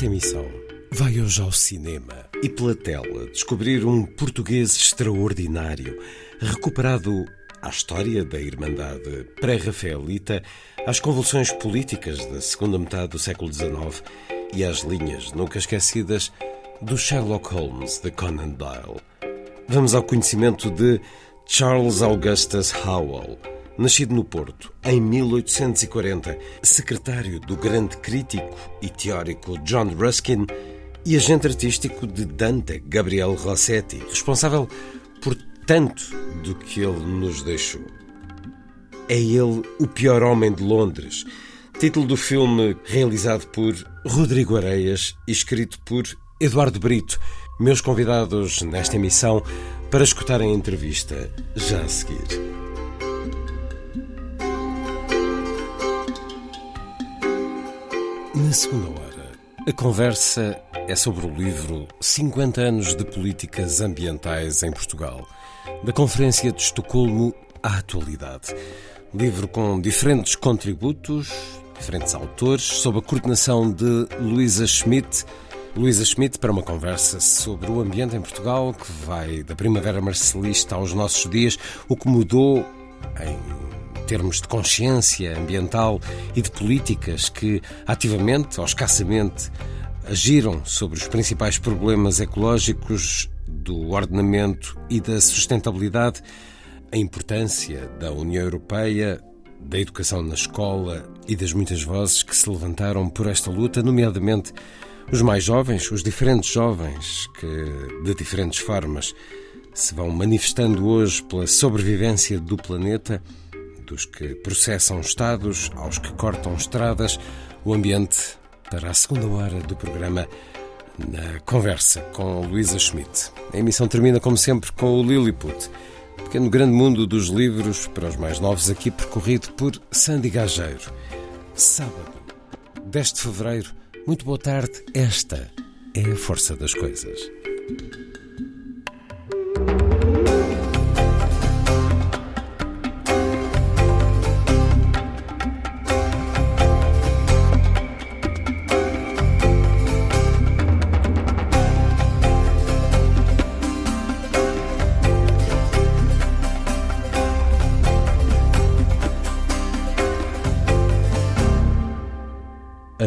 Esta emissão vai hoje ao cinema e pela tela descobrir um português extraordinário, recuperado à história da Irmandade pré-rafaelita, às convulsões políticas da segunda metade do século XIX e às linhas nunca esquecidas do Sherlock Holmes de Conan Doyle. Vamos ao conhecimento de Charles Augustus Howell nascido no Porto em 1840, secretário do grande crítico e teórico John Ruskin e agente artístico de Dante Gabriel Rossetti, responsável por tanto do que ele nos deixou. É ele o pior homem de Londres, título do filme realizado por Rodrigo Areias e escrito por Eduardo Brito, meus convidados nesta emissão para escutarem a entrevista já a seguir. Na segunda hora, a conversa é sobre o livro 50 anos de políticas ambientais em Portugal, da Conferência de Estocolmo à atualidade. Livro com diferentes contributos, diferentes autores, sob a coordenação de Luísa Schmidt. Luísa Schmidt para uma conversa sobre o ambiente em Portugal, que vai da primavera marcelista aos nossos dias, o que mudou em termos de consciência ambiental e de políticas que ativamente ou escassamente agiram sobre os principais problemas ecológicos do ordenamento e da sustentabilidade, a importância da União Europeia, da educação na escola e das muitas vozes que se levantaram por esta luta, nomeadamente os mais jovens, os diferentes jovens que, de diferentes formas, se vão manifestando hoje pela sobrevivência do planeta dos que processam estados aos que cortam estradas, o ambiente para a segunda hora do programa na conversa com Luísa Schmidt. A emissão termina, como sempre, com o Lilliput, pequeno grande mundo dos livros para os mais novos, aqui percorrido por Sandy Gageiro. Sábado, 10 de fevereiro, muito boa tarde. Esta é a força das coisas.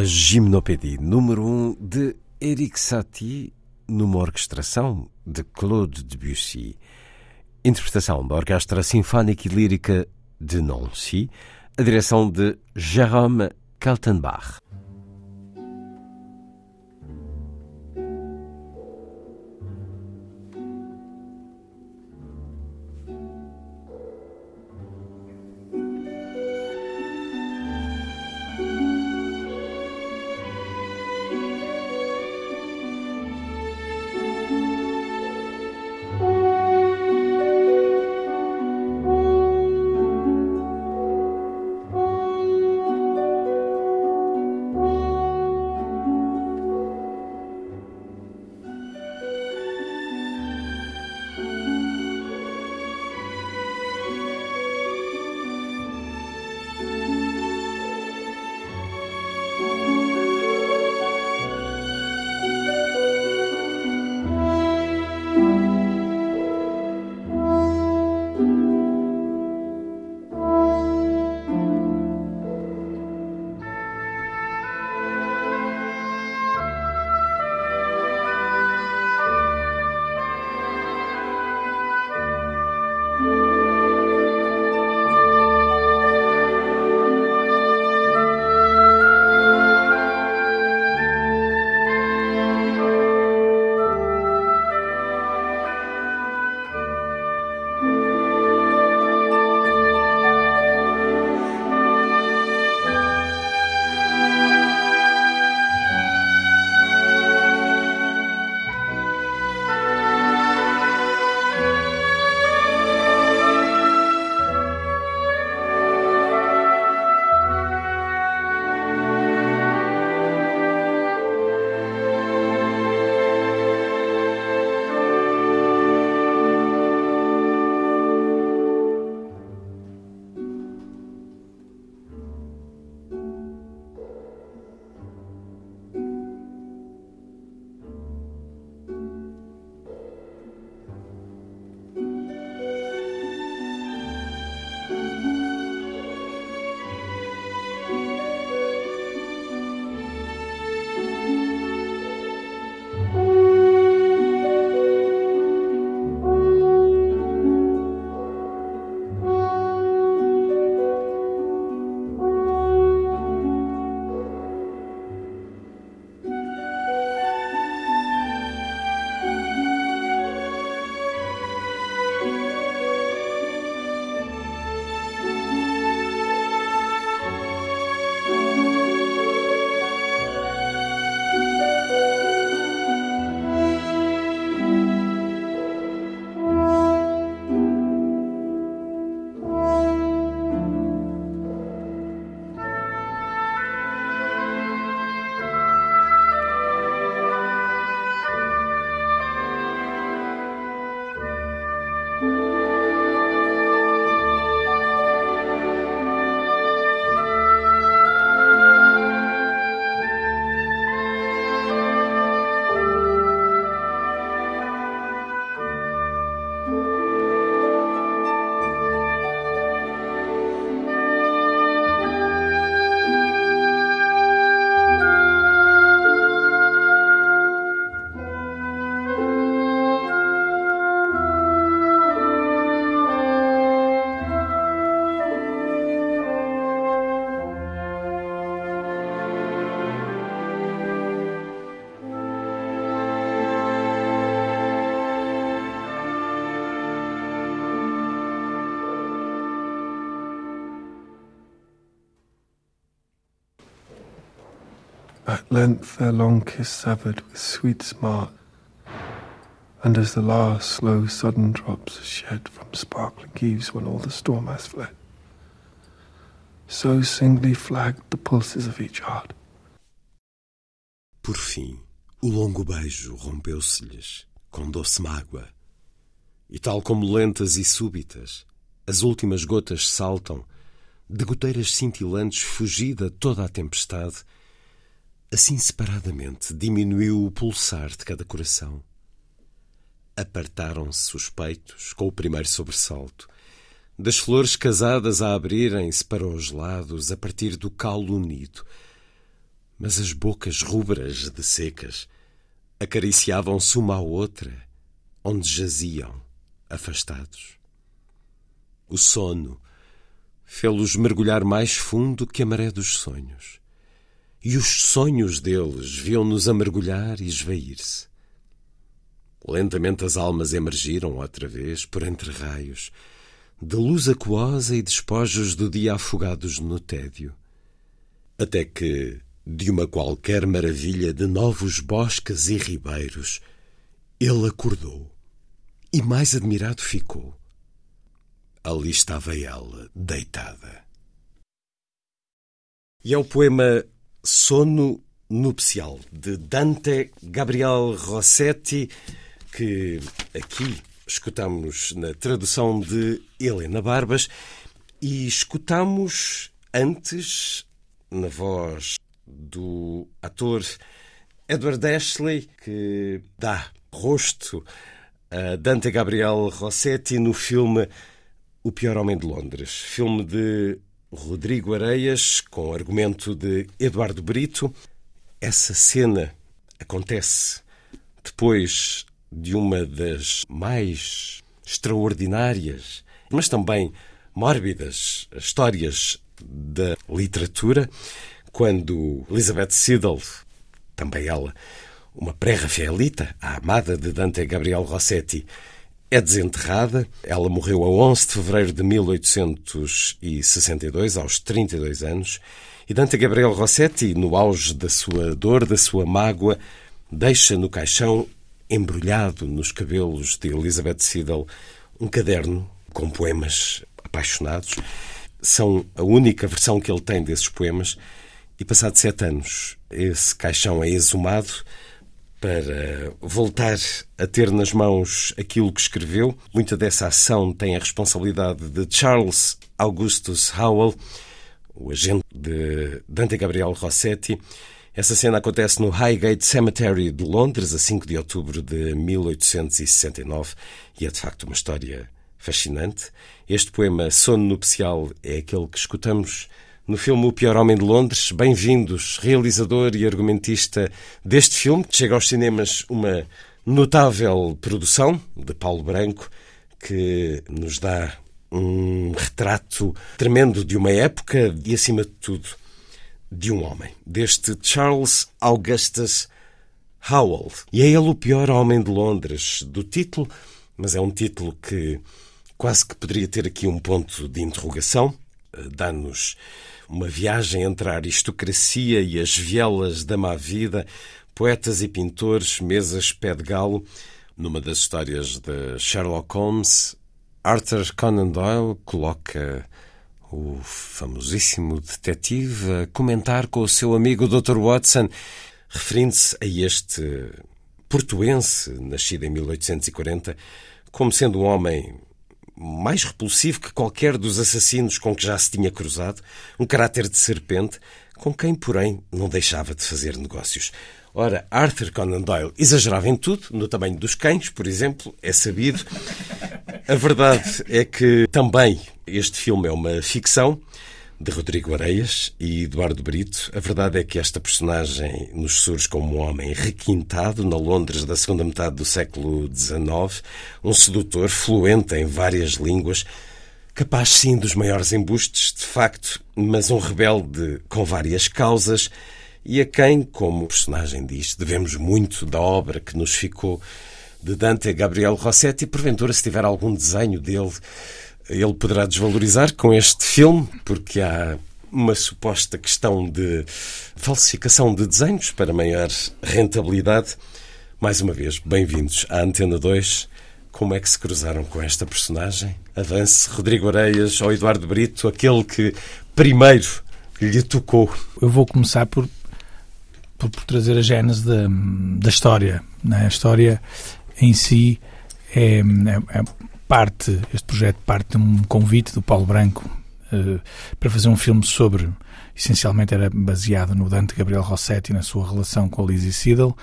A Gimnopédie número 1 um de Eric Satie, numa orquestração de Claude Debussy. Interpretação da Orquestra Sinfónica e Lírica de Nancy, a direção de Jérôme Kaltenbach. Length their long kiss severed with sweet smart, and as the last slow sudden drops shed from sparkling eaves when all the storm has fled, so singly flagged the pulses of each heart. Por fim, o longo beijo rompeu-se-lhes com doce mágoa, e tal como lentas e súbitas, as últimas gotas saltam, de goteiras cintilantes fugida toda a tempestade, assim separadamente diminuiu o pulsar de cada coração. Apartaram-se os peitos com o primeiro sobressalto, das flores casadas a abrirem-se para os lados a partir do caulo unido, mas as bocas rubras de secas acariciavam-se uma à outra, onde jaziam, afastados. O sono fê-los mergulhar mais fundo que a maré dos sonhos. E os sonhos deles viam-nos a mergulhar e esvair-se. Lentamente as almas emergiram outra vez por entre raios, de luz aquosa e despojos do dia afogados no tédio. Até que, de uma qualquer maravilha de novos bosques e ribeiros, ele acordou e mais admirado ficou. Ali estava ela, deitada. E é o poema Sono Nupcial, de Dante Gabriel Rossetti, que aqui escutamos na tradução de Helena Barbas e escutamos antes, na voz do ator Edward Ashley, que dá rosto a Dante Gabriel Rossetti no filme O Pior Homem de Londres, filme de Rodrigo Areias, com argumento de Eduardo Brito. Essa cena acontece depois de uma das mais extraordinárias, mas também mórbidas histórias da literatura, quando Elizabeth Siddal, também ela, uma pré-rafaelita, a amada de Dante Gabriel Rossetti, é desenterrada. Ela morreu a 11 de fevereiro de 1862, aos 32 anos. E Dante Gabriel Rossetti, no auge da sua dor, da sua mágoa, deixa no caixão, embrulhado nos cabelos de Elizabeth Siddal, um caderno com poemas apaixonados. São a única versão que ele tem desses poemas. E passado sete anos, esse caixão é exumado para voltar a ter nas mãos aquilo que escreveu. Muita dessa ação tem a responsabilidade de Charles Augustus Howell, o agente de Dante Gabriel Rossetti. Essa cena acontece no Highgate Cemetery de Londres, a 5 de outubro de 1869, e é de facto uma história fascinante. Este poema Sono Nupcial é aquele que escutamos no filme O Pior Homem de Londres. Bem-vindos, realizador e argumentista deste filme, que chega aos cinemas uma notável produção de Paulo Branco, que nos dá um retrato tremendo de uma época e, acima de tudo, de um homem, deste Charles Augustus Howell. E é ele o pior homem de Londres, do título, mas é um título que quase que poderia ter aqui um ponto de interrogação. Dá-nos uma viagem entre a aristocracia e as vielas da má vida, poetas e pintores, mesas pé de galo. Numa das histórias de Sherlock Holmes, Arthur Conan Doyle coloca o famosíssimo detetive a comentar com o seu amigo Dr. Watson, referindo-se a este portuense, nascido em 1840, como sendo um homem mais repulsivo que qualquer dos assassinos com que já se tinha cruzado, um caráter de serpente, com quem, porém, não deixava de fazer negócios. Ora, Arthur Conan Doyle exagerava em tudo, no tamanho dos cães, por exemplo, é sabido. A verdade é que também este filme é uma ficção de Rodrigo Areias e Eduardo Brito. A verdade é que esta personagem nos surge como um homem requintado na Londres da segunda metade do século XIX, um sedutor fluente em várias línguas, capaz sim dos maiores embustes, de facto, mas um rebelde com várias causas e a quem, como o personagem diz, devemos muito da obra que nos ficou de Dante Gabriel Rossetti. Porventura, se tiver algum desenho dele ele poderá desvalorizar com este filme, porque há uma suposta questão de falsificação de desenhos para maior rentabilidade. Mais uma vez, bem-vindos à Antena 2. Como é que se cruzaram com esta personagem? Avance Rodrigo Areias ou Eduardo Brito, aquele que primeiro lhe tocou. Eu vou começar por, por, por trazer a gênese da, da história. Né? A história em si é, é, é parte, este projeto parte de um convite do Paulo Branco uh, para fazer um filme sobre, essencialmente era baseado no Dante Gabriel Rossetti e na sua relação com a Lizzie Siddle,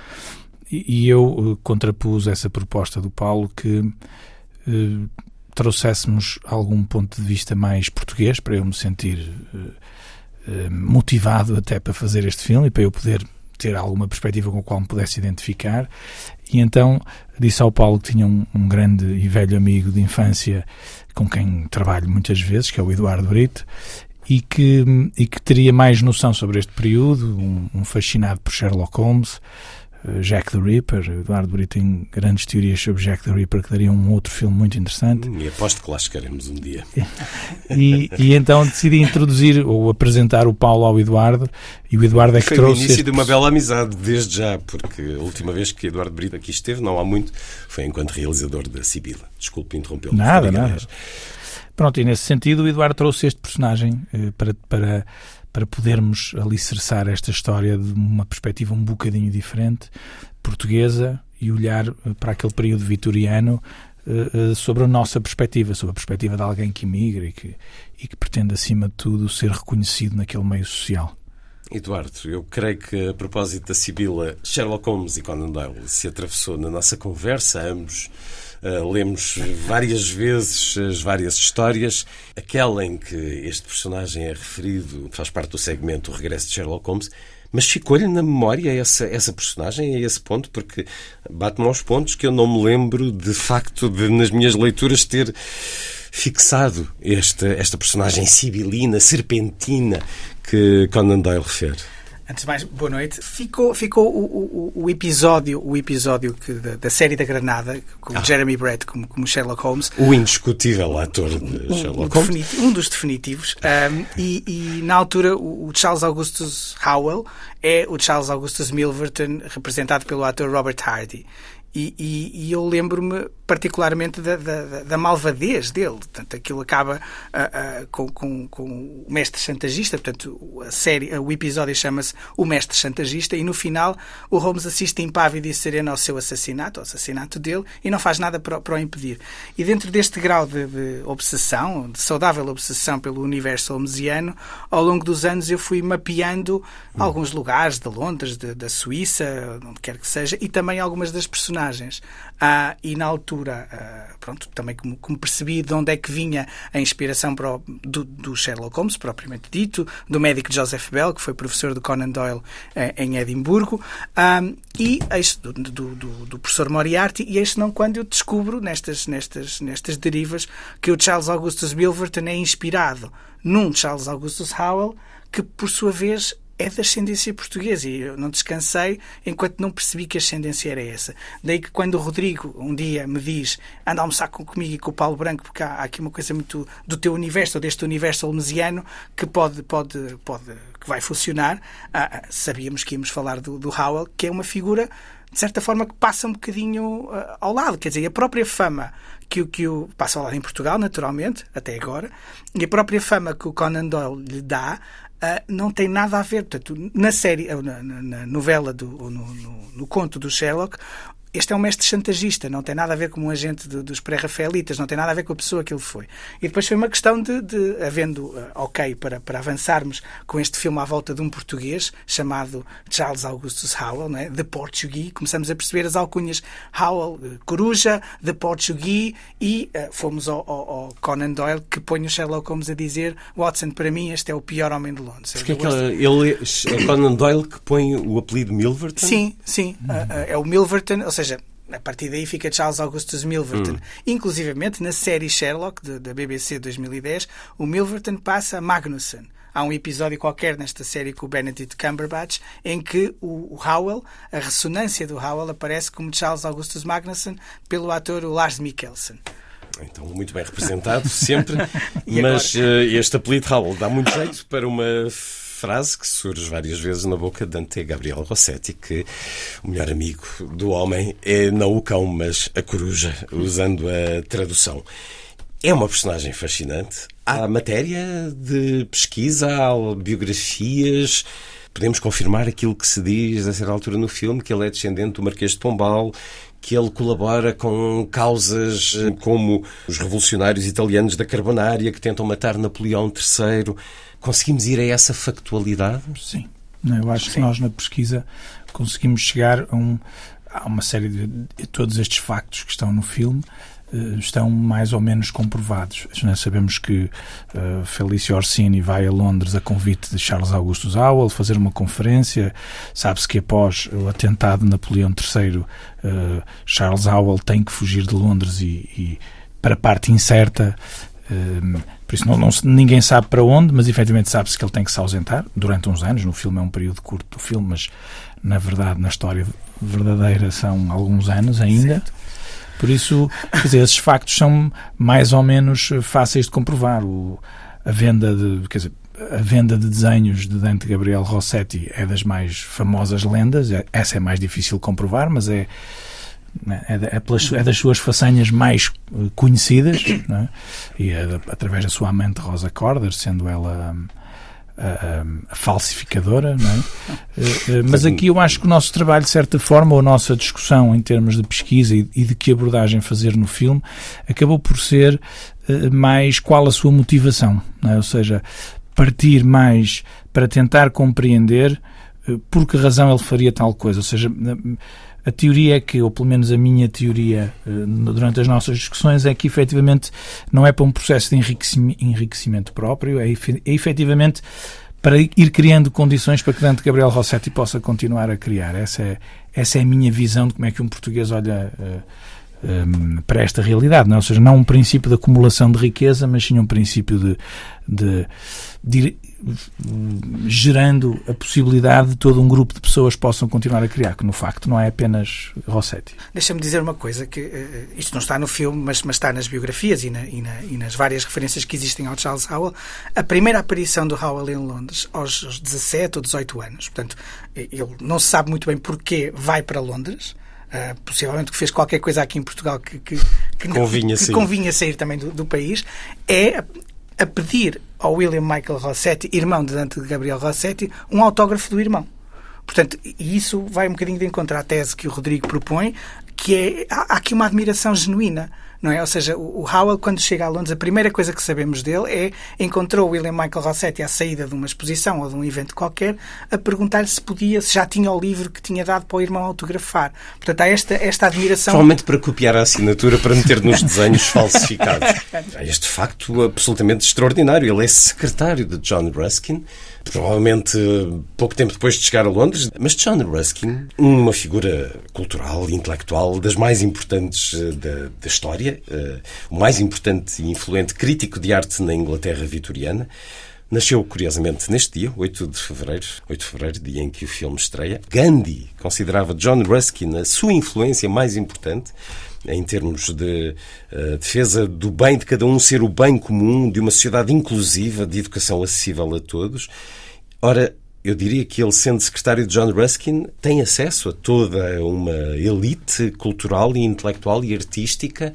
e, eu uh, contrapus essa proposta do Paulo que uh, trouxéssemos algum ponto de vista mais português para eu me sentir motivado até para fazer este filme e para eu poder ter alguma perspectiva com a qual me pudesse identificar. E então disse ao Paulo que tinha um, um, grande e velho amigo de infância com quem trabalho muitas vezes, que é o Eduardo Brito, e que, e que teria mais noção sobre este período, um, um fascinado por Sherlock Holmes, Jack the Ripper. Eduardo Brito tem grandes teorias sobre Jack the Ripper que daria um outro filme muito interessante. E aposto que lá chegaremos um dia. e, e, então decidi introduzir ou apresentar o Paulo ao Eduardo e o Eduardo é que Foi trouxe. o início este... de uma bela amizade, desde já, porque a última vez que Eduardo Brito aqui esteve, não há muito, foi enquanto realizador da Sibila. Desculpe interrompê-lo. Nada, nada. Pronto, e nesse sentido o Eduardo trouxe este personagem eh, para. para para podermos alicerçar esta história de uma perspectiva um bocadinho diferente, portuguesa, e olhar eh, para aquele período vitoriano uh, uh, sobre a nossa perspectiva, sobre a perspectiva de alguém que emigra e que, e que pretende, acima de tudo, ser reconhecido naquele meio social. Eduardo, eu creio que a propósito da Sibila, Sherlock Holmes e Conan Doyle se atravessou na nossa conversa, ambos Uh, lemos várias vezes as várias histórias. Aquela em que este personagem é referido faz parte do segmento O Regresso de Sherlock Holmes. Mas ficou-lhe na memória essa, essa personagem, a esse ponto, porque bate-me aos pontos que eu não me lembro, de facto, de nas minhas leituras ter fixado esta, esta personagem sibilina, serpentina, que Conan Doyle refere. Antes de mais, boa noite. Ficou, ficou o, o, o episódio, o episódio que, da, da, série da Granada, com ah. Jeremy Brett como, como, Sherlock Holmes. O indiscutível ator de Sherlock um, Holmes. Um dos definitivos. Um, e, e, na altura, o, Charles Augustus Howell é o Charles Augustus Milverton, representado pelo ator Robert Hardy. E, e, e eu lembro-me particularmente da, da, da, malvadez dele. Portanto, aquilo acaba uh, uh, com, com, com, o mestre chantagista. Portanto, a série, o episódio chama-se O Mestre Chantagista e no final o Holmes assiste impávido e sereno ao seu assassinato, ao assassinato dele, e não faz nada para, para o impedir. E dentro deste grau de, de, obsessão, de saudável obsessão pelo universo holmesiano, ao longo dos anos eu fui mapeando hum. alguns lugares de Londres, de, da Suíça, onde quer que seja, e também algumas das personagens. Ah, e na altura, ah, pronto, também como, como, percebi de onde é que vinha a inspiração o, do, do, Sherlock Holmes, propriamente dito, do médico Joseph Bell, que foi professor de Conan Doyle eh, em Edimburgo, ah, e este, do, do, do, professor Moriarty, e este não quando eu descubro nestas, nestas, nestas derivas que o Charles Augustus Milverton é inspirado num Charles Augustus Howell, que por sua vez é de ascendência portuguesa e eu não descansei enquanto não percebi que a ascendência era essa. Daí que quando o Rodrigo um dia me diz anda a almoçar comigo e com o Paulo Branco porque há, aqui uma coisa muito do teu universo, ou deste universo holmesiano que pode, pode, pode que vai funcionar, ah, ah, sabíamos que íamos falar do, do Howell, que é uma figura de certa forma que passa um bocadinho uh, ao lado, quer dizer, a própria fama que, que o passa ao lado em Portugal, naturalmente, até agora, e a própria fama que o Conan Doyle lhe dá uh, não tem nada a ver. Portanto, na série, na, na novela, do, no, no, no, conto do Sherlock, este é um mestre chantagista, não tem nada a ver com um agente de, dos pré-rafaelitas, não tem nada a ver com a pessoa que ele foi. E depois foi uma questão de, de havendo uh, ok para, para avançarmos com este filme à volta de um português chamado Charles Augustus Howell, não é? The Portuguese. Começamos a perceber as alcunhas Howell, uh, Coruja, The Portuguese e uh, fomos ao, ao, ao, Conan Doyle que põe o Sherlock Holmes a dizer Watson, para mim este é o pior homem de Londres. Porque é que ele, é Conan Doyle que põe o apelido Milverton? Sim, sim. Uh, é o Milverton, ou seja, seja, a partir daí fica Charles Augustus Milverton. Hum. Inclusivamente, na série Sherlock, de, da BBC 2010, o Milverton passa a Magnussen. Há um episódio qualquer nesta série com o Benedict Cumberbatch em que o, o Howell, a ressonância do Howell, aparece como Charles Augustus Magnussen pelo ator Lars Mikkelsen. Então, muito bem representado, sempre. Mas uh, este apelido Raul dá muito jeito para uma frase que surge várias vezes na boca de Dante Gabriel Rossetti, que o melhor amigo do homem é não o cão, mas a coruja, usando a tradução. É uma personagem fascinante. Há matéria de pesquisa, há biografias. Podemos confirmar aquilo que se diz a certa altura no filme, que ele é descendente do Marquês de Pombal, que ele colabora com causas eh, como os revolucionários italianos da Carbonária que tentam matar Napoleão III. Conseguimos ir a essa factualidade? Sim. Eu acho Sim. que nós na pesquisa conseguimos chegar a, um, a uma série de, de todos estes factos que estão no filme eh, estão mais ou menos comprovados. Nós sabemos que uh, Felício Orsini vai a Londres a convite de Charles Augustus Howell fazer uma conferência. Sabe-se que após o atentado de Napoleão III, uh, Charles Howell tem que fugir de Londres e, e para a parte incerta. Uh, por isso não, não, ninguém sabe para onde, mas efetivamente sabe-se que ele tem que se ausentar durante uns anos. No filme é um período curto do filme, mas na verdade, na história verdadeira, são alguns anos ainda. Certo. Por isso, quer dizer, esses factos são mais ou menos fáceis de comprovar. O, a venda de, quer dizer, a venda de desenhos de Dante Gabriel Rossetti é das mais famosas lendas. É, essa é mais difícil de comprovar, mas é é, é, pelas, é das suas façanhas mais eh, conhecidas, é? e é, através da sua amante Rosa Corder, sendo ela a, a falsificadora, é? Eh, eh, mas aqui eu acho que o nosso trabalho, de certa forma, ou a nossa discussão em termos de pesquisa e, e de que abordagem fazer no filme, acabou por ser mais qual a sua motivação, ou seja, partir mais para tentar compreender por que razão ele faria tal coisa, ou seja, a teoria é que, ou pelo menos a minha teoria eh, durante as nossas discussões, é que efetivamente não é para um processo de enriquecimento próprio, é, é efetivamente para ir criando condições para que Dante Gabriel Rossetti possa continuar a criar. Essa é, essa é a minha visão de como é que um português olha uh, eh, um, eh, para esta realidade. Não? É? Ou seja, não um princípio de acumulação de riqueza, mas sim um princípio de, de, de gerando a possibilidade de todo um grupo de pessoas possam continuar a criar, que no facto não é apenas Rossetti. Deixa-me dizer uma coisa, que uh, isto não está no filme, mas, mas está nas biografias e, na, e, na, e, nas várias referências que existem ao Charles Howell. A primeira aparição do Howell em Londres aos, aos 17 ou 18 anos. Portanto, ele não se sabe muito bem porquê vai para Londres. Uh, possivelmente que fez qualquer coisa aqui em Portugal que, que, que, convinha, que convinha sair também do, do país, é a pedir ao William Michael Rossetti, irmão de Dante Gabriel Rossetti, um autógrafo do irmão. Portanto, isso vai um bocadinho de encontro à tese que o Rodrigo propõe, que é há aqui uma admiração genuína não é? Ou seja, o Howell, quando chega a Londres, a primeira coisa que sabemos dele é encontrou o William Michael Rossetti à saída de uma exposição ou de um evento qualquer a perguntar-lhe se podia, se já tinha o livro que tinha dado para o irmão autografar. Portanto, há esta, esta admiração. Provavelmente para copiar a assinatura para meter nos desenhos falsificados. Este facto absolutamente extraordinário. Ele é secretário de John Ruskin provavelmente pouco tempo depois de chegar a Londres. Mas John Ruskin, uma figura cultural e intelectual das mais importantes eh, da, da história, uh, o mais importante e influente crítico de arte na Inglaterra vitoriana, Nasceu, curiosamente, neste dia, 8 de fevereiro, 8 de fevereiro, dia em que o filme estreia. Gandhi considerava John Ruskin a sua influência mais importante em termos de uh, defesa do bem de cada um ser o bem comum, de uma sociedade inclusiva, de educação acessível a todos. Ora, eu diria que ele, sendo secretário de John Ruskin, tem acesso a toda uma elite cultural e intelectual e artística.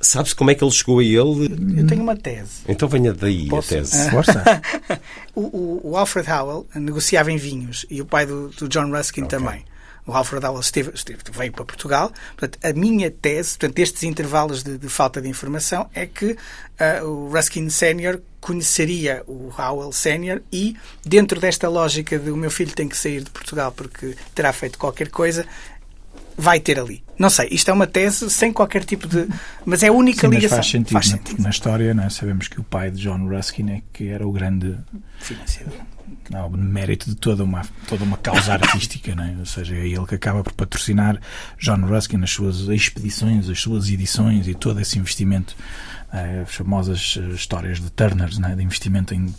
Sabe-se como é que ele chegou a ele? Eu tenho uma tese. Então venha daí Posso? a tese. Força. o, o, o, Alfred Howell negociava em vinhos e o pai do, do John Ruskin okay. também o Alfred Alves esteve, esteve, veio para Portugal. Portanto, a minha tese, portanto, estes intervalos de, de falta de informação, é que uh, o Ruskin Senior conheceria o Howell Senior e, dentro desta lógica de o meu filho tem que sair de Portugal porque terá feito qualquer coisa, vai ter ali. Não sei, isto é uma tese sem qualquer tipo de. Mas é a única Sim, ligação. Faz sentido, faz sentido. Na, história, é? sabemos que o pai de John Ruskin é que era o grande financiador não, mérito de toda uma, toda uma causa artística, né? ou seja, é ele que acaba por patrocinar John Ruskin nas suas expedições, as suas edições e todo esse investimento, eh, as famosas eh, histórias de Turners, né? de investimento em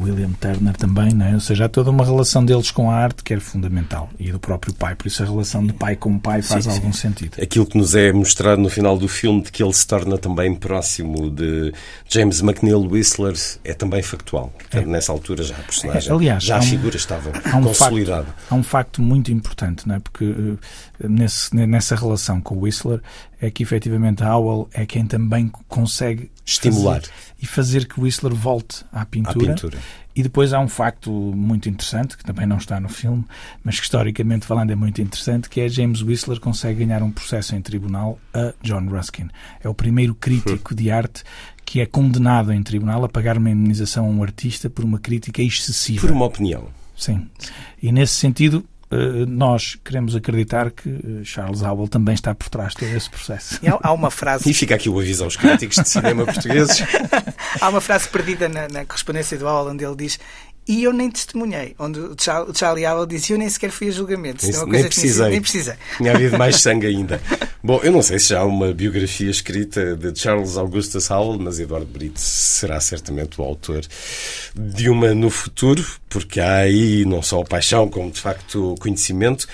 William Turner também, não é? Ou seja, há toda uma relação deles com a arte que é fundamental e do próprio pai. Por isso a relação de pai com pai faz Sim, sim. algum sentido. Aquilo que nos é mostrado no final do filme de que ele se torna também próximo de James McNeill Whistler é também factual. Portanto, Nessa altura já a personagem, É, aliás, já a um- figura estava Há um, consolidada. facto, há um facto muito importante, não é? porque eh, nesse, nessa relação com o Whistler é que efetivamente a Howell é quem também consegue Estimular. fazer- e fazer que o Whistler volte à pintura. À pintura. E depois há um facto muito interessante, que também não está no filme, mas que historicamente falando é muito interessante, que é James Whistler consegue ganhar um processo em tribunal a John Ruskin. É o primeiro crítico de arte que é condenado em tribunal a pagar uma indemnização a um artista por uma crítica excessiva. Por uma opinião. Sim. E nesse sentido, nós queremos acreditar que eh, Charles Howell também está por trás de todo esse processo. E há, há uma frase E fica aqui o aviso aos críticos de cinema portugueses. Há uma frase perdida na, na correspondência do Howell onde ele diz e eu nem testemunhei, onde o Char- o Charlie Howell diz eu nem sequer fui a julgamento. Uma Nem sido- precisei. nem precisei. Tinha havido mais sangue ainda. Bom, eu não sei se já há uma biografia escrita de Charles Augustus Howell, mas Eduardo Brito será certamente o autor de uma no futuro, porque há aí não só paixão, como de facto conhecimento.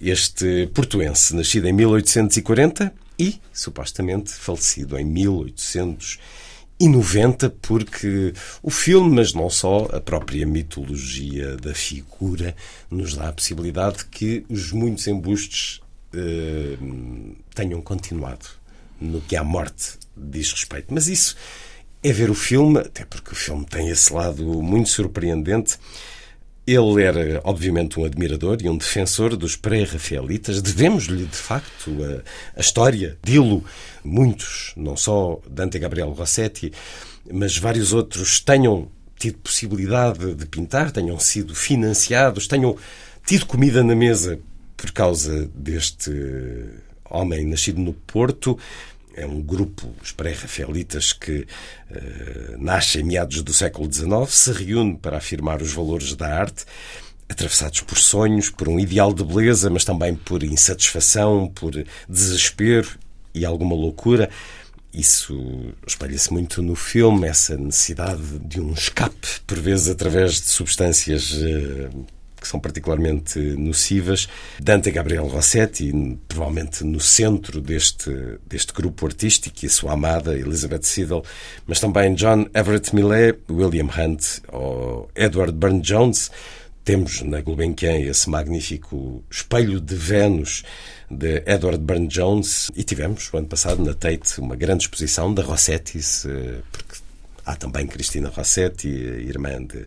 Este portuense, nascido em 1840 e supostamente falecido em 1890, porque o filme, mas não só, a própria mitologia da figura, nos dá a possibilidade de que os muitos embustes eh, tenham continuado no que à morte diz respeito. Mas isso é ver o filme, até porque o filme tem esse lado muito surpreendente. Ele era, obviamente, um admirador e um defensor dos pré-rafaelitas. Devemos-lhe, de facto, a, a história dilo. Muitos, não só Dante Gabriel Rossetti, mas vários outros, tenham tido possibilidade de pintar, tenham sido financiados, tenham tido comida na mesa por causa deste homem nascido no Porto. É um grupo, os pré-rafaelitas, que eh, nasce em meados do século XIX, se reúne para afirmar os valores da arte, atravessados por sonhos, por um ideal de beleza, mas também por insatisfação, por desespero e alguma loucura. Isso espelha-se muito no filme, essa necessidade de um escape, por vezes através de substâncias eh, que são particularmente nocivas. Dante Gabriel Rossetti, provavelmente no centro deste, deste grupo artístico, e a sua amada Elizabeth Siddle, mas também John Everett Millais, William Hunt ou Edward Burne-Jones. Temos na Gulbenkian esse magnífico espelho de Vênus de Edward Burne-Jones e tivemos, o ano passado, na Tate, uma grande exposição da Rossetti, porque há também Cristina Rossetti, irmã de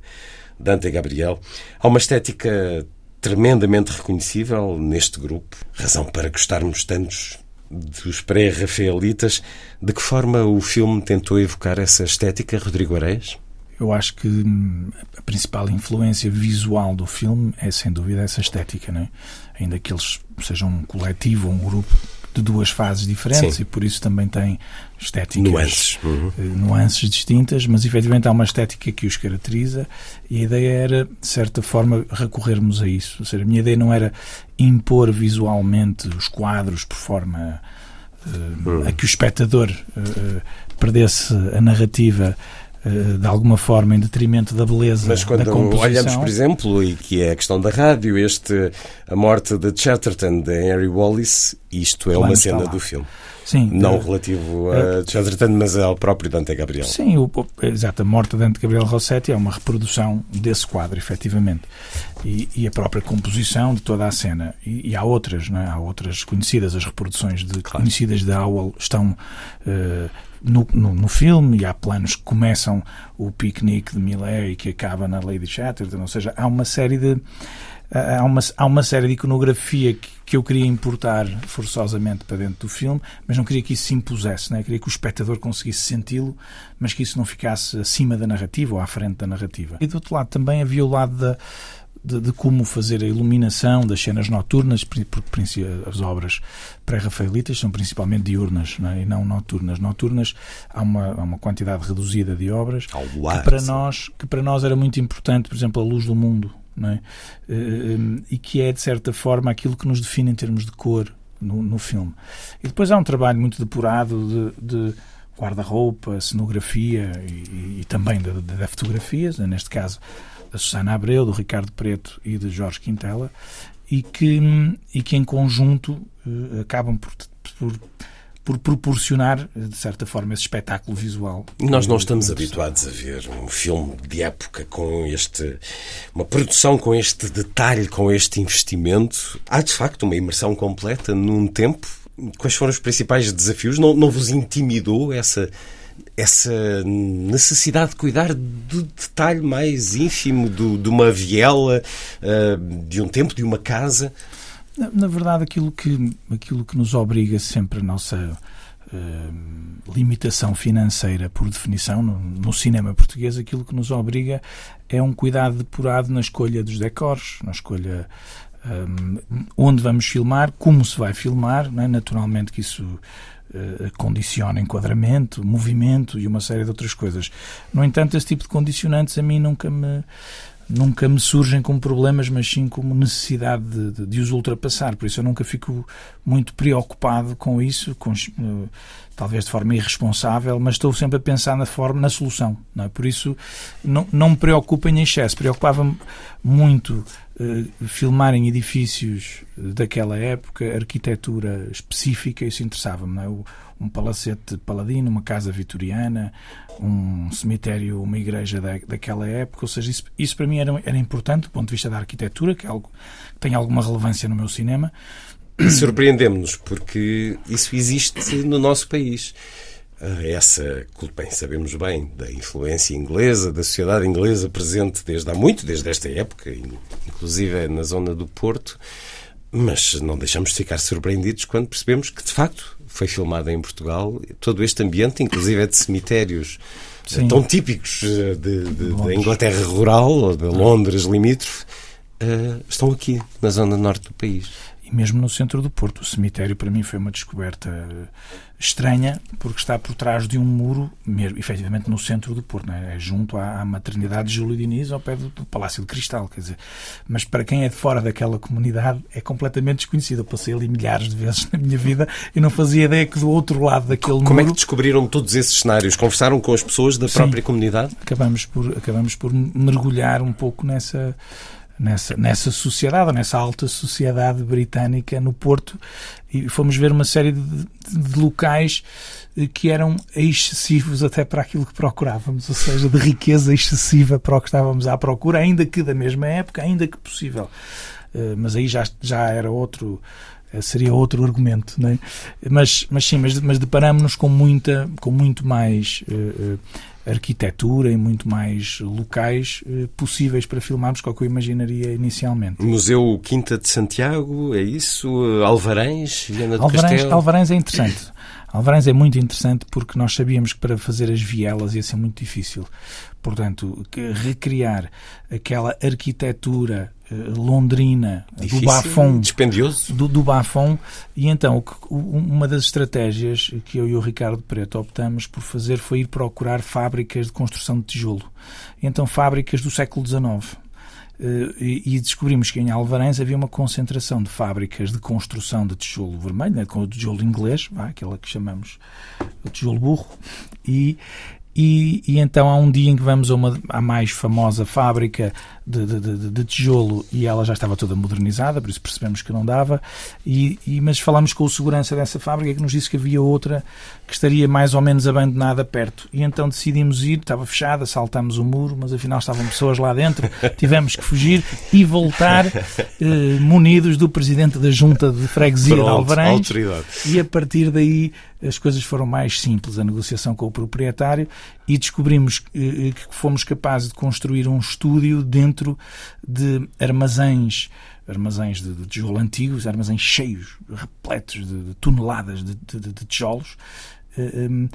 Dante Gabriel. Há uma estética tremendamente reconhecível neste grupo, razão para gostarmos tantos dos pré-rafaelitas. De que forma o filme tentou evocar essa estética, Rodrigo Areias? Eu acho que hum, a principal influência visual do filme é, sem dúvida, essa estética, não é? Ainda que eles sejam um coletivo, um grupo de duas fases diferentes Sim. e por isso também tem estéticas, Nuances. Uhum. eh, nuances distintas, mas efetivamente há uma estética que os caracteriza e a ideia era, de certa forma, recorrermos a isso. Ou seja, a minha ideia não era impor visualmente os quadros por forma eh, a que o espectador eh, perdesse a narrativa de alguma forma em detrimento da beleza Mas da quando composição. olhamos, por exemplo, e que é a questão da rádio, este A Morte de Chatterton, de Henry Wallace, isto é Claro, uma cena do filme. Sim, Não eh, relativo a Chatterton, mas ao próprio Dante Gabriel. Sim, o, exato, a morte de Dante Gabriel Rossetti é uma reprodução desse quadro, efetivamente. E, e a própria composição de toda a cena. E, e há outras, não é? há outras conhecidas, as reproduções de, conhecidas de Howell estão eh, no, no, no filme e há planos que começam o piquenique de Millet e que acaba na Lady Chatterton, ou seja, há uma série de há uma, há uma série de iconografia que, que eu queria importar forçosamente para dentro do filme, mas não queria que isso se impusesse, né? queria que o espectador conseguisse senti-lo, mas que isso não ficasse acima da narrativa ou à frente da narrativa. E do outro lado também havia o lado da, de, de como fazer a iluminação das cenas noturnas, porque as obras pré-rafaelitas são principalmente diurnas não é? e não noturnas. Noturnas há uma, há uma quantidade reduzida de obras que para sim. nós que para nós era muito importante, por exemplo, a luz do mundo, não é? Eh, e que é de certa forma aquilo que nos define em termos de cor no, no filme. E depois há um trabalho muito depurado de, de guarda-roupa, cenografia e, e também da, fotografias, né, neste caso da Susana Abreu, do Ricardo Preto e de Jorge Quintela, e que, e que em conjunto uh, acabam por, por, por, proporcionar, de certa forma, esse espetáculo visual. Nós não estamos habituados a ver um filme de época com este. uma produção com este detalhe, com este investimento. Há, de facto, uma imersão completa num tempo. Quais foram os principais desafios? Não, não vos intimidou essa essa necessidade de cuidar do detalhe mais ínfimo do, de uma viela, uh, de um tempo, de uma casa? Na, na, verdade, aquilo que, aquilo que nos obriga sempre a nossa uh, limitação financeira, por definição, no, no, cinema português, aquilo que nos obriga é um cuidado depurado na escolha dos decors, na escolha um, eh, onde vamos filmar, como se vai filmar, é? naturalmente que isso condiciona enquadramento, movimento e uma série de outras coisas. No entanto, esse tipo de condicionantes a mim nunca me nunca me surgem como problemas, mas sim como necessidade de, de, de, os ultrapassar. Por isso eu nunca fico muito preocupado com isso, com, uh, talvez de forma irresponsável, mas estou sempre a pensar na forma, na solução. Não é? Por isso não, não me preocupa em excesso. Preocupava-me muito uh, filmar em edifícios daquela época, arquitetura específica, isso interessava-me. É? Um palacete paladino, uma casa vitoriana, um cemitério, uma igreja da, daquela época. Ou seja, isso, isso para mim era, era importante do ponto de vista da arquitetura, que é algo que tem alguma relevância no meu cinema. Surpreendemos-nos, porque isso existe no nosso país essa, bem, sabemos bem, da influência inglesa, da sociedade inglesa presente desde há muito, desde esta época, inclusive na zona do Porto, mas não deixamos de ficar surpreendidos quando percebemos que, de facto, foi filmada em Portugal. Todo este ambiente, inclusive, é de cemitérios Sim. tão típicos de, da Inglaterra rural ou de Londres limítrofe, uh, estão aqui, na zona norte do país e mesmo no centro do Porto. O cemitério, para mim, foi uma descoberta estranha, porque está por trás de um muro, mesmo, efetivamente no centro do Porto, é? é? junto à, à, maternidade de Júlio Diniz, ao pé do, do, Palácio de Cristal. Quer dizer, mas para quem é de fora daquela comunidade, é completamente desconhecido. Eu passei ali milhares de vezes na minha vida e não fazia ideia que do outro lado daquele Como muro. Como é que descobriram todos esses cenários? Conversaram com as pessoas da Sim, própria comunidade? Acabamos por, acabamos por mergulhar um pouco nessa nessa, nessa sociedade, nessa alta sociedade britânica no Porto, e fomos ver uma série de, de, locais eh, que eram excessivos até para aquilo que procurávamos, ou seja, de riqueza excessiva para o que estávamos à procura, ainda que da mesma época, ainda que possível. Eh, mas aí já, já era outro seria outro argumento, não é? mas, mas sim, mas, mas deparamos-nos com, muita, com muito mais uh, uh, arquitetura e muito mais locais uh, possíveis para filmarmos que o que eu imaginaria inicialmente. Museu Quinta de Santiago, é isso? Alvarães, Viana do Alvarães, Castelo? Alvarães é interessante. Alvarães é muito interessante porque nós sabíamos que para fazer as vielas ia ser muito difícil. Portanto, recriar aquela arquitetura eh, londrina Difícil, do Bafon dispendioso. do, do Bafon e então uma das estratégias que eu e o Ricardo Preto optamos por fazer foi ir procurar fábricas de construção de tijolo. Então fábricas do século XIX eh, e descobrimos que em Alvarães havia uma concentração de fábricas de construção de tijolo vermelho, né, com o tijolo inglês, aquela que chamamos o tijolo burro, e, e, e, então há um dia em que vamos a uma a mais famosa fábrica de, de, de, tijolo e ela já estava toda modernizada, por isso percebemos que não dava. E, e, mas falámos com o segurança dessa fábrica que nos disse que havia outra que estaria mais ou menos abandonada perto. E então decidimos ir, estava fechada, saltámos o muro, mas afinal estavam pessoas lá dentro, tivemos que fugir e voltar eh, munidos do presidente da junta de freguesia Pronto, de Alvarães. Autoridade. E a partir daí as coisas foram mais simples, a negociação com o proprietário, e descobrimos eh, que fomos capazes de construir um estúdio dentro de armazéns armazéns de, de tijolo antigos, armazéns cheios, repletos de, de toneladas de, de, de tijolos, eh, um,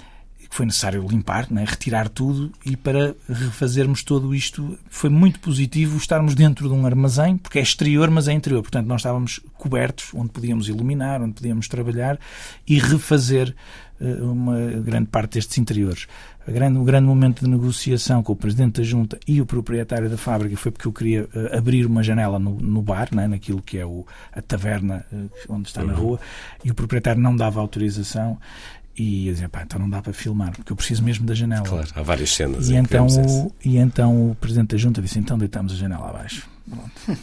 que foi necessário limpar, né, retirar tudo e para refazermos tudo isto foi muito positivo estarmos dentro de um armazém, porque é exterior, mas é interior. Portanto, nós estávamos cobertos, onde podíamos iluminar, onde podíamos trabalhar e refazer uh, uma grande parte destes interiores. Grande, o grande momento de negociação com o presidente da junta e o proprietário da fábrica foi porque eu queria uh, abrir uma janela no, no bar, né, naquilo que é o, a taverna uh, onde está na uhum. rua, e o proprietário não dava autorização E eu dizia, pá, então não dá para filmar, porque eu preciso mesmo da janela. Claro, há várias cenas. E então, esse. o, e então o Presidente da Junta disse, então deitamos a janela abaixo.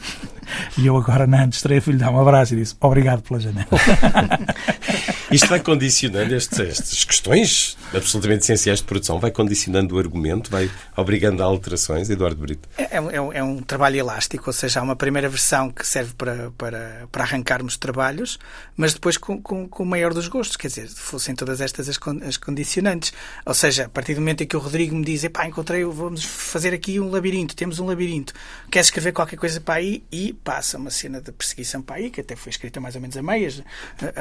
E eu agora na antestreia fui-lhe dar um abraço e disse, obrigado pela janela. Isto vai condicionando estes, estas questões absolutamente essenciais de produção, vai condicionando o argumento, vai obrigando a alterações, Eduardo Brito. É, é é é um trabalho elástico, ou seja, há uma primeira versão que serve para, para, para arrancarmos trabalhos, mas depois com, com, com o maior dos gostos, quer dizer, fossem todas estas as, con- as condicionantes. Ou seja, a partir do momento em que o Rodrigo me diz, pá, encontrei, vamos fazer aqui um labirinto, temos um labirinto, queres escrever qualquer coisa para aí? E passa uma cena de perseguição para aí, que até foi escrita mais ou menos a meias. Ah, ah,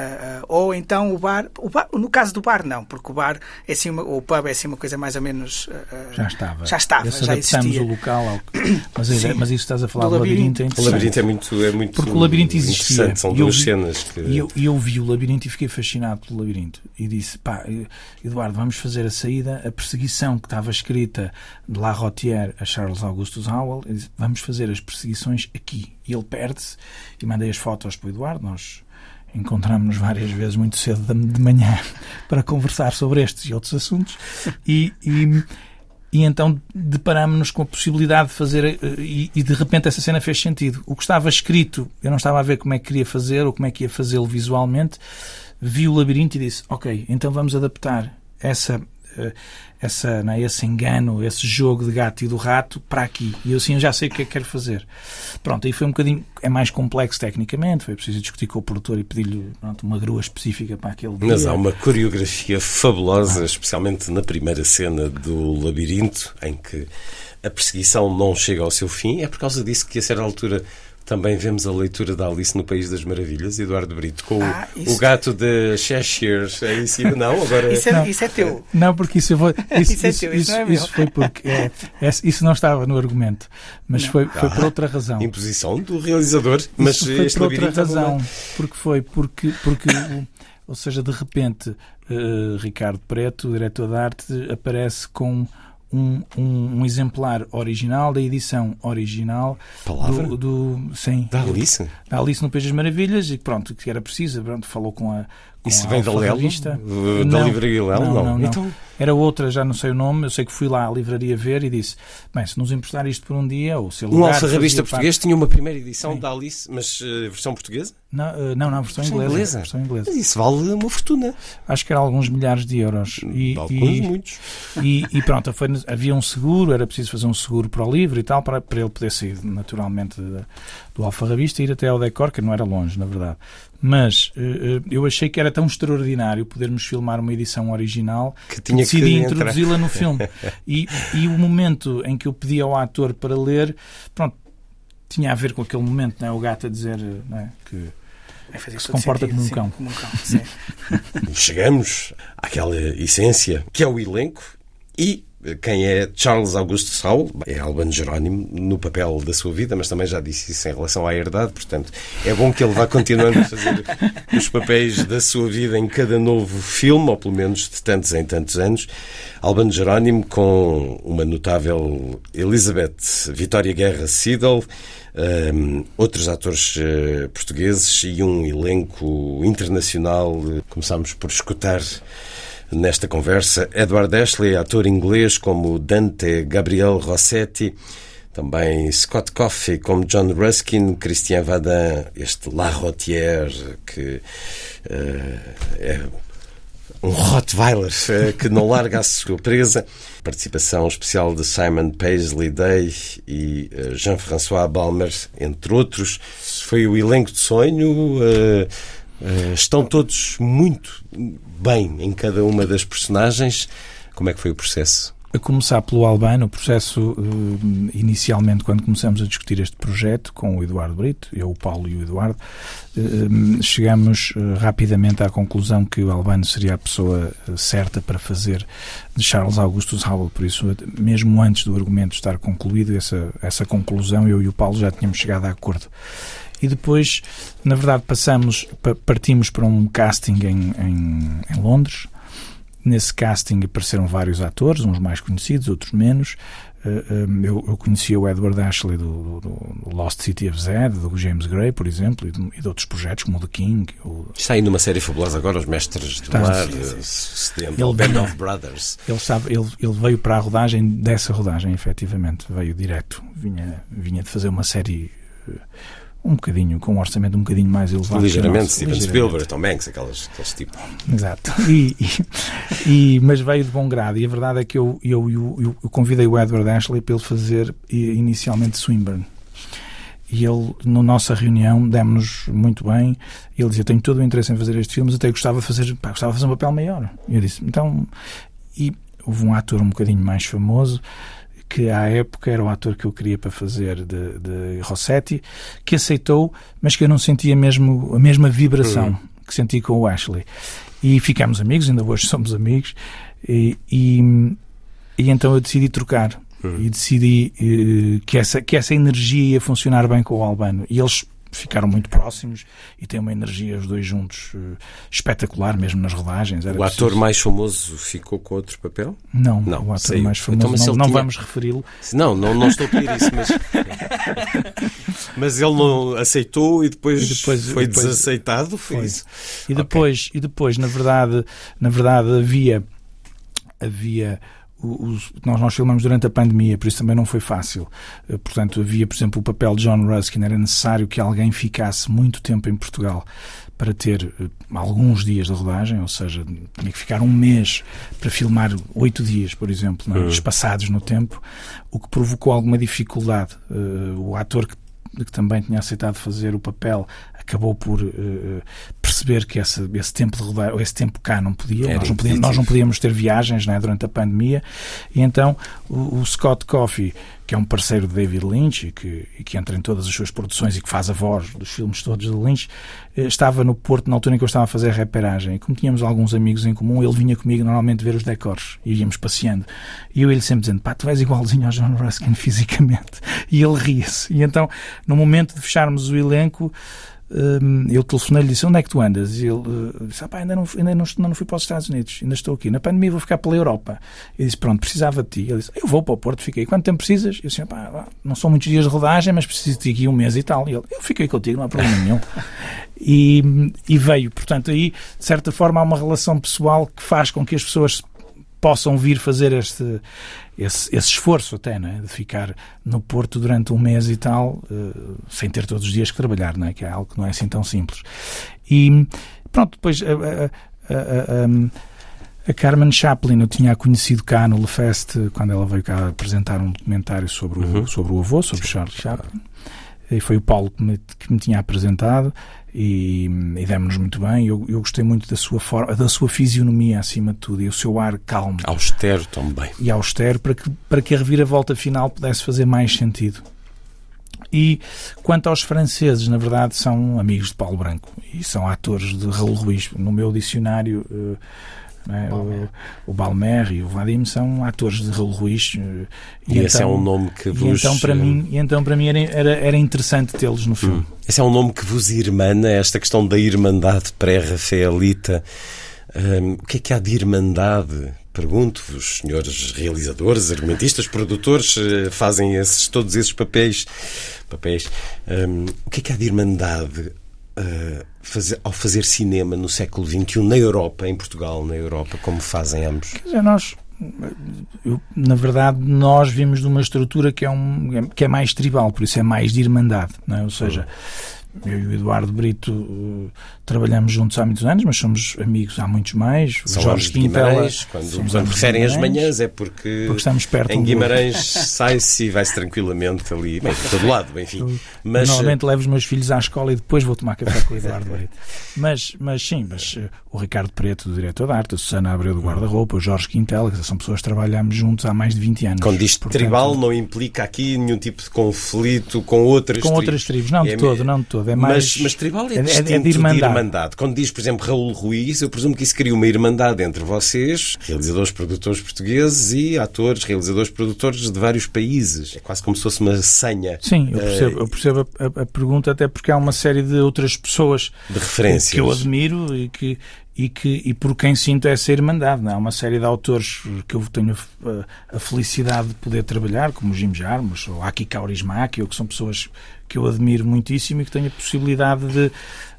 ah, ou então o bar, o bar, no caso do bar não, porque o bar é assim, uma, ou o pub é assim uma coisa mais ou menos... Já estava. Já estava, Esse já existia. o local ao... Mas, mas isso estás a falar Do do labirinto, labirinto. é O labirinto é muito, é muito Porque o labirinto existia. interessante, são E eu duas vi- cenas que... E eu, e eu vi o labirinto e fiquei fascinado pelo labirinto. E disse: pá, Eduardo, vamos fazer a saída, a perseguição que estava escrita de La Rotière a Charles Augustus Howell. Disse, vamos fazer as perseguições aqui. E ele perde-se. E mandei as fotos para o Eduardo. Nós encontramos-nos várias vezes muito cedo de manhã para conversar sobre estes e outros assuntos. E. e e então deparámos-nos com a possibilidade de fazer, eh, e, e de repente essa cena fez sentido. O que estava escrito, eu não estava a ver como é que queria fazer ou como é que ia fazê-lo visualmente, vi o labirinto e disse: Ok, então vamos adaptar essa, essa, não é, esse engano, esse jogo de gato e do rato para aqui. E eu assim eu já sei o que é que quero fazer. Pronto, aí foi um bocadinho, é mais complexo tecnicamente, foi preciso discutir com o produtor e pedir-lhe uma grua específica para aquele dia. Mas há uma coreografia fabulosa, especialmente na primeira cena do labirinto, em que a perseguição não chega ao seu fim. É por causa disso que, a certa altura, também vemos a leitura da Alice no País das Maravilhas, Eduardo Brito, com o- Ah, o, isso- gato de Cheshire. É isso? Não, agora... Isso é, Não. isso é teu. Não, porque isso, vou, isso, Isso é isso, teu, é isso foi porque é, é- isso não estava no argumento, mas foi, foi por outra razão. Imposição do realizador, mas Isso foi este por outra estava razão, porque foi porque porque o- ou seja, de repente eh, Ricardo Preto, o diretor de arte, aparece com um, um, um exemplar original da edição original Palavra? do, do sim, Da Alice? da Alice no País das Maravilhas e pronto, que era preciso, pronto, falou com a Isso vem da Lelo? Uh, Da livraria Lelo? não, não, não. Então, Era outra, já não sei o nome, eu sei que fui lá à livraria ver e disse, bem, se nos emprestar isto por um dia, ou se um alfarrabista português tinha uma primeira edição Sim. da Alice, mas eh, versão portuguesa? parte- Não, eh, não, não, versão Versão inglesa. inglesa? Versão inglesa. Mas isso vale uma fortuna. Acho que era alguns milhares de euros. E, Alguns, e, muitos. e, e pronto, foi, havia um seguro, era preciso fazer um seguro para o livro e tal, para, para ele poder sair naturalmente do Alfarrabista e ir até ao Decor, que não era longe, na verdade. Mas eh, eh, eu achei que era tão extraordinário podermos filmar uma edição original Que tinha que decidi introduzi-la no filme. E, e o momento em que eu pedi ao ator para ler, pronto, tinha a ver com aquele momento, não é? o gato a dizer não é? que Se comporta sentido, como um sim, cão. Como um cão, sim. Chegamos àquela essência que é o elenco e quem é Charles Augustus Howell é Albano Jerónimo no papel da sua vida, mas também já disse isso em relação à herdade, portanto é bom que ele vá continuando a fazer os papéis da sua vida em cada novo filme, ou pelo menos de tantos em tantos anos. Albano Jerónimo com uma notável Elizabeth Vitória Guerra Siedel, um, outros atores eh, portugueses e um elenco internacional. Começámos por escutar nesta conversa Edward Ashley, ator inglês como Dante Gabriel Rossetti, também Scott Coffey como John Ruskin, Christian Vadin, este La Rotière, que eh, é um Rottweiler eh, que não larga a sua presa. Participação especial de Simon Paisley Day e eh, Jean-François Balmer, entre outros. Foi o elenco de sonho. eh, eh, estão todos muito bem em cada uma das personagens. Como é que foi o processo? A começar pelo Albano, o processo, eh, inicialmente, quando começamos a discutir este projeto com o Eduardo Brito, eu, o Paulo e o Eduardo, eh, chegamos eh, rapidamente à conclusão que o Albano seria a pessoa certa para fazer de Charles Augustus Howell. Por isso, mesmo antes do argumento estar concluído, essa, essa conclusão, eu e o Paulo já tínhamos chegado a acordo. E depois, na verdade, passamos, pa- partimos para um casting em, em, em Londres, nesse casting apareceram vários atores, uns mais conhecidos, outros menos. Uh, um, eu, eu conhecia o Edward Ashley do, do, Lost City of Z, do James Gray, por exemplo, e de, e de outros projetos como o The King. O... Está aí numa série fabulosa agora, Os Mestres do Mar, o Band of Brothers. Ele, sabe, ele, ele veio para a rodagem dessa rodagem, efetivamente, veio direto. Vinha, vinha de fazer uma série um bocadinho, com um orçamento um bocadinho mais elevado. Ligeiramente, Steven Spielberg, Tom Hanks, aquelas, aqueles tipos. Exato. E, e, e, mas veio de bom grado. E a verdade é que eu, eu, eu, eu convidei o Edward Ashley para ele fazer inicialmente Swinburne. E ele, na nossa reunião, demos-nos muito bem. Ele dizia: Tenho todo o interesse em fazer este filme, mas até gostava de fazer, pá, gostava de fazer um papel maior. Eu disse: Então. E houve um ator um bocadinho mais famoso que à época era o ator que eu queria para fazer de, de Rossetti, que aceitou, mas que eu não sentia mesmo a mesma vibração uhum. que senti com o Ashley. E ficámos amigos, ainda hoje somos amigos, e, e, e então eu decidi trocar. Uhum. E decidi uh, que, essa, que essa energia ia funcionar bem com o Albano. E eles ficaram muito próximos e têm uma energia os dois juntos uh, espetacular, mesmo nas rodagens. Era o preciso... ator mais famoso ficou com outro papel? Não, não o ator saiu. mais famoso então, não, não tinha... vamos referi-lo. Não, não, não estou a pedir isso, mas... mas ele não aceitou e depois, e depois foi depois, desaceitado, foi, foi, isso? E depois, okay. e depois na verdade, na verdade havia havia os, nós, nós filmamos durante a pandemia, por isso também não foi fácil. Eh, portanto, havia, por exemplo, o papel de John Ruskin, era necessário que alguém ficasse muito tempo em Portugal para ter eh, alguns dias de rodagem, ou seja, tinha que ficar um mês para filmar oito dias, por exemplo, é? espaçados no tempo, o que provocou alguma dificuldade. Uh, o ator que que também tinha aceitado fazer o papel, acabou por uh, perceber que esse, esse tempo de rodar, esse tempo cá não podia, nós não podíamos, nós não podíamos, ter viagens né, durante a pandemia, e então o, o Scott Coffey que é um parceiro de David Lynch e que, e que entra em todas as suas produções e que faz a voz dos filmes todos de Lynch, eh, estava no Porto na altura em que eu estava a fazer a reperagem. E como tínhamos alguns amigos em comum, ele vinha comigo normalmente ver os decors e íamos passeando. E eu ele sempre dizendo: pá, tu és igualzinho ao John Ruskin fisicamente. E ele ria-se. E então, no momento de fecharmos o elenco, eu telefonei-lhe e disse: Onde é que tu andas? E ele uh, disse: ah, pá, ainda, não, ainda, não, não fui para os Estados Unidos, ainda estou aqui. Na pandemia vou ficar pela Europa. Eu disse: Pronto, precisava de ti. Ele disse: Eu vou para o Porto, fiquei. Quanto tempo precisas? Eu disse: pá, Não são muitos dias de rodagem, mas preciso de aqui um mês e tal. E ele: Eu fiquei contigo, não há problema nenhum. e, e veio. Portanto, aí, de certa forma, há uma relação pessoal que faz com que as pessoas possam vir fazer este, esse, esse esforço até, não é? de ficar no Porto durante um mês e tal, uh, sem ter todos os dias que trabalhar, não é? que é algo que não é assim tão simples. E pronto, depois a, a, a, a Carmen Chaplin eu tinha conhecido cá no Lefest quando ela veio cá apresentar um documentário sobre o, uhum. sobre o avô, sobre Charles Chaplin. E foi o Paulo que me, que me tinha apresentado e, e demos-nos muito bem. Eu, eu gostei muito da sua forma, da sua fisionomia acima de tudo e o seu ar calmo. Austero também. E austero para que, para que a reviravolta final pudesse fazer mais sentido. E quanto aos franceses, na verdade, são amigos de Paulo Branco e são atores de Raul Ruiz. No meu dicionário. É? O, o Balmer e o Vadim são atores de Raul Ruiz. Eh, e, e esse é então, um nome que vos... Então para mim, e então para mim era, era, interessante tê-los no filme. Hum. Esse é um nome que vos irmana, esta questão da irmandade pré-rafaelita. Um, o que é que há de irmandade? Pergunto-vos, senhores realizadores, argumentistas, produtores, eh, fazem esses, todos esses papéis. papéis um, o que é que há de irmandade uh, fazer, ao fazer cinema no século XXI na Europa, em Portugal, na Europa, como fazem ambos? Quer dizer, nós, eu, na verdade, nós vimos de uma estrutura que é, um, que é mais tribal, por isso é mais de irmandade, não é? ou seja. Uhum eu e o Eduardo Brito uh, trabalhamos juntos há muitos anos, mas somos amigos há muitos mais. São Jorge Quintela. Quando, quando referem as manhãs é porque, porque estamos perto em Guimarães sai-se e vai-se tranquilamente ali, bem, de todo lado, enfim. Mas, normalmente levo os meus filhos à escola e depois vou tomar café com o Eduardo Brito. Mas, mas sim, mas uh, o Ricardo Preto, do diretor de arte, a Susana Abreu do guarda-roupa, o Jorge Quintela, que são pessoas que trabalhamos juntos há mais de 20 anos. Quando diz Portanto, tribal, não implica aqui nenhum tipo de conflito com outras com tribos. Com outras tribos, não de é, todo, não de todo. É mais, mas, mas tribal é, é, distinto é de, irmandade. de irmandade. Quando diz, por exemplo, Raul Ruiz, eu presumo que isso cria uma irmandade entre vocês, realizadores, produtores portugueses e atores, realizadores, produtores de vários países. É quase como se fosse uma senha. Sim, eu percebo, uh, eu percebo a, a, pergunta, até porque há uma série de outras pessoas de referências. que eu admiro e que, e, que, e por quem sinto essa irmandade. Não? É? Há uma série de autores que eu tenho a, a felicidade de poder trabalhar, como o Jim Jarmus, ou Aki Kaurismäki, ou que são pessoas que eu admiro muitíssimo e que tenho a possibilidade de,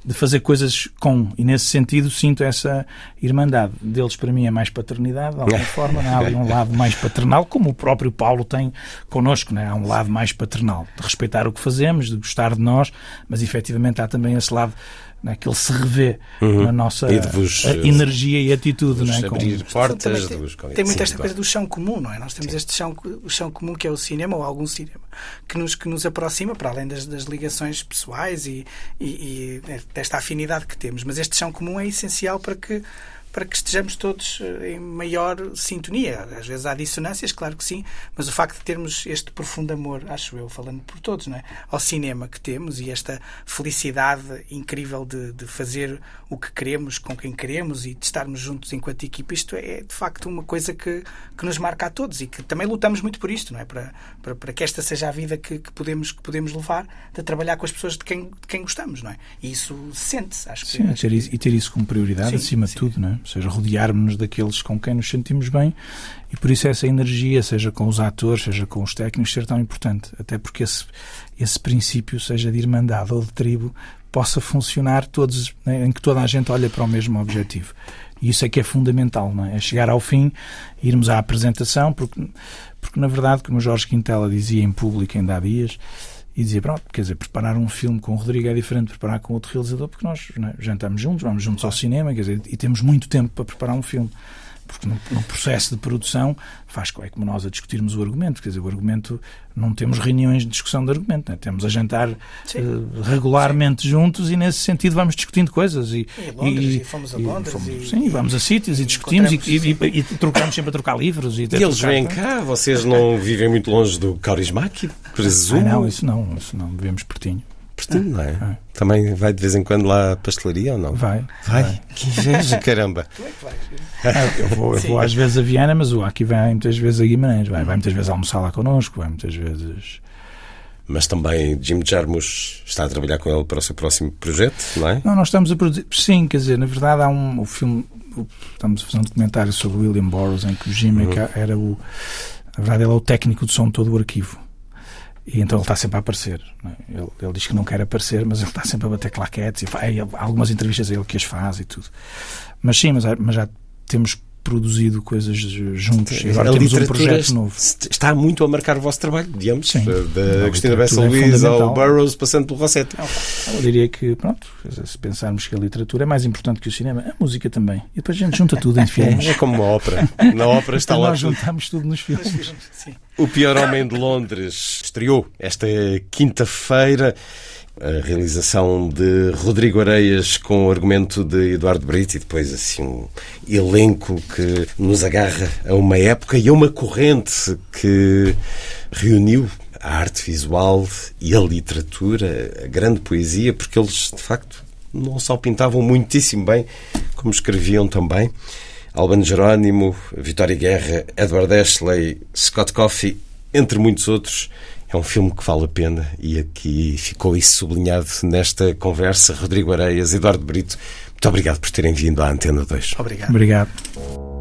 de fazer coisas com. E nesse sentido sinto essa irmandade. Deles, para mim, é mais paternidade, de alguma forma. Não? Há ali um lado mais paternal, como o próprio Paulo tem connosco. Não? É? Há um lado mais paternal, de respeitar o que fazemos, de gostar de nós, mas efetivamente há também esse lado né, que ele se revê uhum. na nossa vos, energia e atitude. Não é? abrir Com... portas. Tem, dos... tem muito esta coisa do chão comum, não é? Nós temos Sim. este chão, o chão comum que é o cinema, ou algum cinema, que nos, que nos aproxima, para além das, das ligações pessoais e, e, e desta afinidade que temos. Mas este chão comum é essencial para que para que estejamos todos eh, em maior sintonia. Às vezes há dissonâncias, claro que sim, mas o facto de termos este profundo amor, acho eu, falando por todos, não é? ao cinema que temos e esta felicidade incrível de, de fazer o que queremos com quem queremos e de estarmos juntos enquanto equipa, isto é de facto uma coisa que, que nos marca a todos e que também lutamos muito por isto, não é? Para, para, para que esta seja a vida que, que, podemos, que podemos levar, de trabalhar com as pessoas de quem, de quem gostamos, não é? E isso sente-se, acho que. Sim, acho isso, e ter isso como prioridade sim, acima sim. de tudo, não é? Ou seja, rodearmos-nos daqueles com quem nos sentimos bem e por isso essa energia, seja com os atores, seja com os técnicos, ser tão importante. Até porque esse, esse princípio, seja de irmandade ou de tribo, possa funcionar todos, né, em que toda a gente olha para o mesmo objetivo. E isso é que é fundamental, não é? é chegar ao fim, irmos à apresentação, porque, porque na verdade, como o Jorge Quintela dizia em público ainda há dias, e dizia, pronto, quer dizer, preparar um filme com o Rodrigo é diferente de preparar com outro realizador, porque nós né, jantamos juntos, vamos juntos ao cinema, quer dizer, e temos muito tempo para preparar um filme porque no, no, processo de produção faz é como nós a discutirmos o argumento, quer dizer, o argumento não temos reuniões de discussão de argumento, né? temos a jantar uh, regularmente sim. juntos e nesse sentido vamos discutindo coisas e, e, Londres, e, e fomos a Londres fomos, e, sim, vamos a sítios e discutimos e, trocamos sempre a trocar livros e, eles vêm cá, vocês não vivem muito longe do Kaurismäki, presumo? Ah, não, isso não, isso não, vivemos pertinho pertinho, não é? é? Também vai de vez em quando lá à pastelaria ou não? Vai. Vai? vai. Que inveja, caramba. Tu é que vais. eu vou, eu vou às vezes a Viana, mas o Aki vai muitas vezes a Guimarães. Vai, vai muitas vezes almoçar lá connosco, vai muitas vezes. Mas também Jim Jarmusch está a trabalhar com ele para o seu próximo projeto, não é? Não, nós estamos a produzir. Sim, quer dizer, na verdade há um o filme. Estamos a fazer um documentário sobre William Burroughs em que o Jim uhum. era o. Na verdade, ele é o técnico de som de todo o arquivo. E então ele está sempre a aparecer. É? Ele, ele, diz que não quer aparecer, mas ele está sempre a bater claquetes. E há algumas entrevistas a ele que as faz e tudo. Mas sim, mas, mas já temos produzido coisas juntos. E agora a temos um projeto novo. Está muito a marcar o vosso trabalho, digamos, Sim. da Cristina Bessa é Luís ao Burroughs, passando pelo Rossetti. Eu diria que, pronto, se pensarmos que a literatura é mais importante que o cinema, a música também. E depois a gente junta tudo em filmes. É como uma ópera. Na ópera está então lá. Nós juntamos tudo nos filmes. O Pior Homem de Londres estreou esta quinta-feira a realização de Rodrigo Areias com o argumento de Eduardo Brito e depois assim um elenco que nos agarra a uma época e a uma corrente que reuniu a arte visual e a literatura, a grande poesia, porque eles de facto não só pintavam muitíssimo bem, como escreviam também. Albano Jerónimo, Vitória Guerra, Edward Ashley, Scott Coffey, entre muitos outros, é um filme que vale a pena e aqui ficou isso sublinhado nesta conversa. Rodrigo Areias, Eduardo Brito, muito obrigado por terem vindo à Antena 2. Obrigado. Obrigado.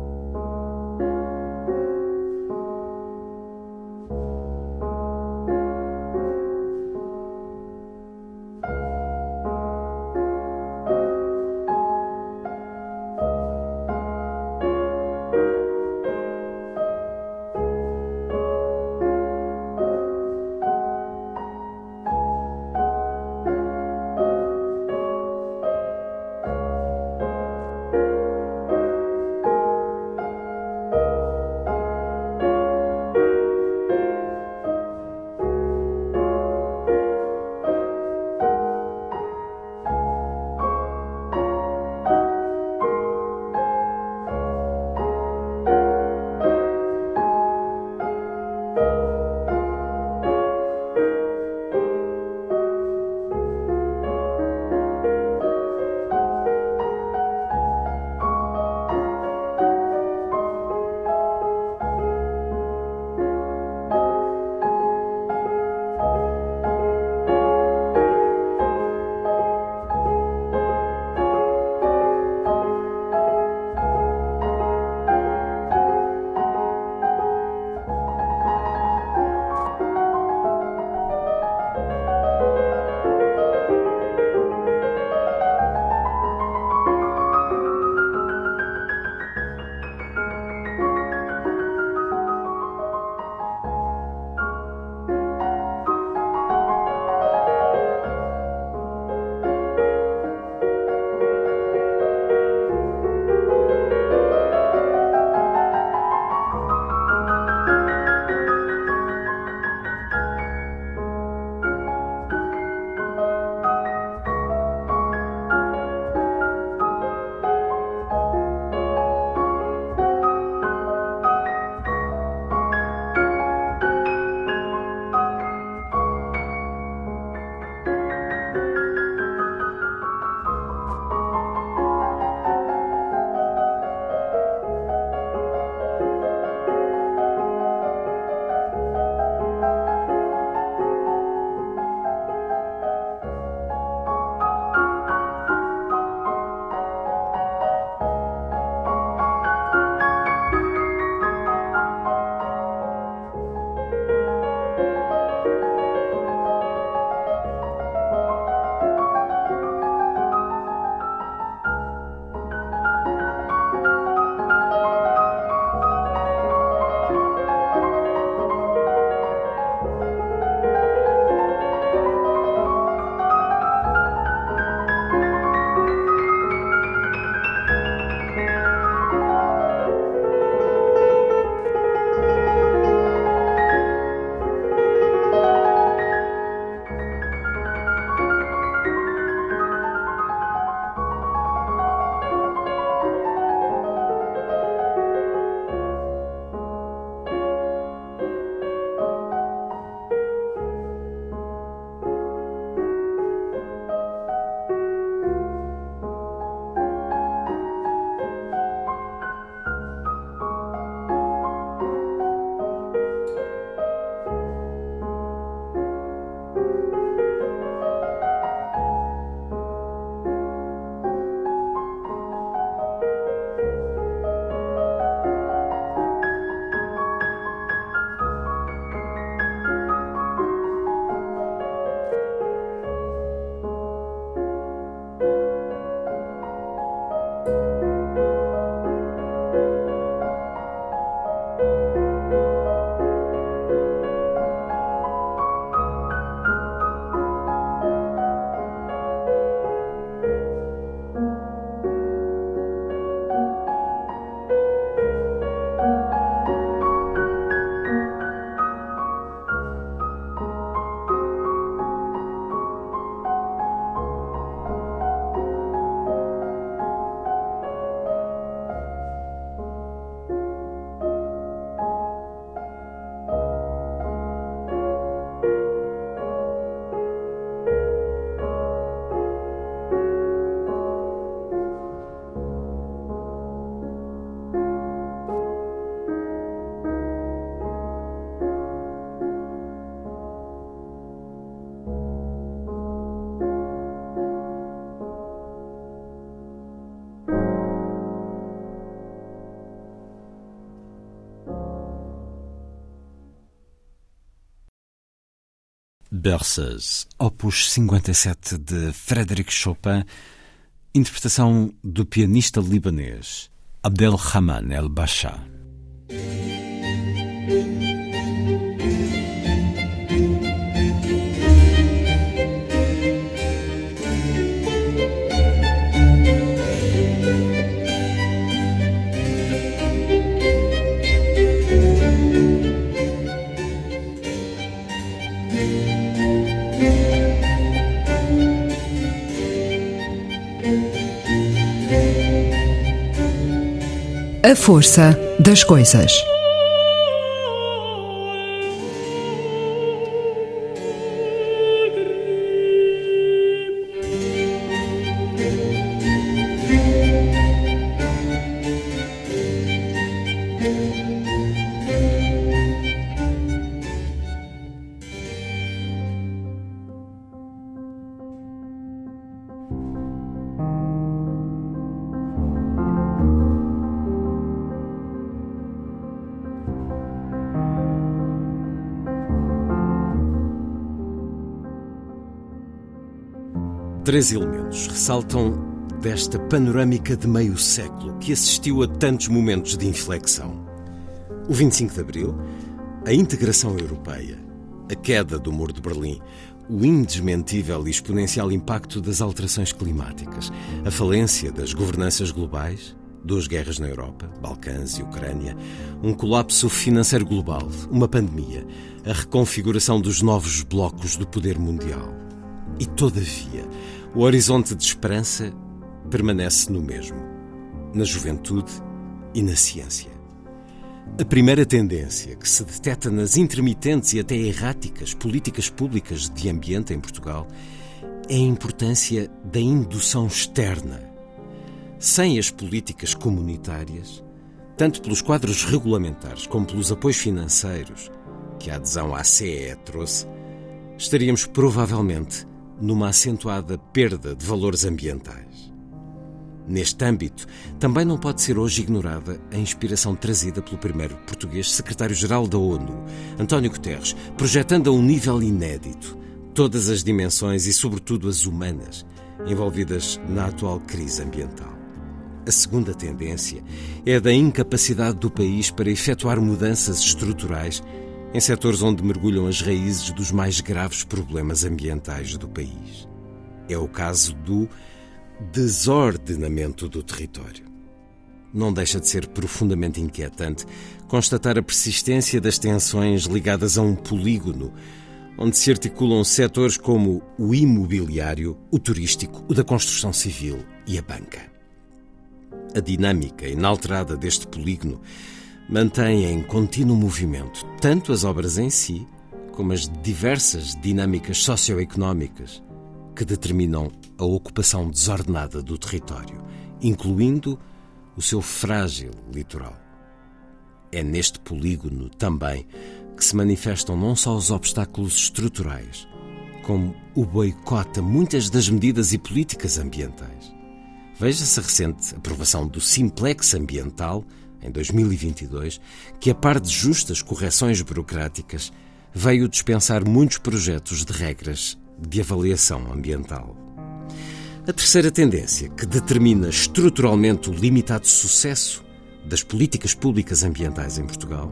Berceuse, opus 57 de Frédéric Chopin, interpretação do pianista libanês Abdelrahman El-Basha. Força das coisas. Elementos ressaltam desta panorâmica de meio século que assistiu a tantos momentos de inflexão. O 25 de Abril, a integração europeia, a queda do Muro de Berlim, o indesmentível e exponencial impacto das alterações climáticas, a falência das governanças globais, duas guerras na Europa, Balcãs e Ucrânia, um colapso financeiro global, uma pandemia, a reconfiguração dos novos blocos do poder mundial. E, todavia, o horizonte de esperança permanece no mesmo, na juventude e na ciência. A primeira tendência que se detecta nas intermitentes e até erráticas políticas públicas de ambiente em Portugal é a importância da indução externa. Sem as políticas comunitárias, tanto pelos quadros regulamentares como pelos apoios financeiros que a adesão à CE trouxe, estaríamos provavelmente numa acentuada perda de valores ambientais. Neste âmbito, também não pode ser hoje ignorada a inspiração trazida pelo primeiro português secretário-geral da ONU, António Guterres, projetando a um nível inédito todas as dimensões e, sobretudo, as humanas envolvidas na atual crise ambiental. A segunda tendência é a da incapacidade do país para efetuar mudanças estruturais em setores onde mergulham as raízes dos mais graves problemas ambientais do país. É o caso do desordenamento do território. Não deixa de ser profundamente inquietante constatar a persistência das tensões ligadas a um polígono onde se articulam setores como o imobiliário, o turístico, o da construção civil e a banca. A dinâmica inalterada deste polígono mantém em contínuo movimento tanto as obras em si, como as diversas dinâmicas socioeconómicas que determinam a ocupação desordenada do território, incluindo o seu frágil litoral. É neste polígono também que se manifestam não só os obstáculos estruturais, como o boicote a muitas das medidas e políticas ambientais. Veja-se a recente aprovação do Simplex Ambiental em 2022, que, a par de justas correções burocráticas, veio dispensar muitos projetos de regras de avaliação ambiental. A terceira tendência, que determina estruturalmente o limitado sucesso das políticas públicas ambientais em Portugal,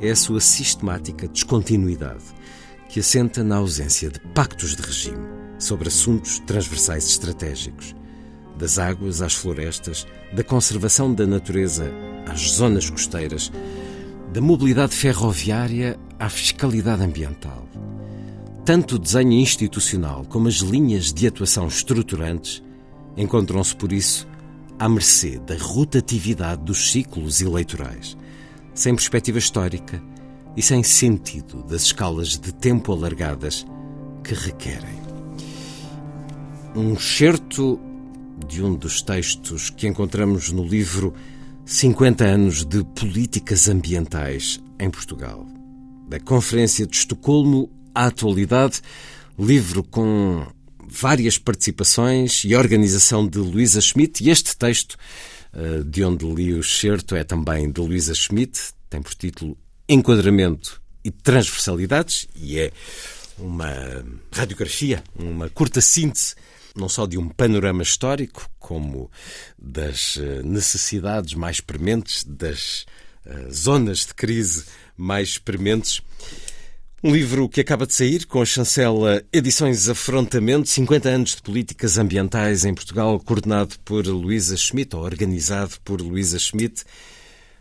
é a sua sistemática descontinuidade, que assenta na ausência de pactos de regime sobre assuntos transversais estratégicos, das águas às florestas, da conservação da natureza às zonas costeiras, da mobilidade ferroviária à fiscalidade ambiental. Tanto o desenho institucional como as linhas de atuação estruturantes encontram-se, por isso, à mercê da rotatividade dos ciclos eleitorais, sem perspectiva histórica e sem sentido das escalas de tempo alargadas que requerem. Um certo de um dos textos que encontramos no livro 50 anos de políticas ambientais em Portugal. Da Conferência de Estocolmo à atualidade, livro com várias participações e organização de Luísa Schmidt. E este texto, eh, de onde li o excerto, é também de Luísa Schmidt, tem por título Enquadramento e Transversalidades, e é uma radiografia, uma curta síntese, não só de um panorama histórico, como das eh, necessidades mais prementes, das uh, zonas de crise mais prementes. Um livro que acaba de sair com a chancela Edições Afrontamento, 50 anos de políticas ambientais em Portugal, coordenado por Luísa Schmidt, ou organizado por Luísa Schmidt.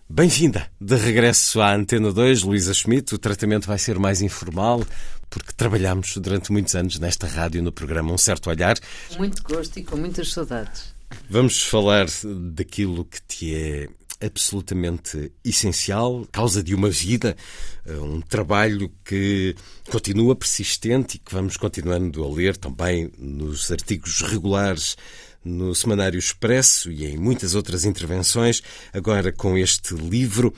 Bem-vinda de regresso à Antena 2, Luísa Schmidt. O tratamento vai ser mais informal, porque trabalhámos durante muitos anos nesta rádio, no programa Um Certo Olhar. Muito gosto e com muitas saudades. Vamos falar daquilo que te é absolutamente essencial, causa de uma vida, eh, um trabalho que continua persistente e que vamos continuando a ler também nos artigos regulares no Semanário Expresso e em muitas outras intervenções, agora com este livro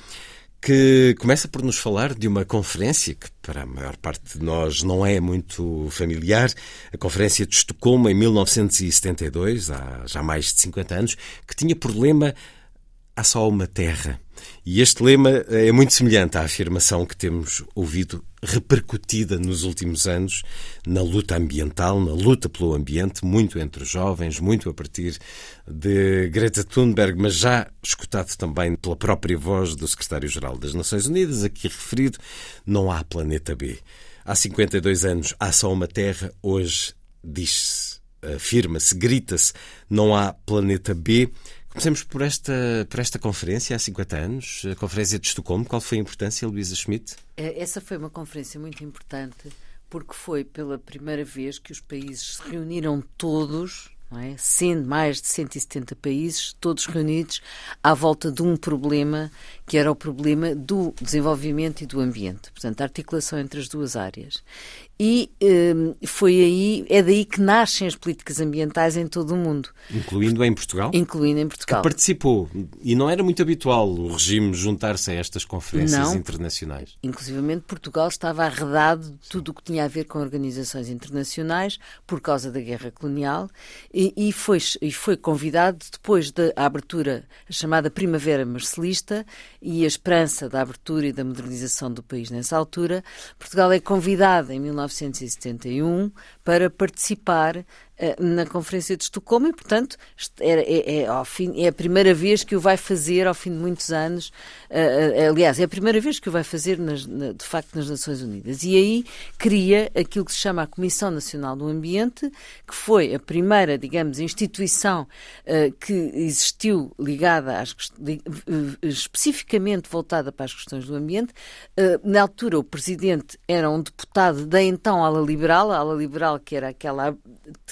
que começa por nos falar de uma conferência que para a maior parte de nós não é muito familiar, a Conferência de Estocolmo em 1972, há já mais de 50 anos, que tinha por lema há só uma terra. E este lema é muito semelhante à afirmação que temos ouvido repercutida nos últimos anos na luta ambiental, na luta pelo ambiente, muito entre os jovens, muito a partir de Greta Thunberg, mas já escutado também pela própria voz do secretário-geral das Nações Unidas, aqui referido, não há planeta B. Há 52 anos há só uma Terra, hoje diz-se, afirma-se, grita-se, não há planeta B. Comecemos por esta, por esta conferência há 50 anos, a Conferência de Estocolmo. Qual foi a importância, Luísa Schmidt? É, essa foi uma conferência muito importante porque foi pela primeira vez que os países se reuniram todos é? sendo mais de 170 países, todos reunidos à volta de um problema que era o problema do desenvolvimento e do ambiente, portanto, a articulação entre as duas áreas. E um, foi aí, é daí que nascem as políticas ambientais em todo o mundo. Incluindo em Portugal? Incluindo em Portugal. Que participou. E não era muito habitual o regime juntar-se a estas conferências não. internacionais. Inclusivamente Portugal estava arredado de tudo o que tinha a ver com organizações internacionais por causa da guerra colonial e, e foi, e foi convidado depois da abertura, a chamada Primavera Marcelista e a esperança da abertura e da modernização do país nessa altura. Portugal é convidado em 19 1971 para participar eh, na Conferência de Estocolmo e, portanto, é, é, é, fim, é, a primeira vez que o vai fazer ao fim de muitos anos. Uh, aliás, é a primeira vez que o vai fazer, nas, na, de facto, nas Nações Unidas. E aí cria aquilo que se chama a Comissão Nacional do Ambiente, que foi a primeira, digamos, instituição uh, que existiu ligada às, especificamente voltada para as questões do ambiente. na altura, o presidente era um deputado da então ala liberal, a ala liberal que era aquela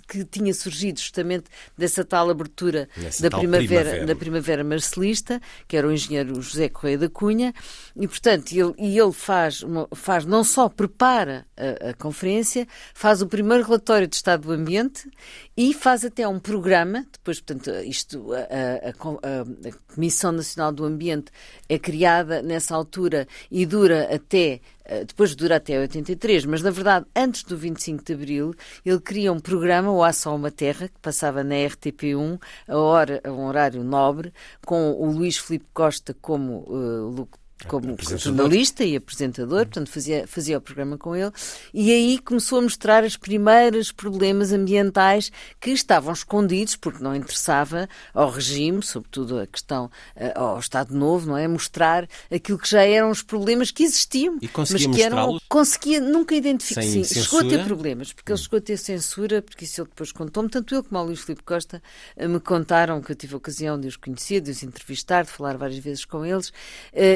que tinha surgido justamente dessa tal abertura da tal primavera, primavera, da primavera marcelista, que era o engenheiro José Correia da Cunha, e portanto ele, e ele faz, faz não só prepara a, a, conferência, faz o primeiro relatório de estado do ambiente e faz até um programa, depois portanto isto a, a, a Comissão Nacional do Ambiente é criada nessa altura e dura até depois dura até 83, mas na verdade, antes do 25 de Abril, ele cria um programa, o Há Só Uma Terra, que passava na RTP1, a, hora, a um horário nobre, com o Luís Filipe Costa como uh, como jornalista e apresentador, portanto fazia, fazia o programa com ele, e aí começou a mostrar os primeiros problemas ambientais que estavam escondidos, porque não interessava ao regime, sobretudo a questão uh, ao Estado Novo, não é? Mostrar aquilo que já eram os problemas que existiam, e mas que eram. Conseguia nunca identificar. Sim, chegou a ter problemas, porque ele hum. chegou a ter censura, porque isso ele depois contou-me, tanto ele como o Luís Filipe Costa uh, me contaram que eu tive a ocasião de os conhecer, de os entrevistar, de falar várias vezes com eles, uh,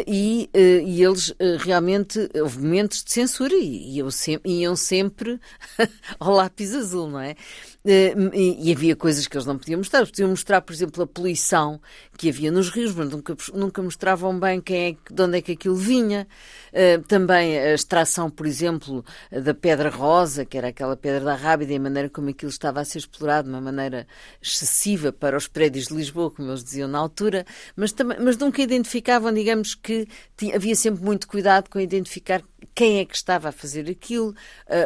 e e, uh, e eles uh, realmente, houve momentos de censura e, e iam sempre ao lápis azul, não é? Uh, e, havia coisas que eles não podiam mostrar. Eles podiam mostrar, por exemplo, a poluição que havia nos rios, mas nunca, nunca mostravam bem quem é, de onde é que aquilo vinha. Uh, também a extração, por exemplo, da pedra rosa, que era aquela pedra da Rábida, e a maneira como aquilo estava a ser explorado de uma maneira excessiva para os prédios de Lisboa, como eles diziam na altura, mas, também, mas nunca identificavam, digamos que tinha, havia sempre muito cuidado com identificar quem é que estava a fazer aquilo,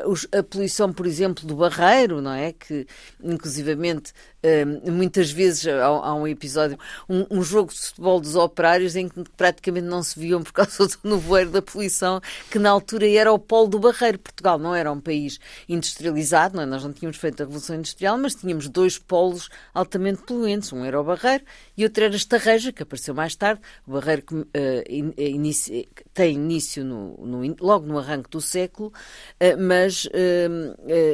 os, a poluição, por exemplo, do barreiro, não é? Que, inclusivamente, uh, muitas vezes há, um episódio, um, jogo de futebol dos operários em que praticamente não se viam por causa do nevoeiro da poluição, que na altura era o polo do barreiro. Portugal não era um país industrializado, não é? nós não tínhamos feito a Revolução Industrial, mas tínhamos dois polos altamente poluentes. Um era o barreiro e outro era a Estarreja, que apareceu mais tarde. O barreiro que uh, in, inicia, tem início no, no, logo no arranque do século, uh, mas uh,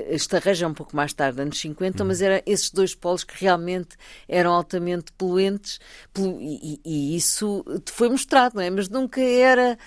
Estarreja é um pouco mais tarde, anos 50, mas eram esses dois polos que realmente eram altamente poluentes e, e, isso foi mostrado, não é? Mas nunca era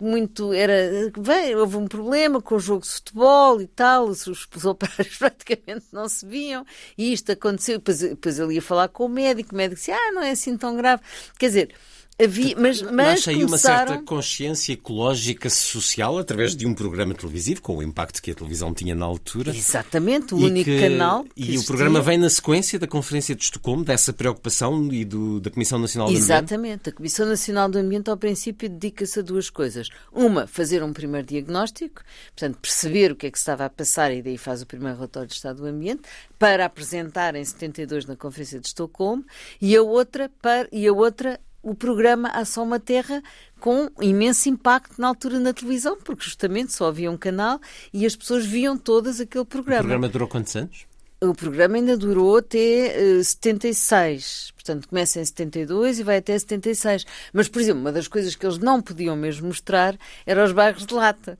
muito. Era, bem, houve um problema com o jogo de futebol e tal, os, os operários praticamente não se viam e isto aconteceu. Depois, depois ele ia falar com o médico, o médico disse: Ah, não é assim tão grave. Quer dizer, Havia, mas, mas aí começaram... uma certa consciência ecológica social através de um programa televisivo, com o impacto que a televisão tinha na altura. Exatamente, o único que, canal. Que e existia. o programa vem na sequência da Conferência de Estocolmo, dessa preocupação e do, da Comissão Nacional do Exatamente. Ambiente. Exatamente, a Comissão Nacional do Ambiente, ao princípio, dedica-se a duas coisas. Uma, fazer um primeiro diagnóstico, portanto, perceber o que é que estava a passar e daí faz o primeiro relatório de Estado do Ambiente, para apresentar em 72 na Conferência de Estocolmo, e a outra, para, e a outra o programa Ação Uma Terra com imenso impacto na altura na televisão, porque justamente só havia um canal e as pessoas viam todas aquele programa. O programa durou quantos anos? O programa ainda durou até uh, 76. Portanto, começa em 72 e vai até 76. Mas, por exemplo, uma das coisas que eles não podiam mesmo mostrar era os bairros de lata.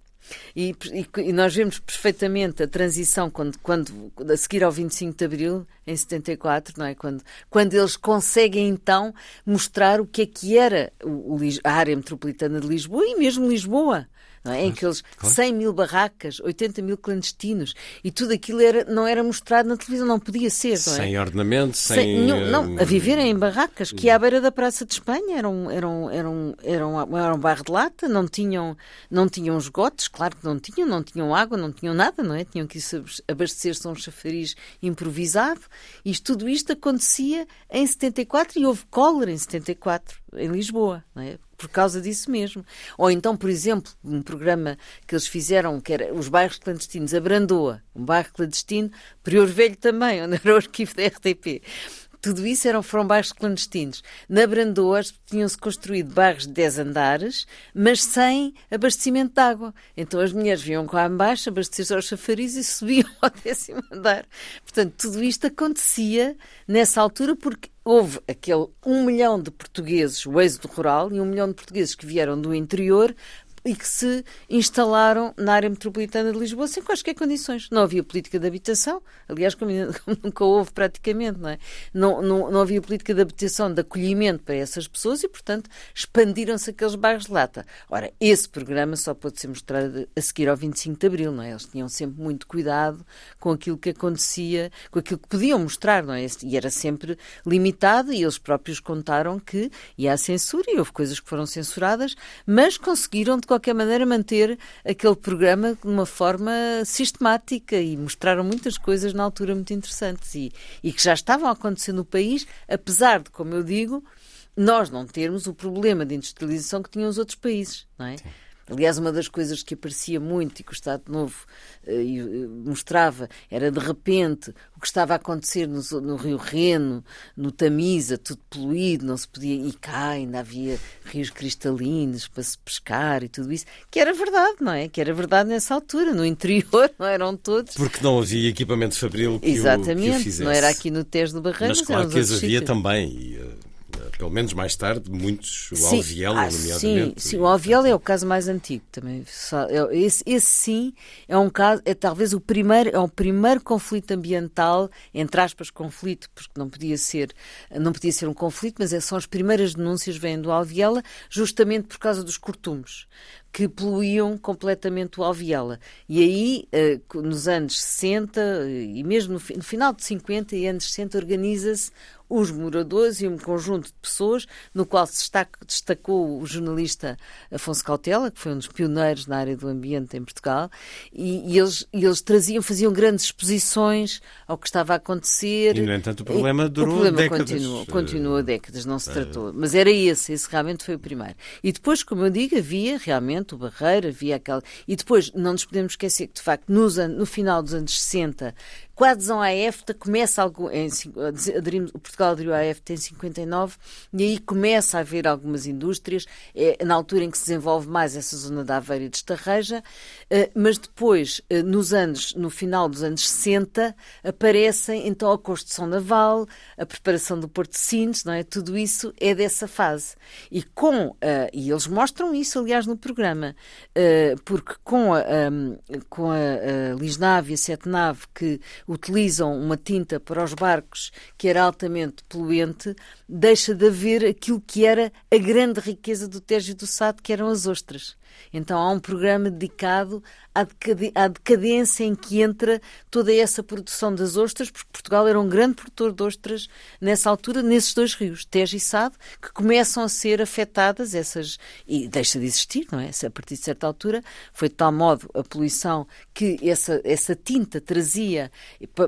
E, e, e, nós vemos perfeitamente a transição quando, quando, a seguir ao 25 de Abril, em 74, não é? Quando, quando eles conseguem então mostrar o que é que era o, o, a área metropolitana de Lisboa e mesmo Lisboa não é? Claro, em que eles claro. 100 mil barracas, 80 mil clandestinos e tudo aquilo era, não era mostrado na televisão, não podia ser. Não é? Sem ordenamento, sem. sem nenhum, não, a viverem em barracas, que à beira da Praça de Espanha eram, eram, eram, eram, eram um bairro de lata, não tinham, não tinham esgotos, claro que não tinham, não tinham água, não tinham nada, não é? Tinham que abastecer-se a um chafariz improvisado. e tudo isto acontecia em 74 e houve cólera em 74, em Lisboa, é? por causa disso mesmo. Ou então, por exemplo, um programa que eles fizeram, que era os bairros clandestinos, a Brandoa, um bairro clandestino, Prior Velho também, onde era o arquivo da RTP. Tudo isso eram, foram bairros clandestinos. Na Brandoa tinham-se construído bairros de 10 andares, mas sem abastecimento de água. Então as mulheres vinham cá embaixo, abastecer-se aos chafariz e subiam ao décimo andar. Portanto, tudo isto acontecia nessa altura porque houve aquele um milhão de portugueses, o êxodo rural, e um milhão de portugueses que vieram do interior e que se instalaram na área metropolitana de Lisboa sem quaisquer condições. Não havia política de habitação, aliás, como, nunca houve praticamente, não é? Não, não, não havia política de habitação, de acolhimento para essas pessoas e, portanto, expandiram-se aqueles bairros de lata. Ora, esse programa só pode ser mostrado a seguir ao 25 de Abril, não é? Eles tinham sempre muito cuidado com aquilo que acontecia, com aquilo que podiam mostrar, não é? E era sempre limitado e eles próprios contaram que ia à censura e houve coisas que foram censuradas, mas conseguiram, de qualquer maneira, manter aquele programa de uma forma sistemática e mostraram muitas coisas na altura muito interessantes e, e que já estavam a acontecer no país, apesar de, como eu digo, nós não termos o problema de industrialização que tinham os outros países, não é? Sim. Aliás, uma das coisas que aparecia muito e que o Estado Novo uh, mostrava era, de repente, o que estava a acontecer no, no, Rio Reno, no Tamisa, tudo poluído, não se podia. E cá ainda havia rios cristalinos para se pescar e tudo isso, que era verdade, não é? Que era verdade nessa altura. No interior não eram todos. Porque não havia equipamento fabril que Exatamente, o, que o fizesse. não era aqui no Tejo do Barreiro. Mas claro que as havia também. E, uh pelo menos mais tarde, muitos, o sim, Alviela, ah, nomeadamente. Sim, sim, o Alviela é o caso mais antigo também. É, esse, esse sim é um caso, é talvez o primeiro, é o primeiro conflito ambiental, entre aspas, conflito, porque não podia ser, não podia ser um conflito, mas é, são as primeiras denúncias vêm do Alviela, justamente por causa dos cortumes que poluíam completamente o Alviela. E aí, eh, nos anos 60 e mesmo no final de 50 e anos 60, organiza-se os moradores e um conjunto de pessoas, no qual se destacou o jornalista Afonso Cautela, que foi um dos pioneiros na área do ambiente em Portugal, e, e eles, e eles traziam, faziam grandes exposições ao que estava a acontecer. E, no entanto, o problema durou o problema décadas. Continuou, continuou décadas, não se tratou. Mas era esse, esse realmente foi o primeiro. E depois, como eu digo, havia realmente desenvolvimento, o Barreiro, havia aquela. E depois, não nos podemos esquecer que, de facto, nos, no final dos anos 60, adesão à EFTA, começa algo. Em, aderimos, Portugal aderiu à EFTA em 59 e aí começa a haver algumas indústrias, é, na altura em que se desenvolve mais essa zona da Aveira e de Estarreja, eh, mas depois, eh, nos anos, no final dos anos 60, aparecem então a construção naval, a preparação do Porto de Sines, não é? Tudo isso é dessa fase. E com, uh, e eles mostram isso, aliás, no programa, porque com a, com a, a Lisnave e a Setnave, que utilizam uma tinta para os barcos que era altamente poluente, deixa de haver aquilo que era a grande riqueza do Tejo e do Sado, que eram as ostras. Então há um programa dedicado à decadência em que entra toda essa produção das ostras, porque Portugal era um grande produtor de ostras nessa altura, nesses dois rios, Tejo e Sado, que começam a ser afetadas, essas e deixa de existir, não é? A partir de certa altura foi de tal modo a poluição que essa, essa tinta trazia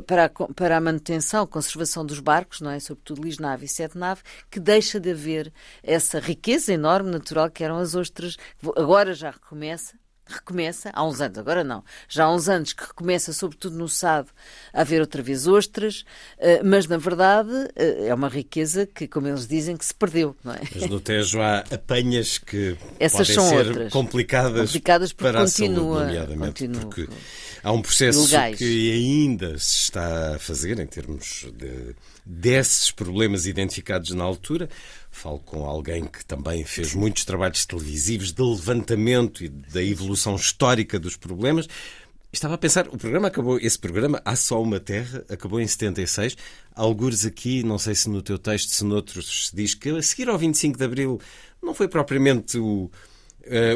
para a, para a manutenção, conservação dos barcos, não é? Sobretudo Lisnave e Sete Nave, que deixa de haver essa riqueza enorme natural que eram as ostras. Agora já recomeça, recomeça, há uns anos, agora não, já há uns anos que recomeça, sobretudo no Sado, a haver outra vez ostras, eh, mas na verdade eh, é uma riqueza que, como eles dizem, que se perdeu, não é? Mas no Tejo há apanhas que Essas podem são ser outras. complicadas, complicadas para continua, a saúde, nomeadamente, continua, porque há um processo que ainda se está a fazer em termos de, desses problemas identificados na altura, Falo com alguém que também fez muitos trabalhos televisivos de levantamento e da evolução histórica dos problemas. Estava a pensar, o programa acabou, esse programa, Há Só Uma Terra, acabou em 76. Algures aqui, não sei se no teu texto, se noutros, se diz que a seguir ao 25 de Abril não foi propriamente o,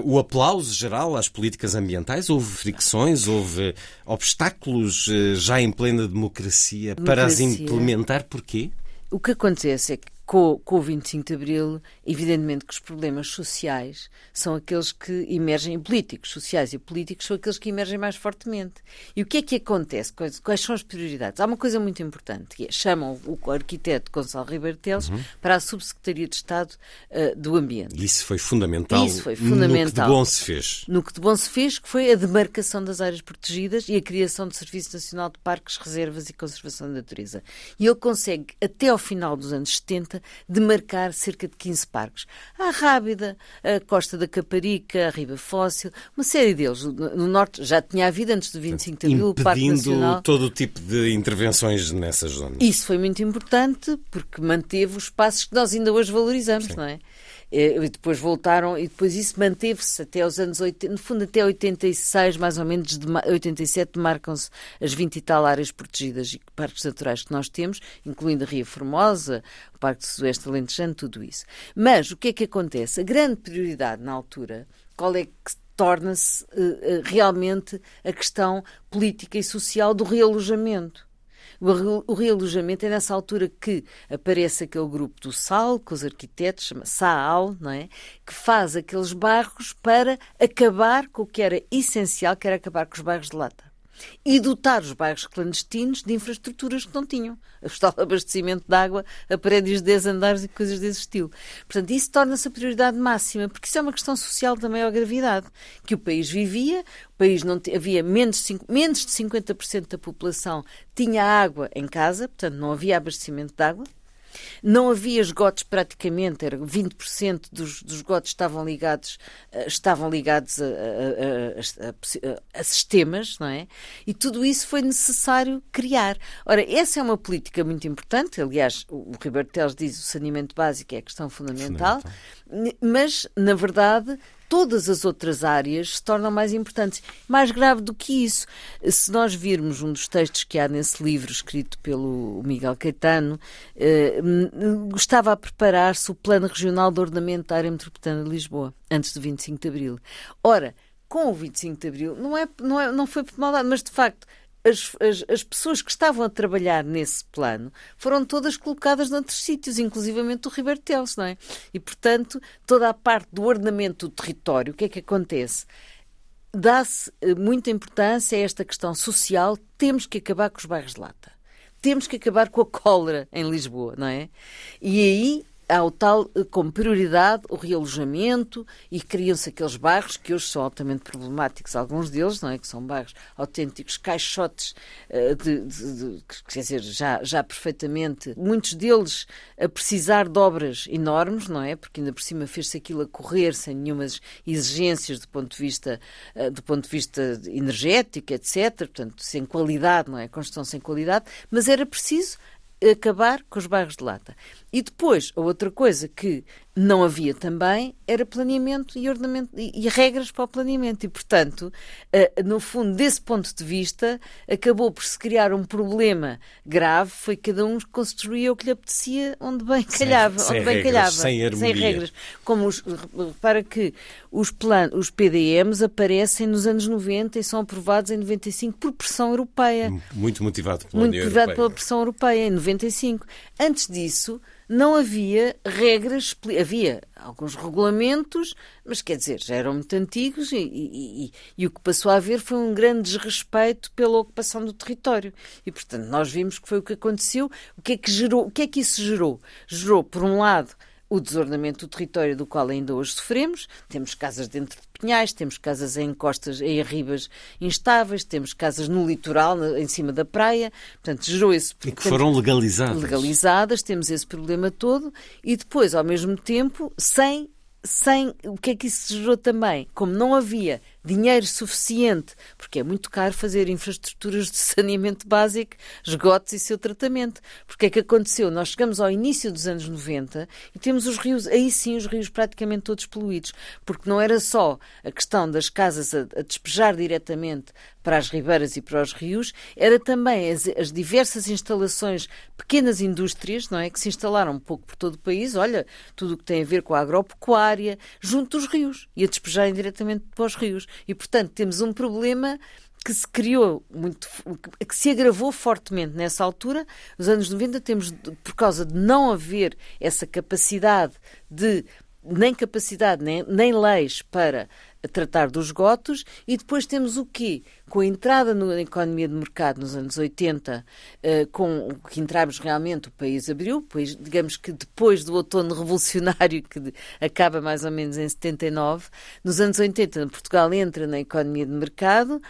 o aplauso geral às políticas ambientais? Houve fricções, houve obstáculos uh, já em plena democracia, democracia, para as implementar? Porquê? O que acontece é que com, com, o 25 de Abril, evidentemente que os problemas sociais são aqueles que emergem, políticos, sociais e políticos, são aqueles que emergem mais fortemente. E o que é que acontece? Quais, quais são as prioridades? Há uma coisa muito importante, que é, chamam o arquiteto Gonçalo Ribeiro Teles uhum. para a Subsecretaria de Estado uh, do Ambiente. Isso foi fundamental. Isso foi fundamental. No que de bom se fez. No que de bom se fez, que foi a demarcação das áreas protegidas e a criação do Serviço Nacional de Parques, Reservas e Conservação da Natureza. E ele consegue, até ao final dos anos 70, de marcar cerca de 15 parques. A Rábida, a Costa da Caparica, a Riba Fóssil, uma série deles. No Norte já tinha havido antes do 25 de Abril o Parque Nacional. todo o tipo de intervenções nessas zonas. Isso foi muito importante porque manteve os espaços que nós ainda hoje valorizamos, Sim. não é? Eh, e depois voltaram, e depois isso manteve-se até os anos 80, no fundo até 86, mais ou menos, de 87 marcam-se as 20 e tal áreas protegidas e parques naturais que nós temos, incluindo a Ria Formosa, o Parque do Sudoeste Alentejano, tudo isso. Mas o que é que acontece? A grande prioridade na altura, qual é que torna-se uh, realmente a questão política e social do realojamento. O realojamento é nessa altura que aparece aquele grupo do SAL, com os arquitetos, chama SAAL, não é? que faz aqueles bairros para acabar com o que era essencial, que era acabar com os bairros de lata e dotar os bairros clandestinos de infraestruturas que não tinham. Ajustar o abastecimento de água a prédios de 10 andares e coisas desse estilo. Portanto, isso torna-se a prioridade máxima, porque isso é uma questão social de maior gravidade. Que o país vivia, o país não havia menos, menos de 50% da população tinha água em casa, portanto não havia abastecimento de água. Não havia esgotos praticamente, era 20% dos, dos esgotos estavam ligados, uh, estavam ligados a, a, a, a, sistemas, não é? E tudo isso foi necessário criar. Ora, essa é uma política muito importante, aliás, o, o Ribeiro Teles diz o saneamento básico é a questão fundamental, fundamental. mas, na verdade, todas as outras áreas se tornam mais importantes. Mais grave do que isso, se nós virmos um dos textos que há nesse livro escrito pelo Miguel Caetano, eh, estava a preparar-se o Plano Regional de Ordenamento da Área Metropolitana de Lisboa, antes do 25 de Abril. Ora, com o 25 de Abril, não, é, não, é, não foi por maldade, mas de facto as, as, as, pessoas que estavam a trabalhar nesse plano foram todas colocadas noutros sítios, inclusivamente o Ribeiro Teles, não é? E, portanto, toda a parte do ordenamento do território, o que é que acontece? Dá-se eh, muita importância a esta questão social, temos que acabar com os bairros de lata. Temos que acabar com a cólera em Lisboa, não é? E aí há o tal eh, como prioridade o realojamento e criam-se aqueles bairros que hoje são altamente problemáticos, alguns deles, não é? Que são bairros autênticos caixotes uh, de, de, de, quer dizer, já, já perfeitamente, muitos deles a precisar de obras enormes, não é? Porque ainda por cima fez-se aquilo a correr sem nenhumas exigências do ponto de vista, uh, do ponto de vista energético, etc. Portanto, sem qualidade, não é? Construção sem qualidade, mas era preciso acabar com os bairros de lata. E depois, a outra coisa que não havia também era planeamento e ordenamento e, e regras para o planeamento. E, portanto, uh, no fundo, desse ponto de vista, acabou por se criar um problema grave. Foi cada um construía o que lhe apetecia, onde bem calhava. Sem, onde sem bem regras, calhava. Sem, sem regras. Como os, para que os, plan, os PDMs aparecem nos anos 90 e são aprovados em 95 por pressão europeia. Muito motivado pela Muito motivado Europeia. pela pressão europeia, em 95. Antes disso, não havia regras, havia alguns regulamentos, mas quer dizer, já eram muito antigos e, e, e, e, o que passou a haver foi um grande desrespeito pela ocupação do território. E, portanto, nós vimos que foi o que aconteceu. O que é que gerou? O que é que isso gerou? Gerou, por um lado, o desordenamento do território do qual ainda hoje sofremos. Temos casas dentro de pinhais, temos casas em costas, em ribas instáveis, temos casas no litoral, em cima da praia. Portanto, gerou esse E que foram legalizadas. Legalizadas, temos esse problema todo. E depois, ao mesmo tempo, sem sem o que é que isso gerou também? Como não havia dinheiro suficiente, porque é muito caro fazer infraestruturas de saneamento básico, esgotos e seu tratamento. Porque é que aconteceu? Nós chegamos ao início dos anos 90 e temos os rios, aí sim os rios praticamente todos poluídos, porque não era só a questão das casas a, a despejar diretamente para as ribeiras e para os rios, era também as, as, diversas instalações, pequenas indústrias, não é, que se instalaram um pouco por todo o país, olha, tudo o que tem a ver com a agropecuária, junto dos rios, e a despejarem diretamente para os rios. E, portanto, temos um problema que se criou muito, que se agravou fortemente nessa altura. Nos anos 90 temos, por causa de não haver essa capacidade de nem capacidade, nem, nem leis para tratar dos esgotos e depois temos o quê? Com a entrada na economia de mercado nos anos 80, uh, com que entramos realmente, o país abriu, pois, digamos que depois do outono revolucionário, que acaba mais ou menos em 79, nos anos 80 Portugal entra na economia de mercado,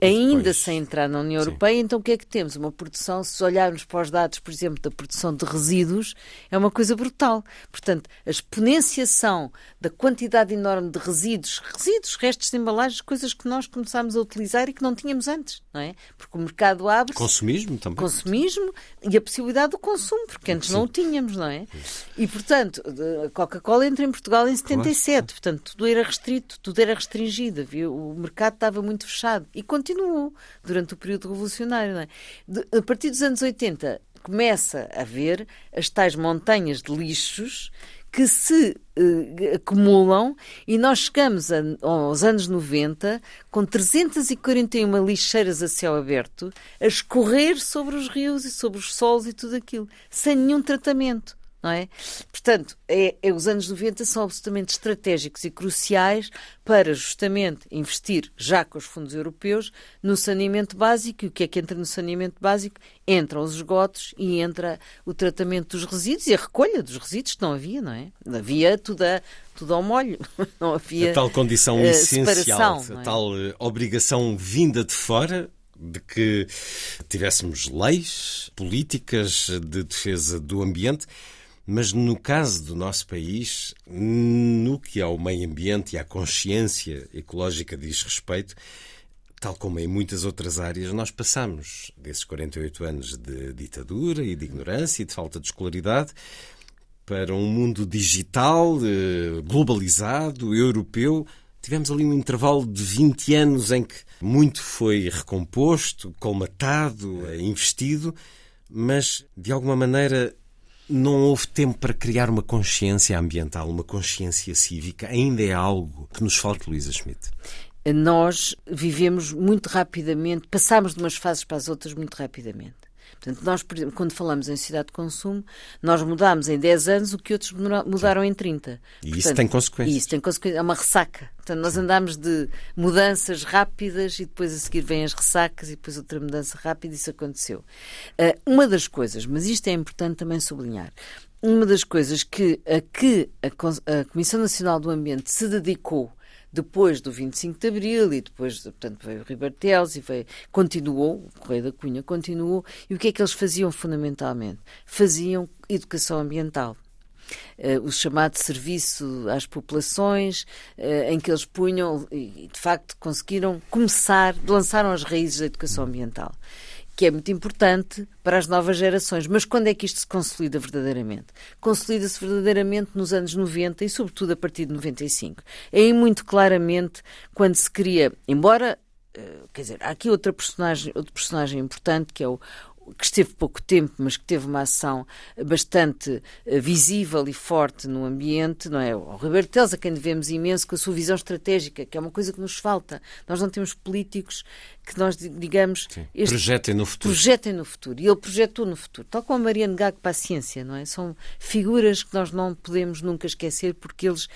ainda depois, sem entrar na União sim. Europeia, então o que é que temos? Uma produção, se olharmos para os dados, por exemplo, da produção de resíduos, é uma coisa brutal. Portanto, a exponenciação da quantidade enorme de resíduos, resíduos, restos de embalagens, coisas que nós começámos a utilizar e que não tínhamos antes, não é? Porque o mercado abre. Consumismo também. Consumismo e a possibilidade do consumo, porque antes sim. não o tínhamos, não é? E, portanto, a Coca-Cola entra em Portugal em 77, claro. portanto, tudo era restrito, tudo era restringido, viu? o mercado estava muito fechado. E continuou durante o período revolucionário. É? De, a partir dos anos 80 começa a haver as tais montanhas de lixos que se uh, acumulam e nós chegamos a, aos anos 90 com 341 lixeiras a céu aberto a escorrer sobre os rios e sobre os solos e tudo aquilo, sem nenhum tratamento não é? Portanto, é, é, os anos 90 são absolutamente estratégicos e cruciais para justamente investir, já com os fundos europeus, no saneamento básico. E o que é que entra no saneamento básico? Entram os esgotos e entra o tratamento dos resíduos e a recolha dos resíduos, que não havia, não é? Havia tudo, a, tudo ao molho, não havia. A tal condição uh, essencial, é? a tal uh, obrigação vinda de fora de que tivéssemos leis, políticas de defesa do ambiente mas no caso do nosso país, no que ao meio ambiente e à consciência ecológica diz respeito, tal como em muitas outras áreas, nós passamos desses 48 anos de ditadura e de ignorância e de falta de escolaridade para um mundo digital, eh, globalizado, europeu. Tivemos ali um intervalo de 20 anos em que muito foi recomposto, colmatado, eh, investido, mas de alguma maneira não houve tempo para criar uma consciência ambiental, uma consciência cívica. Ainda é algo que nos falta, Luísa Schmidt. Nós vivemos muito rapidamente, passamos de umas fases para as outras muito rapidamente. Portanto, nós, por exemplo, quando falamos em cidade de consumo, nós mudamos em 10 anos o que outros mudaram em 30. E Portanto, isso tem consequências. E isso tem consequências. É uma ressaca. Portanto, nós andamos de mudanças rápidas e depois a seguir vêm as ressacas e depois outra mudança rápida. Isso aconteceu. Uh, uma das coisas, mas isto é importante também sublinhar, uma das coisas que a que a, a Comissão Nacional do Ambiente se dedicou depois do 25 de Abril e depois, portanto, veio o Ribartelos e veio, continuou, o Correio da Cunha continuou, e o que é que eles faziam fundamentalmente? Faziam educação ambiental. Uh, o chamado serviço às populações, uh, em que eles punham e, de facto, conseguiram começar, lançaram as raízes da educação ambiental que é muito importante para as novas gerações. Mas quando é que isto se consolida verdadeiramente? Consolida-se verdadeiramente nos anos 90 e, sobretudo, a partir de 95. É aí muito claramente quando se cria, embora eh, quer dizer, há aqui outra personagem, outro personagem importante que é o, que esteve pouco tempo, mas que teve uma ação bastante eh, visível e forte no ambiente, não é? O Roberto Teles, a quem devemos imenso, com a sua visão estratégica, que é uma coisa que nos falta. Nós não temos políticos que nós digamos este, projetem no futuro. Projetem no futuro. E ele projetou no futuro, tal como a Mariana Gago para a ciência, não é? São figuras que nós não podemos nunca esquecer porque eles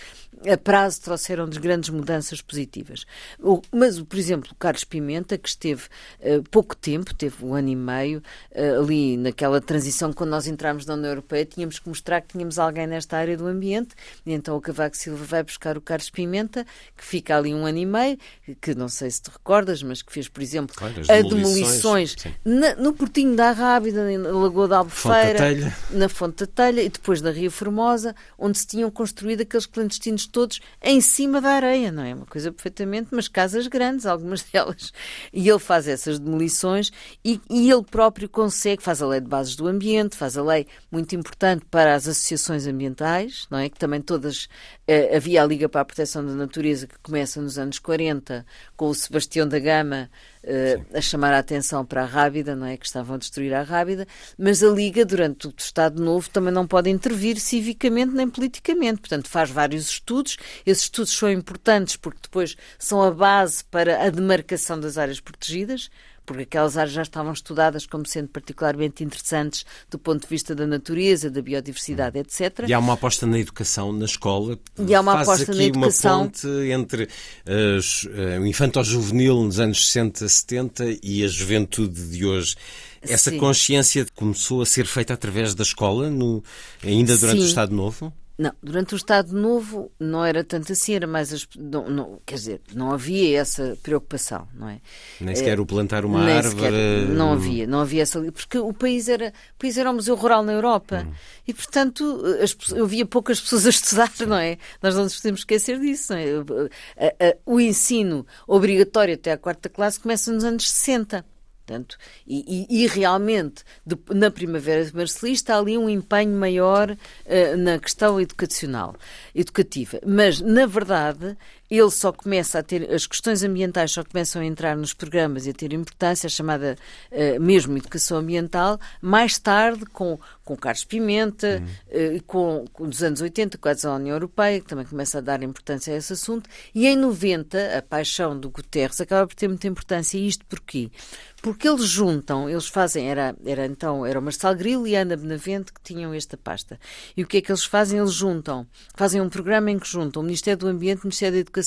a prazo trouxeram-nos grandes mudanças positivas. O, mas, por exemplo, o Carlos Pimenta, que esteve uh, pouco tempo, teve um ano e meio, uh, ali naquela transição, quando nós entramos na União Europeia, tínhamos que mostrar que tínhamos alguém nesta área do ambiente, e então o Cavaco Silva vai buscar o Carlos Pimenta, que fica ali um ano e meio, que não sei se te recordas, mas que fez, por exemplo, claro, a demolições, na, no Portinho da Rábida, na Lagoa da Albufeira, na Fonte da Telha, e depois da Ria Formosa, onde se tinham construído aqueles clandestinos todos em cima da areia, não é? Uma coisa perfeitamente, mas casas grandes, algumas delas. E ele faz essas demolições e, e ele próprio consegue, faz a lei de bases do ambiente, faz a lei muito importante para as associações ambientais, não é? Que também todas. Eh, havia a Liga para a Proteção da Natureza que começa nos anos 40 com o Sebastião da Gama uh, a chamar a atenção para a Rábida, não é? Que estavam a destruir a Rábida, mas a Liga, durante o Estado Novo, também não pode intervir civicamente nem politicamente. Portanto, faz vários estudos. Esses estudos são importantes porque depois são a base para a demarcação das áreas protegidas porque aquelas áreas já estavam estudadas como sendo particularmente interessantes do ponto de vista da natureza, da biodiversidade, etc. E há uma aposta na educação na escola. E há uma Faz aposta na educação. uma ponte entre uh, o infanto-juvenil nos anos 60, 70 e a juventude de hoje. Essa Sim. consciência começou a ser feita através da escola, no, ainda durante Sim. o Estado Novo? Não, durante o Estado Novo não era tanto assim, era mais. As, não, não, quer dizer, não havia essa preocupação, não é? Nem sequer o plantar uma árvore. Sequer, não havia, não havia essa. Porque o país era, o país era um museu rural na Europa hum. e, portanto, as, havia poucas pessoas a estudar, não é? Nós não nos podemos esquecer disso, não é? O ensino obrigatório até à quarta classe começa nos anos 60. Portanto, e, e, e realmente, de, na Primavera Marcelista, há ali um empenho maior uh, na questão educacional, educativa. Mas, na verdade, ele só começa a ter, as questões ambientais só começam a entrar nos programas e a ter importância, a chamada uh, mesmo educação ambiental, mais tarde com, com Carlos Pimenta, uhum. uh, com, com anos 80, quase a União Europeia, que também começa a dar importância a esse assunto, e em 90, a paixão do Guterres acaba por ter muita importância. E isto porquê? Porque eles juntam, eles fazem, era, era então, era o Marcelo Grilo e a Ana Benavente que tinham esta pasta. E o que é que eles fazem? Eles juntam, fazem um programa em que juntam o Ministério do Ambiente, o Ministério da Educação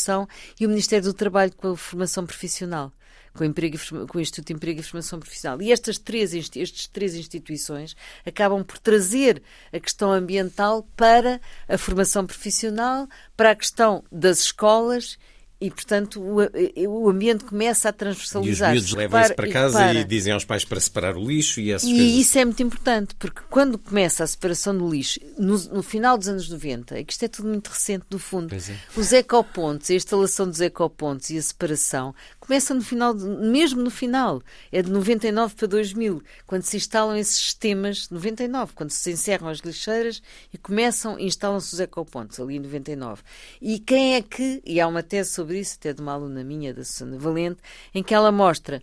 e o Ministério do Trabalho com a formação profissional. Com o, emprego, com o, Instituto de Emprego e Formação Profissional. E estas três, estes três instituições acabam por trazer a questão ambiental para a formação profissional, para a questão das escolas e, portanto, o, o ambiente começa a transversalizar. E os miúdos levam isso para casa e, e, dizem aos pais para separar o lixo e essas e coisas. E isso é muito importante, porque quando começa a separação do lixo, no, no final dos anos 90, é que isto é tudo muito recente, no fundo, é. os ecopontos, a instalação dos ecopontos e a separação, começa no final, de, mesmo no final, é de 99 para 2000, quando se instalam esses sistemas, 99, quando se encerram as lixeiras e começam, instalam-se os ecopontos, ali em 99. E quem é que, e há uma tese sobre isso, até de uma aluna minha, da Susana Valente, em que ela mostra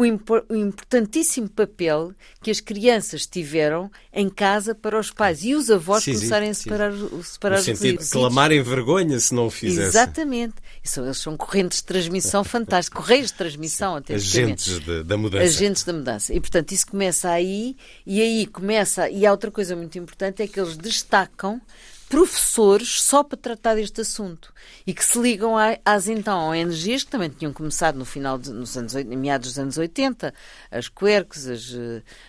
o, importantíssimo papel que as crianças tiveram em casa para os pais e os avós sim, começarem sim, a separar, separar no os sentido de clamarem vergonha se não o fizessem. Exatamente. Isso, eles são correntes de transmissão fantásticas, correios de transmissão até Agentes de, da mudança. Agentes da mudança. E, portanto, isso começa aí e aí começa... E há outra coisa muito importante, é que eles destacam professores só para tratar deste assunto e que se ligam às então ONGs que também tinham começado no final de, nos anos, meados dos anos 80, as Quercus, as,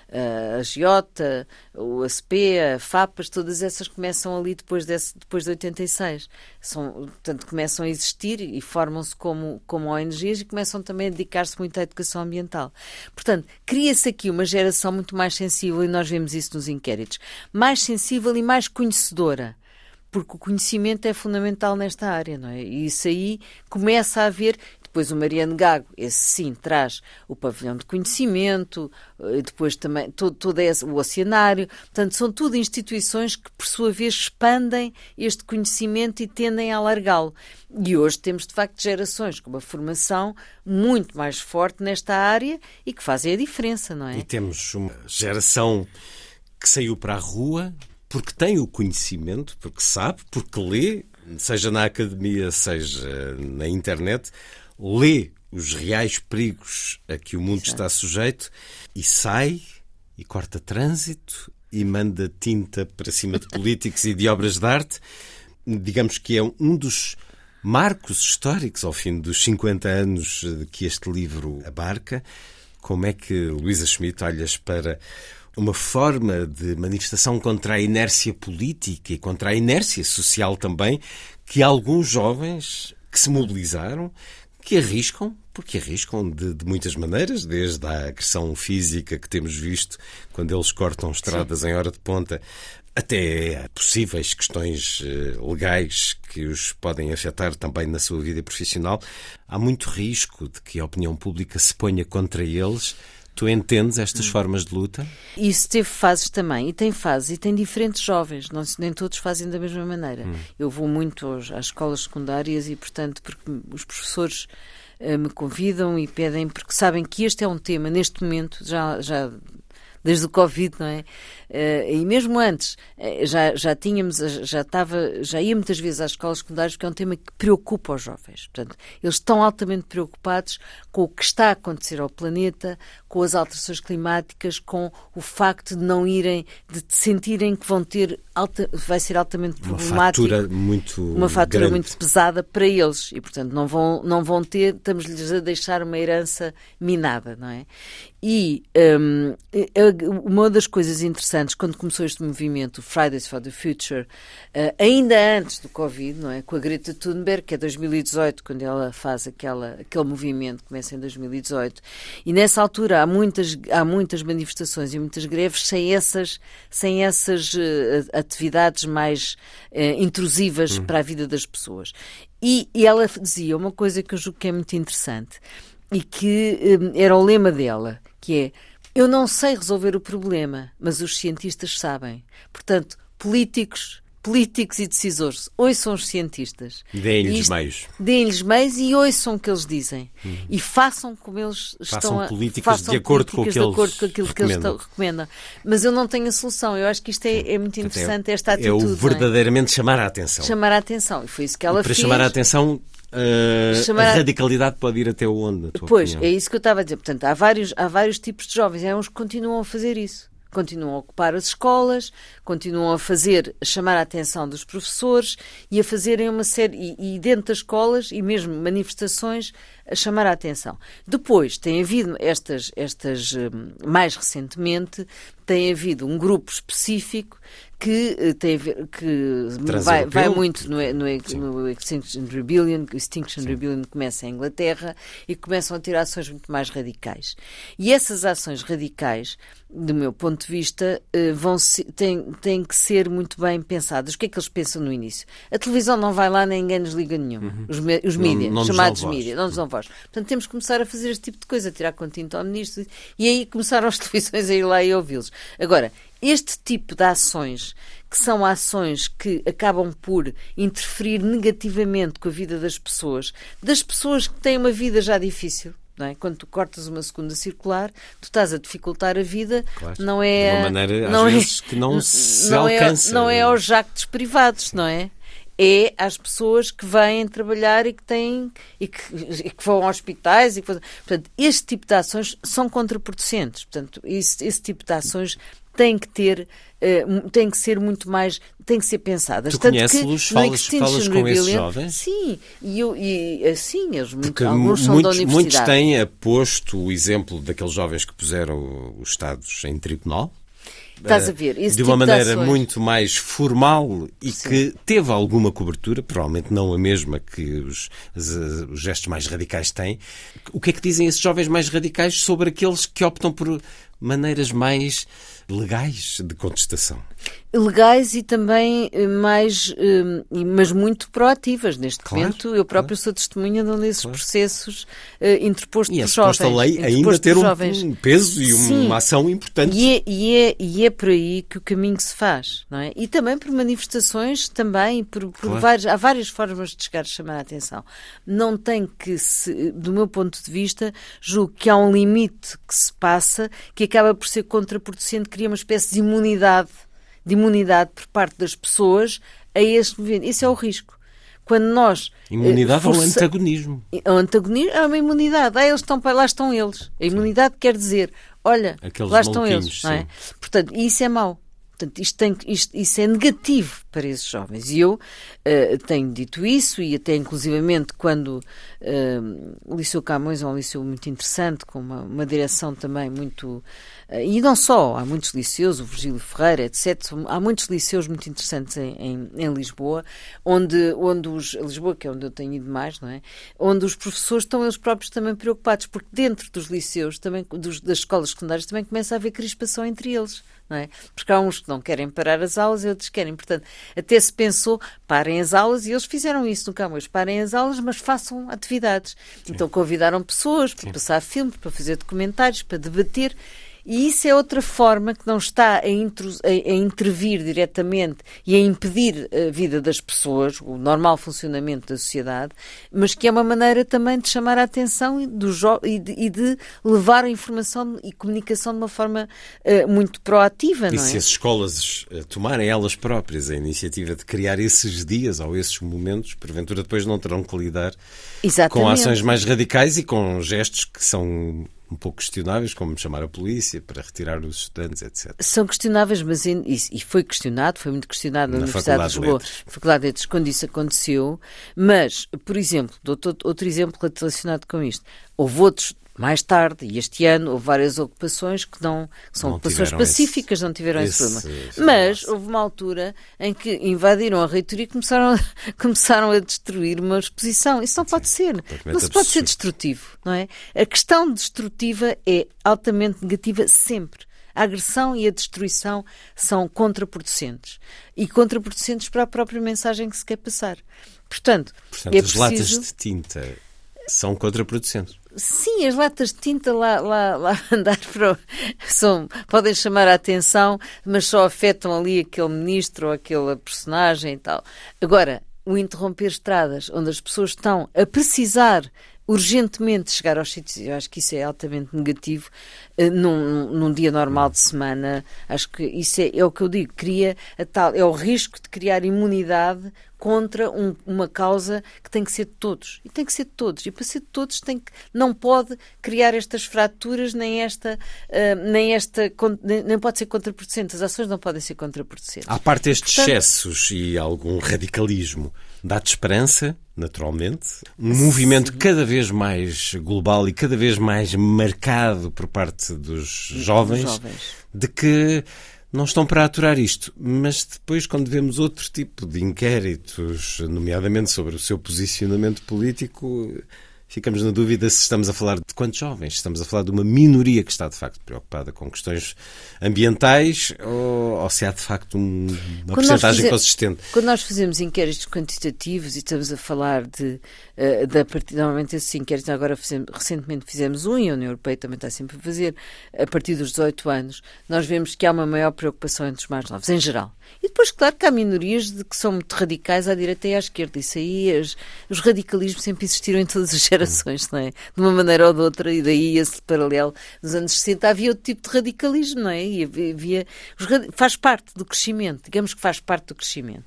eh, a Giota, o ASP, a FAPAS, todas essas começam ali depois, desse, depois de 86. São, portanto, começam a existir e formam-se como, como ONGs e começam também a dedicar-se muito à educação ambiental. Portanto, cria-se aqui uma geração muito mais sensível e nós vemos isso nos inquéritos, mais sensível e mais conhecedora porque o conhecimento é fundamental nesta área, não é? E isso aí começa a haver. Depois o Mariano Gago, esse sim, traz o pavilhão de conhecimento, eh, depois também todo, todo esse, o oceanário. Portanto, são tudo instituições que, por sua vez, expandem este conhecimento e tendem a alargá-lo. E hoje temos, de facto, gerações com uma formação muito mais forte nesta área e que fazem a diferença, não é? E temos uma geração que saiu para a rua, porque tem o conhecimento, porque sabe, porque lê, seja na academia, seja na internet, lê os reais perigos a que o mundo Exato. está sujeito e sai e corta trânsito e manda tinta para cima de políticos e de obras de arte. Digamos que é um dos marcos históricos ao fim dos 50 anos que este livro abarca. Como é que, Luísa Schmidt, olhas para uma forma de manifestação contra a inércia política e contra a inércia social também, que alguns jovens que se mobilizaram, que arriscam, porque arriscam de, de, muitas maneiras, desde a agressão física que temos visto quando eles cortam estradas Sim. em hora de ponta, até possíveis questões eh, legais que os podem afetar também na sua vida profissional. Há muito risco de que a opinião pública se ponha contra eles Tu entendes estas hum. formas de luta? Isso teve fases também, e tem fases, e tem diferentes jovens, não, nem todos fazem da mesma maneira. Hum. Eu vou muito aos, às escolas secundárias e, portanto, porque os professores uh, me convidam e pedem, porque sabem que este é um tema, neste momento, já, já desde o Covid, não é? Uh, e mesmo antes, uh, já, já tínhamos, já estava, já ia muitas vezes às escolas secundárias, porque é um tema que preocupa os jovens. Portanto, eles estão altamente preocupados com o que está a acontecer ao planeta, com as alterações climáticas, com o facto de não irem, de sentirem que vão ter, alta, vai ser altamente problemático. Uma fatura muito Uma fatura grande. muito pesada para eles. E, portanto, não vão, não vão ter, estamos-lhes a deixar uma herança minada, não é? E um, uma das coisas interessantes, quando começou este movimento, Fridays for the Future, uh, ainda antes do Covid, não é? com a Greta Thunberg, que é 2018, quando ela faz aquela, aquele movimento, começa em 2018, e nessa altura há muitas, há muitas manifestações e muitas greves sem essas, sem essas uh, atividades mais uh, intrusivas hum. para a vida das pessoas. E, e ela dizia uma coisa que eu julgo que é muito interessante e que era o lema dela, que é eu não sei resolver o problema, mas os cientistas sabem. Portanto, políticos, políticos e decisores, ouçam os cientistas. Deem-lhes meios. Deem-lhes meios e ouçam o que eles dizem. Uhum. E façam como eles façam estão a... Políticas façam de acordo com, de acordo com aquilo recomendam. que eles recomendam. Mas eu não tenho a solução. Eu acho que isto é, é muito interessante, esta atitude. É o verdadeiramente é? chamar a atenção. Chamar a atenção. E foi isso que ela e para fez. Para chamar a atenção, Uh, Chamar... A radicalidade pode ir até onde? pois, opinião? é isso que eu estava a dizer. Portanto, há vários, há vários tipos de jovens. Há uns que continuam a fazer isso. Continuam a ocupar as escolas, continuam a fazer, a chamar a atenção dos professores e a fazerem uma série, e, e dentro das escolas, e mesmo manifestações, a chamar a atenção. Depois, tem havido estas, estas hum, mais recentemente, tem havido um grupo específico que eh, tem que vai, vai, muito no, no, no, Extinction Rebellion, Extinction Sim. Rebellion começa em Inglaterra e começam a ter ações muito mais radicais. E essas ações radicais, do meu ponto de vista, eh, vão têm, têm que ser muito bem pensadas. O que é que eles pensam no início? A televisão não vai lá, nem ninguém nos liga nenhum. Uhum. Os, os mídias, chamados mídias, não nos dão voz. Portanto, temos que começar a fazer este tipo de coisa, tirar continente ao ministro e aí começaram as televisões a ir lá e ouvi-los. Agora, este tipo de ações, que são ações que acabam por interferir negativamente com a vida das pessoas, das pessoas que têm uma vida já difícil, não é? Quando tu cortas uma segunda circular, tu estás a dificultar a vida, claro. não é. De uma maneira, não às é, vezes, que não se não é alcança. É, não é aos jactos privados, não é? é às pessoas que vêm trabalhar e que têm e que, e que vão a hospitais e que, portanto este tipo de ações são contraproducentes portanto esse, esse tipo de ações têm que ter, uh, têm que ser muito mais, têm que ser pensadas. Tu conheces-los, falas, falas com esses jovens? Sim, e, eu, e assim, eles Porque alguns são muitos, da universidade. muitos têm aposto o exemplo daqueles jovens que puseram os Estados em tribunal. Estás a ver? Esse de tipo uma maneira ações. muito mais formal e que teve alguma cobertura, provavelmente não a mesma que os, os, os gestos mais radicais têm. O que é que dizem esses jovens mais radicais sobre aqueles que optam por maneiras mais legais de contestação? legais e também eh, mais, eh, mas muito proativas. Neste Claro, momento, eu própria sou testemunha de um desses processos eh, interpostos E por jovens. a lei ainda ter um, um peso e Sim. uma ação importante. E é, e, é, e é por aí que o caminho se faz, não é? E também por manifestações, também por, por Claro. vários, há várias formas de chegar a chamar a atenção. Não tem que se, do meu ponto de vista, julgo que há um limite que se passa que acaba por ser contraproducente, cria uma espécie de imunidade, de imunidade por parte das pessoas a este movimento. Isso é o risco. Quando nós eh, Imunidade ao força- antagonismo. o antagonismo é uma imunidade. Ah, eles estão para lá estão eles. A imunidade quer dizer, olha, Aqueles lá estão eles, é? sim. Portanto, isso é mau. Portanto, isto, tem, isto- isso é negativo para esses jovens. E eu eh, tenho dito isso, e até inclusivamente quando eh, o Liceu Camões é um liceu muito interessante, com uma, uma direção também muito. eh, e não só, há muitos liceus, o Virgílio Ferreira, etc. Há muitos liceus muito interessantes em, em, em Lisboa, onde, onde os. Lisboa, que é onde eu tenho ido mais, não é? Onde os professores estão eles próprios também preocupados, porque dentro dos liceus, também, dos, das escolas secundárias, também começa a haver crispação entre eles. Não é? Porque há uns que não querem parar as aulas e outros querem. Portanto, até se pensou, parem as aulas, e eles fizeram isso no Camões, parem as aulas, mas façam atividades. Então convidaram pessoas para passar filmes, para fazer documentários, para debater. E isso é outra forma que não está a, intru- a- a intervir diretamente e a impedir a vida das pessoas, o normal funcionamento da sociedade, mas que é uma maneira também de chamar a atenção e, jo- e de, e de levar a informação e comunicação de uma forma eh, muito proativa, E não é? se as escolas eh, tomarem elas próprias a iniciativa de criar esses dias ou esses momentos, porventura depois não terão que lidar com Exatamente. ações mais radicais e com gestos que são um pouco questionáveis, como chamar a polícia para retirar os estudantes, etc. São questionáveis, mas in- e, foi questionado, foi muito questionado na, Na Universidade Faculdade de Lisboa, Letras. Faculdade de Letras, quando isso aconteceu. Mas, por exemplo, dou outro, outro exemplo relacionado com isto. Houve outros mais tarde, e este ano, houve várias ocupações que não que são Não ocupações pacíficas, esse- não tiveram esse, esse- problema. esse Mas laço. houve uma altura em que invadiram a reitoria e começaram a, começaram a destruir uma exposição. Isso não pode ser. Não se pode ser destrutivo, não é? A questão destrutiva é altamente negativa sempre. A agressão e a destruição são contraproducentes. E contraproducentes para a própria mensagem que se quer passar. Portanto, Portanto, é as latas preciso... de tinta são contraproducentes. Sim, as latas de tinta lá, lá, lá andar para são, podem chamar a atenção, mas só afetam ali aquele ministro ou aquela personagem e tal. Agora, o interromper estradas, onde as pessoas estão a precisar urgentemente chegar aos sítios, eu acho que isso é altamente negativo eh, num, num dia normal de semana. Acho que isso é, é o que eu digo, cria tal, é o risco de criar imunidade contra um- uma causa que tem que ser de todos. E tem que ser de todos. E para ser de todos tem que, não pode criar estas fraturas, nem esta, eh, nem esta, nem pode ser contraproducente. As ações não podem ser contraproducentes. À parte estes Portanto- excessos e algum radicalismo, dá-te esperança, naturalmente, um movimento cada vez mais global e cada vez mais marcado por parte dos jovens, jovens. de que não estão para aturar isto. Mas depois, quando vemos outro tipo de inquéritos, nomeadamente sobre o seu posicionamento político, ficamos na dúvida se estamos a falar de quantos jovens. Se Estamos a falar de uma minoria que está, de facto, preocupada com questões ambientais ou, ou se há, de facto, um- uma Quando porcentagem consistente. Quando nós fazemos inquéritos quantitativos e estamos a falar de, eh, da partir, normalmente esses inquéritos, agora fizemos- recentemente fizemos um e a União Europeia também está sempre a fazer, a partir dos 18 anos, nós vemos que há uma maior preocupação entre os mais novos, em geral. E depois, claro, que há minorias de que são muito radicais à direita e à esquerda. Isso aí, as- os radicalismos sempre existiram em todas as gerações, não é? De uma maneira ou de outra, e daí esse paralelo. Nos anos 60 havia outro tipo de radicalismo, não é? E havia, faz parte do crescimento, digamos que faz parte do crescimento.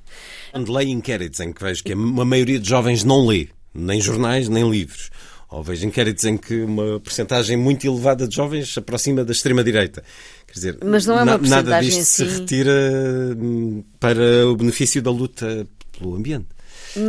Onde leio inquéritos em que vejo que uma maioria de jovens não lê, nem jornais, nem livros. Ou vejo inquéritos em que uma percentagem muito elevada de jovens se aproxima da extrema-direita. Quer dizer, Mas não é uma na, nada disto se assim. retira hum, para o benefício da luta pelo ambiente.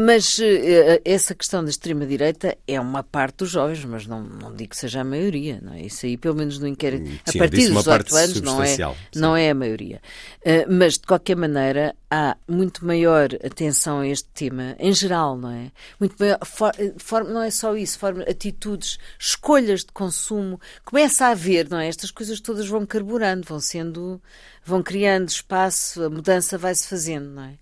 Mas eh, essa questão da extrema-direita é uma parte dos jovens, mas não, não digo que seja a maioria, não é? Isso aí, pelo menos no inquérito, Sim, a partir dos uma 18 parte anos, não é, não é a maioria. Eh, mas, de qualquer maneira, há muito maior atenção a este tema, em geral, não é? Muito maior, for- eh, forma- não é só isso, forma, atitudes, escolhas de consumo, começa a haver, não é? Estas coisas todas vão carburando, vão sendo, vão criando espaço, a mudança vai-se fazendo, não é?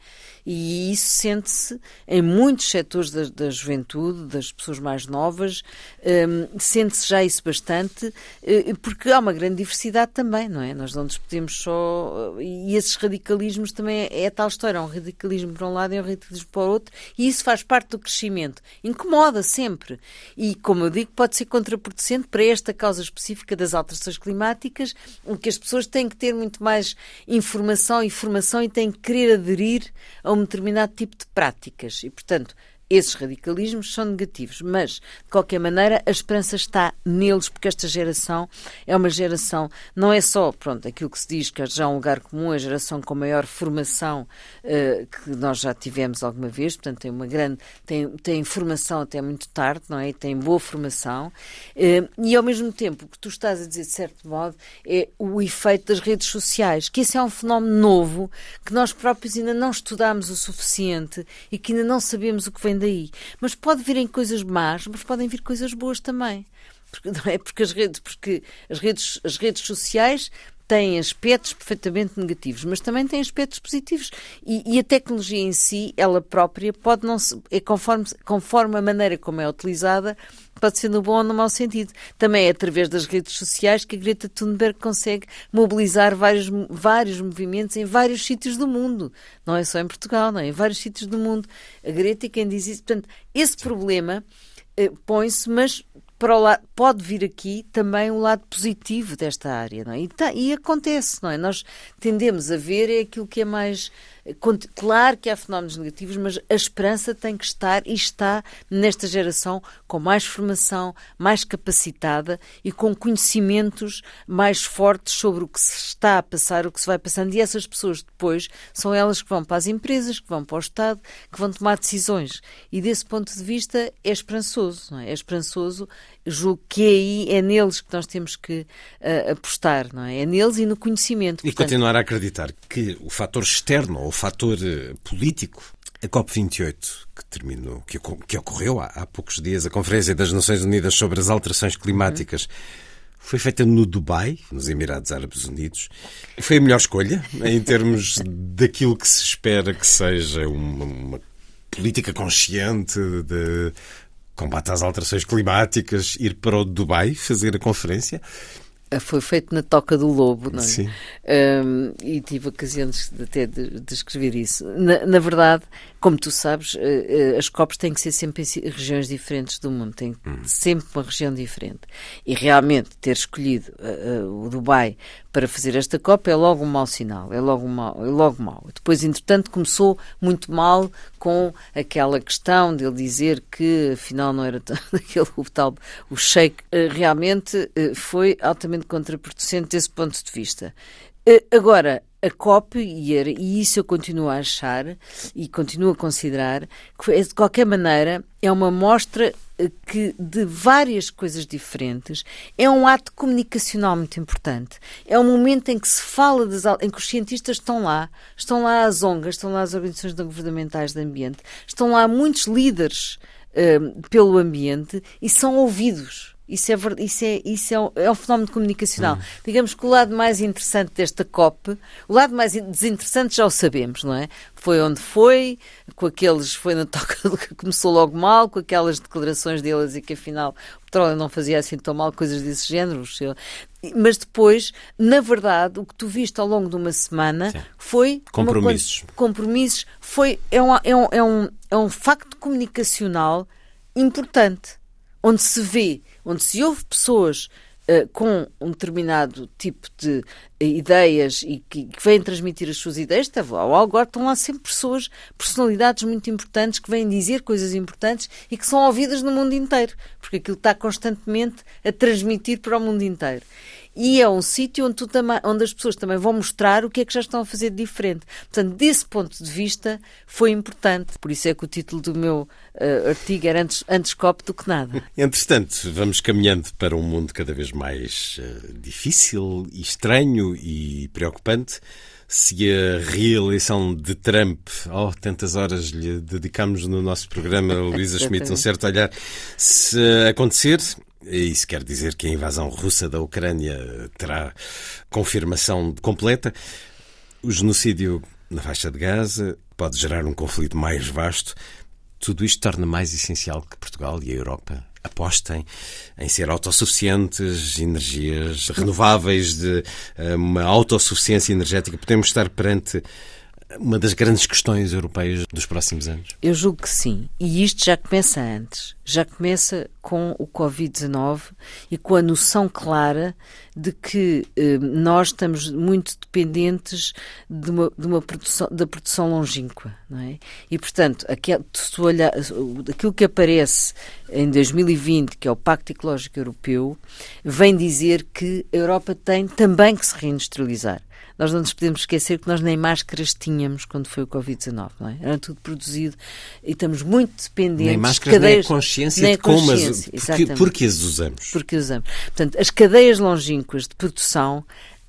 E isso sente-se em muitos setores da, da juventude, das pessoas mais novas, hum, sente-se já isso bastante, eh, porque há uma grande diversidade também, não é? Nós não nos podemos só. eh, E esses radicalismos também é, é tal história: há um radicalismo para um lado e um radicalismo para o outro, e isso faz parte do crescimento. Incomoda sempre. E, como eu digo, pode ser contraproducente para esta causa específica das alterações climáticas, em que as pessoas têm que ter muito mais informação e formação e têm que querer aderir a um determinado tipo de práticas. E, portanto, esses radicalismos são negativos, mas, de qualquer maneira, a esperança está neles, porque esta geração é uma geração, não é só, pronto, aquilo que se diz que é já um lugar comum, a geração com maior formação eh, que nós já tivemos alguma vez, portanto, tem uma grande, tem, tem formação até muito tarde, não é? E tem boa formação, eh, e ao mesmo tempo, o que tu estás a dizer, de certo modo, é o efeito das redes sociais, que esse é um fenómeno novo, que nós próprios ainda não estudámos o suficiente e que ainda não sabemos o que vem daí. Mas pode virem coisas más, mas podem vir coisas boas também. Porque, não é? porque, as, redes, porque as, redes, as redes sociais têm aspectos perfeitamente negativos, mas também têm aspectos positivos. E, e a tecnologia em si, ela própria, pode não se, é conforme, conforme a maneira como é utilizada, pode ser no bom ou no mau sentido. Também é através das redes sociais que a Greta Thunberg consegue mobilizar vários, vários movimentos em vários sítios do mundo. Não é só em Portugal, não é? Em vários sítios do mundo. A Greta é quem diz isso. Portanto, esse problema eh, põe-se, mas para o lado, pode vir aqui também um lado positivo desta área, não é? E, tá- e acontece, não é? Nós tendemos a ver é aquilo que é mais. Claro que há fenómenos negativos, mas a esperança tem que estar e está nesta geração com mais formação, mais capacitada e com conhecimentos mais fortes sobre o que se está a passar, o que se vai passando. E essas pessoas depois são elas que vão para as empresas, que vão para o Estado, que vão tomar decisões. E desse ponto de vista é esperançoso, é? É esperançoso. Julgo que é aí, é neles que nós temos que ah, apostar, não é? É neles e no conhecimento. E Portanto, continuar a acreditar que o fator externo ou o fator eh, político, a COP28, que terminou, que, que ocorreu há, há poucos dias, a Conferência das Nações Unidas sobre as Alterações Climáticas, foi feita no Dubai, nos Emirados Árabes Unidos. Foi a melhor escolha em termos daquilo que se espera que seja uma, uma política consciente de combate às alterações climáticas, ir para o Dubai fazer a conferência. foi feito na Toca do Lobo, não é? Sim. Um, e tive ocasiões de- até de, de escrever isso. Na, na verdade, como tu sabes, eh, eh, as COPs têm que ser sempre em regiões diferentes do mundo, tem sempre uma região diferente. E realmente ter escolhido eh, eh, o Dubai para fazer esta COP é logo um mau sinal, é logo, mau, é logo mau. Depois, entretanto, começou muito mal com aquela questão de ele dizer que afinal não era tão- aquele o tal o Sheikh eh, realmente foi altamente contraproducente desse ponto de vista. Agora, a COP, e, isso eu continuo a achar e continuo a considerar, que foi- de qualquer maneira é uma mostra eh, que de várias coisas diferentes é um ato comunicacional muito importante. É um momento em que se fala, das, em que os cientistas estão lá, estão lá as ONGs, estão lá as organizações não governamentais de ambiente, estão lá muitos líderes eh, pelo ambiente e são ouvidos. Isso, é, isso, é, isso é, um, é um fenómeno comunicacional. Digamos que o lado mais interessante desta COP, o lado mais in- desinteressante já o sabemos, não é? Foi onde foi, com aqueles, foi na toca que começou logo mal, com aquelas declarações deles e que afinal o petróleo não fazia assim tão mal, coisas desse género. Mas depois, na verdade, o que tu viste ao longo de uma semana foi uma Compromissos. quan- compromissos foi é um, é um, é um, é um facto comunicacional importante, onde se vê, onde se ouve pessoas uh, com um determinado tipo de ideias e que, que vêm transmitir as suas ideias, tá, ao Algor estão lá sempre pessoas, personalidades muito importantes que vêm dizer coisas importantes e que são ouvidas no mundo inteiro, porque aquilo está constantemente a transmitir para o mundo inteiro e é um sítio onde, onde, as pessoas também vão mostrar o que é que já estão a fazer de diferente. Portanto, desse ponto de vista, foi importante. Por isso é que o título do meu uh, artigo era antes, antes copo do que nada. Entretanto, vamos caminhando para um mundo cada vez mais uh, difícil e estranho e preocupante. Se a reeleição de Trump, oh, tantas horas lhe dedicamos no nosso programa, Luísa Schmidt, um certo olhar, se acontecer, isso quer dizer que a invasão russa da Ucrânia terá confirmação completa. O genocídio na faixa de Gaza pode gerar um conflito mais vasto. Tudo isto torna mais essencial que Portugal e a Europa apostem em ser autossuficientes, energias renováveis, de eh, uma autossuficiência energética. Podemos estar perante uma das grandes questões europeias dos próximos anos? Eu julgo que sim. E isto já começa antes. Já começa com o Covid-19 e com a noção clara de que eh, nós estamos muito dependentes de uma, de uma produção, da produção longínqua. Não é? E, portanto, aquel, olhar, aquilo que aparece em 2020, que é o Pacto Ecológico Europeu, vem dizer que a Europa tem também que se reindustrializar nós não nos podemos esquecer que nós nem máscaras tínhamos quando foi o Covid-19, não é? Era tudo produzido e estamos muito dependentes. Nem máscaras, cadeias, nem a consciência nem a de como, as, porque, porque as usamos. Porque usamos. Portanto, as cadeias longínquas de produção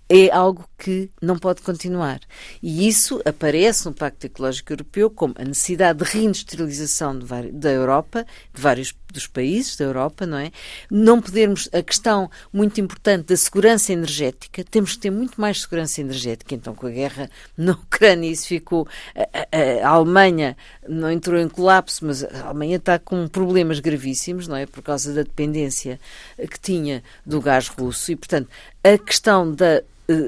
é algo que não pode continuar. E isso aparece no Pacto Ecológico Europeu como a necessidade de reindustrialização de da Europa, de vários dos países da Europa, não é? Não podermos, a questão muito importante da segurança energética, temos que ter muito mais segurança energética. Então, com a guerra na Ucrânia, isso ficou. A, a, a Alemanha não entrou em colapso, mas a Alemanha está com problemas gravíssimos, não é? Por causa da dependência que tinha do gás russo. E, portanto, a questão da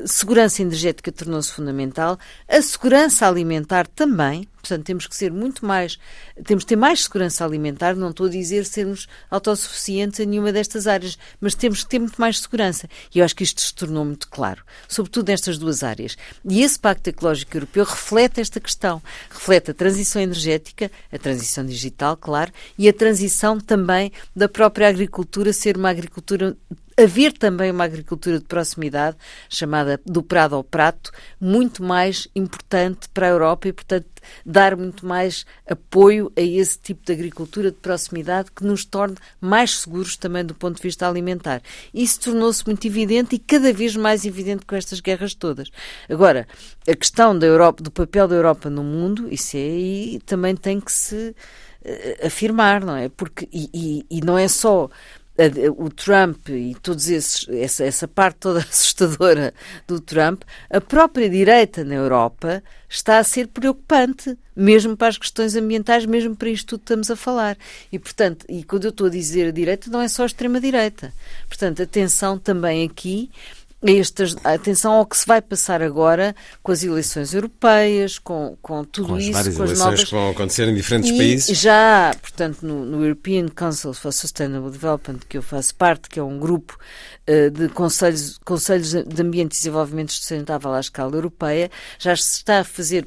segurança energética tornou-se fundamental, a segurança alimentar também, portanto temos que ser muito mais, temos que ter mais segurança alimentar, não estou a dizer sermos autossuficientes em nenhuma destas áreas, mas temos que ter muito mais segurança. E eu acho que isto se tornou muito claro, sobretudo nestas duas áreas. E esse Pacto Ecológico Europeu reflete esta questão, reflete a transição energética, a transição digital, claro, e a transição também da própria agricultura ser uma agricultura haver também uma agricultura de proximidade, chamada do prado ao prato, muito mais importante para a Europa e, portanto, dar muito mais apoio a esse tipo de agricultura de proximidade que nos torne mais seguros também do ponto de vista alimentar. Isso tornou-se muito evidente e cada vez mais evidente com estas guerras todas. Agora, a questão da Europa, do papel da Europa no mundo, isso é aí também tem que se uh, afirmar, não é? Porque, e, e, e não é só o Trump e todos esses essa, essa parte toda assustadora do Trump, a própria direita na Europa está a ser preocupante, mesmo para as questões ambientais, mesmo para isto tudo que estamos a falar. E portanto, e quando eu estou a dizer a direita, não é só a extrema direita. Portanto, atenção também aqui estas, atenção ao que se vai passar agora com as eleições europeias, com, com tudo com isso, várias com as novas... que vão acontecer em diferentes e países. Já, portanto, no, no, European Council for Sustainable Development, que eu faço parte, que é um grupo uh, de conselhos, conselhos de ambiente e desenvolvimento sustentável à escala europeia, já se está a fazer,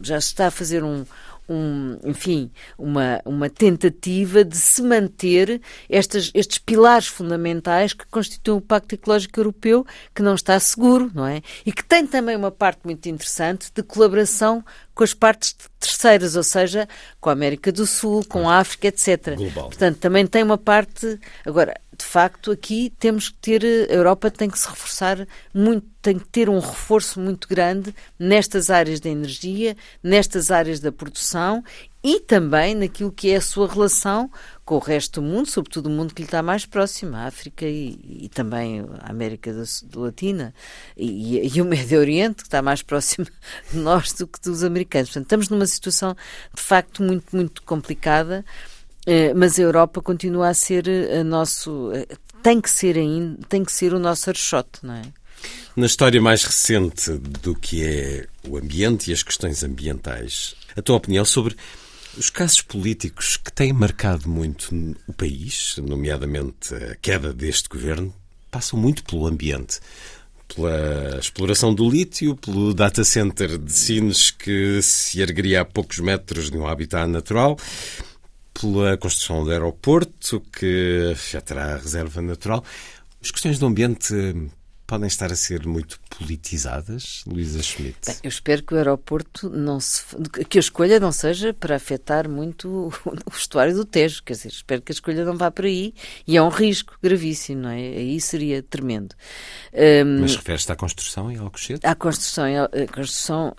já se está a fazer um um, enfim, uma, uma tentativa de se manter estas, estes pilares fundamentais que constituem o Pacto Ecológico Europeu, que não está seguro, não é? E que tem também uma parte muito interessante de colaboração com as partes terceiras, ou seja, com a América do Sul, com a África, etc. Global. Portanto, também tem uma parte. Agora, de facto, aqui temos que ter. A Europa tem que se reforçar muito, tem que ter um reforço muito grande nestas áreas da energia, nestas áreas da produção e também naquilo que é a sua relação com o resto do mundo, sobretudo o mundo que lhe está mais próximo, a África e, e também a América do, do Latina e, e, o Médio Oriente, que está mais próximo de nós do que dos americanos. Portanto, estamos numa situação de facto muito, muito complicada, eh, mas a Europa continua a ser a nosso. Eh, tem que ser ainda, tem que ser o nosso archote, não é? Na história mais recente do que é o ambiente e as questões ambientais, a tua opinião sobre os casos políticos que têm marcado muito o país, nomeadamente a queda deste governo, passam muito pelo ambiente. Pela exploração do lítio, pelo data center de Sines que se ergueria a poucos metros de um habitat natural, pela construção do aeroporto que afetará a reserva natural. As questões do ambiente podem estar a ser muito politizadas, Luísa Schmidt? Bem, eu espero que o aeroporto não se. que a escolha não seja para afetar muito o estuário do Tejo. Quer dizer, espero que a escolha não vá por aí e é um risco gravíssimo, não é? Aí seria tremendo. Um, Mas refere-se à construção e ao Alcochete? À construção, a construção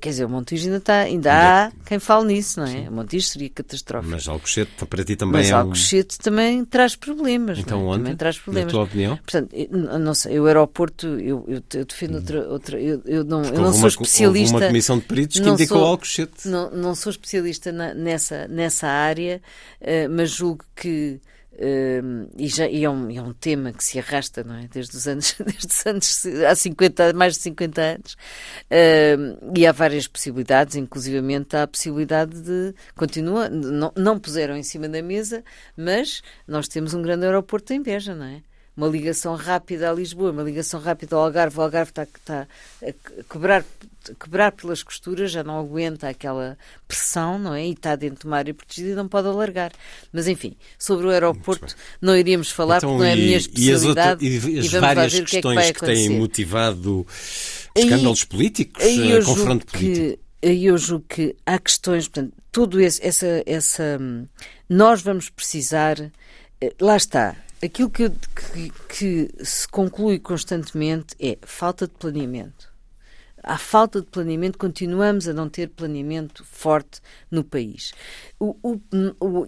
Quer dizer, o Montijo ainda, está, ainda há quem fale nisso, não é? Sim. O Montijo seria catastrófico. Mas Alcochete para ti também Mas é um... Alcochete também traz problemas. Então é? onde? Também traz problemas. Na tua opinião? Portanto, eu, não sei, o aeroporto, eu, eu, eu defendo outra... outra eu, eu não, eu não sou uma, especialista... uma comissão de peritos que indicou sou, Alcochete. Não, não sou especialista na, nessa, nessa área, uh, mas julgo que Uh, e, já, e é, um, é um tema que se arrasta não é? desde os anos, desde os anos há 50, mais de 50 anos uh, e há várias possibilidades inclusivamente há a possibilidade de continua, não, não puseram em cima da mesa mas nós temos um grande aeroporto em Beja, não é? Uma ligação rápida a Lisboa, uma ligação rápida ao Algarve. O Algarve está, está a quebrar, quebrar pelas costuras, já não aguenta aquela pressão, não é? E está dentro de uma área protegida e não pode alargar. Mas, enfim, sobre o aeroporto não iríamos falar então, porque não é a minha especialidade. E as, outra, e as e várias questões que, é que, que têm motivado escândalos políticos, eh, confronto político. Que, aí eu julgo que há questões, portanto, tudo esse, essa, essa. Hum, nós vamos precisar. Eh, lá está, aquilo que, que, que, se conclui constantemente é falta de planeamento. Há falta de planeamento, continuamos a não ter planeamento forte no país. O, o, o,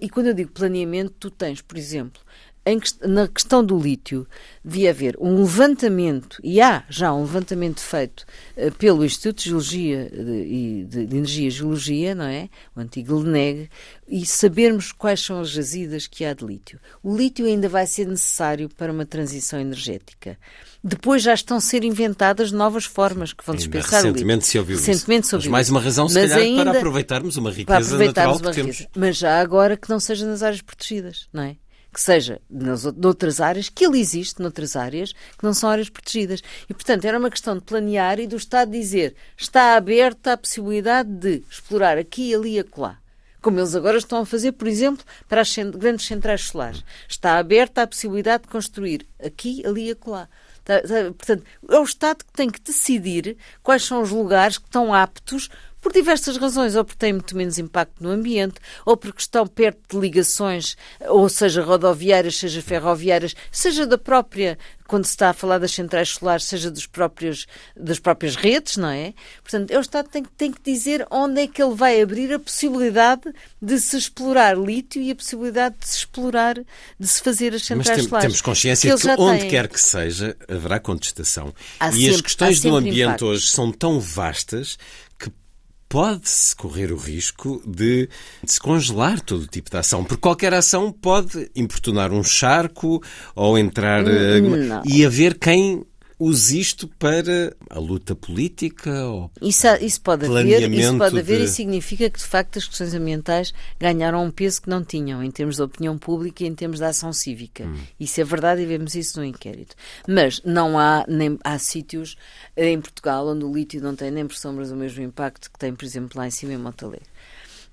e quando eu digo planeamento, tu tens, por exemplo, em, na questão do lítio, devia haver um levantamento, e há já um levantamento feito uh, pelo Instituto de Geologia e de, de, de, Energia e Geologia, não é? O antigo LNEG, e sabermos quais são as jazidas que há de lítio. O lítio ainda vai ser necessário para uma transição energética. Depois já estão a ser inventadas novas formas que vão dispensar o lítio. Se ouviu recentemente se ouviu Mas mais uma razão, se Mas calhar, ainda, para aproveitarmos uma riqueza aproveitarmos natural uma que riqueza. temos. Mas já agora que não seja nas áreas protegidas, não é? Que seja nas, noutras áreas, que ele existe noutras áreas que não são áreas protegidas. E, portanto, era uma questão de planear e do Estado dizer está aberta a possibilidade de explorar aqui, ali e acolá. Como eles agora estão a fazer, por exemplo, para as grandes centrais solares. Está aberta a possibilidade de construir aqui, ali e acolá. Tá, tá, portanto, é o Estado que tem que decidir quais são os lugares que estão aptos por diversas razões, ou porque têm muito menos impacto no ambiente, ou porque estão perto de ligações, ou seja, rodoviárias, seja ferroviárias, seja da própria, quando se está a falar das centrais solares, seja dos próprios, das próprias redes, não é? Portanto, é o Estado tem, tem que dizer onde é que ele vai abrir a possibilidade de se explorar lítio e a possibilidade de se explorar, de se fazer as centrais Mas tem, solares. temos consciência que que onde têm. quer que seja, haverá contestação. Há e sempre, as questões do ambiente impacto. hoje são tão vastas pode-se correr o risco de se congelar todo o tipo de ação, porque qualquer ação pode importunar um charco ou entrar eh, Não. e haver quem use isto para a luta política ou isso, isso pode haver, isso pode haver de... e significa que de facto as questões ambientais ganharam um peso que não tinham em termos de opinião pública e em termos de ação cívica. Hum. Isso é verdade e vemos isso no inquérito. Mas não há nem há sítios eh, em Portugal onde o lítio não tem nem por sombras o mesmo impacto que tem, por exemplo, lá em cima em Montalegre.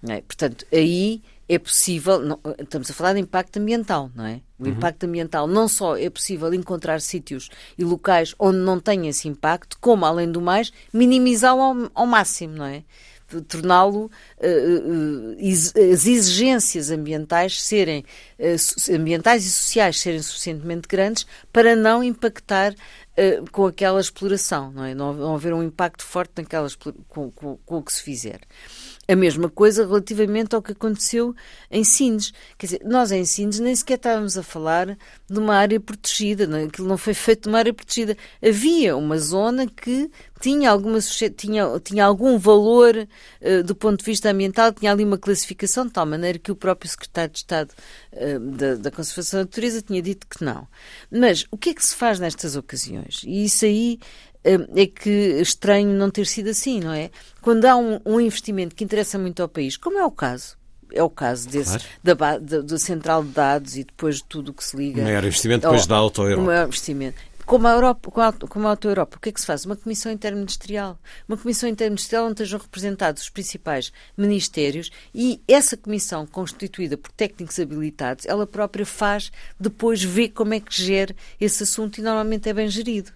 É? Portanto, aí é possível, não, estamos a falar de impacto ambiental, não é? O uhum. impacto ambiental não só é possível encontrar sítios e locais onde não tem esse impacto, como, além do mais, minimizá-lo ao, ao, máximo, não é? Torná-lo, uh, uh, as exigências ambientais serem, uh, ambientais e sociais serem suficientemente grandes para não impactar com aquela exploração, não é? Não, não haver um impacto forte naquela, com, com, com o que se fizer. A mesma coisa relativamente ao que aconteceu em Sines. Quer dizer, nós em Sines nem sequer estávamos a falar de uma área protegida, não, é? aquilo não foi feito numa área protegida. Havia uma zona que tinha, alguma, tinha, tinha algum valor uh, do ponto de vista ambiental, tinha ali uma classificação, de tal maneira que o próprio secretário de Estado uh, da, da Conservação da Natureza tinha dito que não. Mas o que é que se faz nestas ocasiões? E isso aí é que estranho não ter sido assim, não é? Quando há um, um, investimento que interessa muito ao país, como é o caso, é o caso desse, claro. da, da, da, central de dados e depois de tudo o que se liga. O maior investimento depois da Auto Europa. O maior investimento. Como a, Europa, como a Auto Europa, o que é que se faz? Uma comissão interministerial. Uma comissão interministerial onde estejam representados os principais ministérios e essa comissão, constituída por técnicos habilitados, ela própria faz, depois vê como é que gera esse assunto e normalmente é bem gerido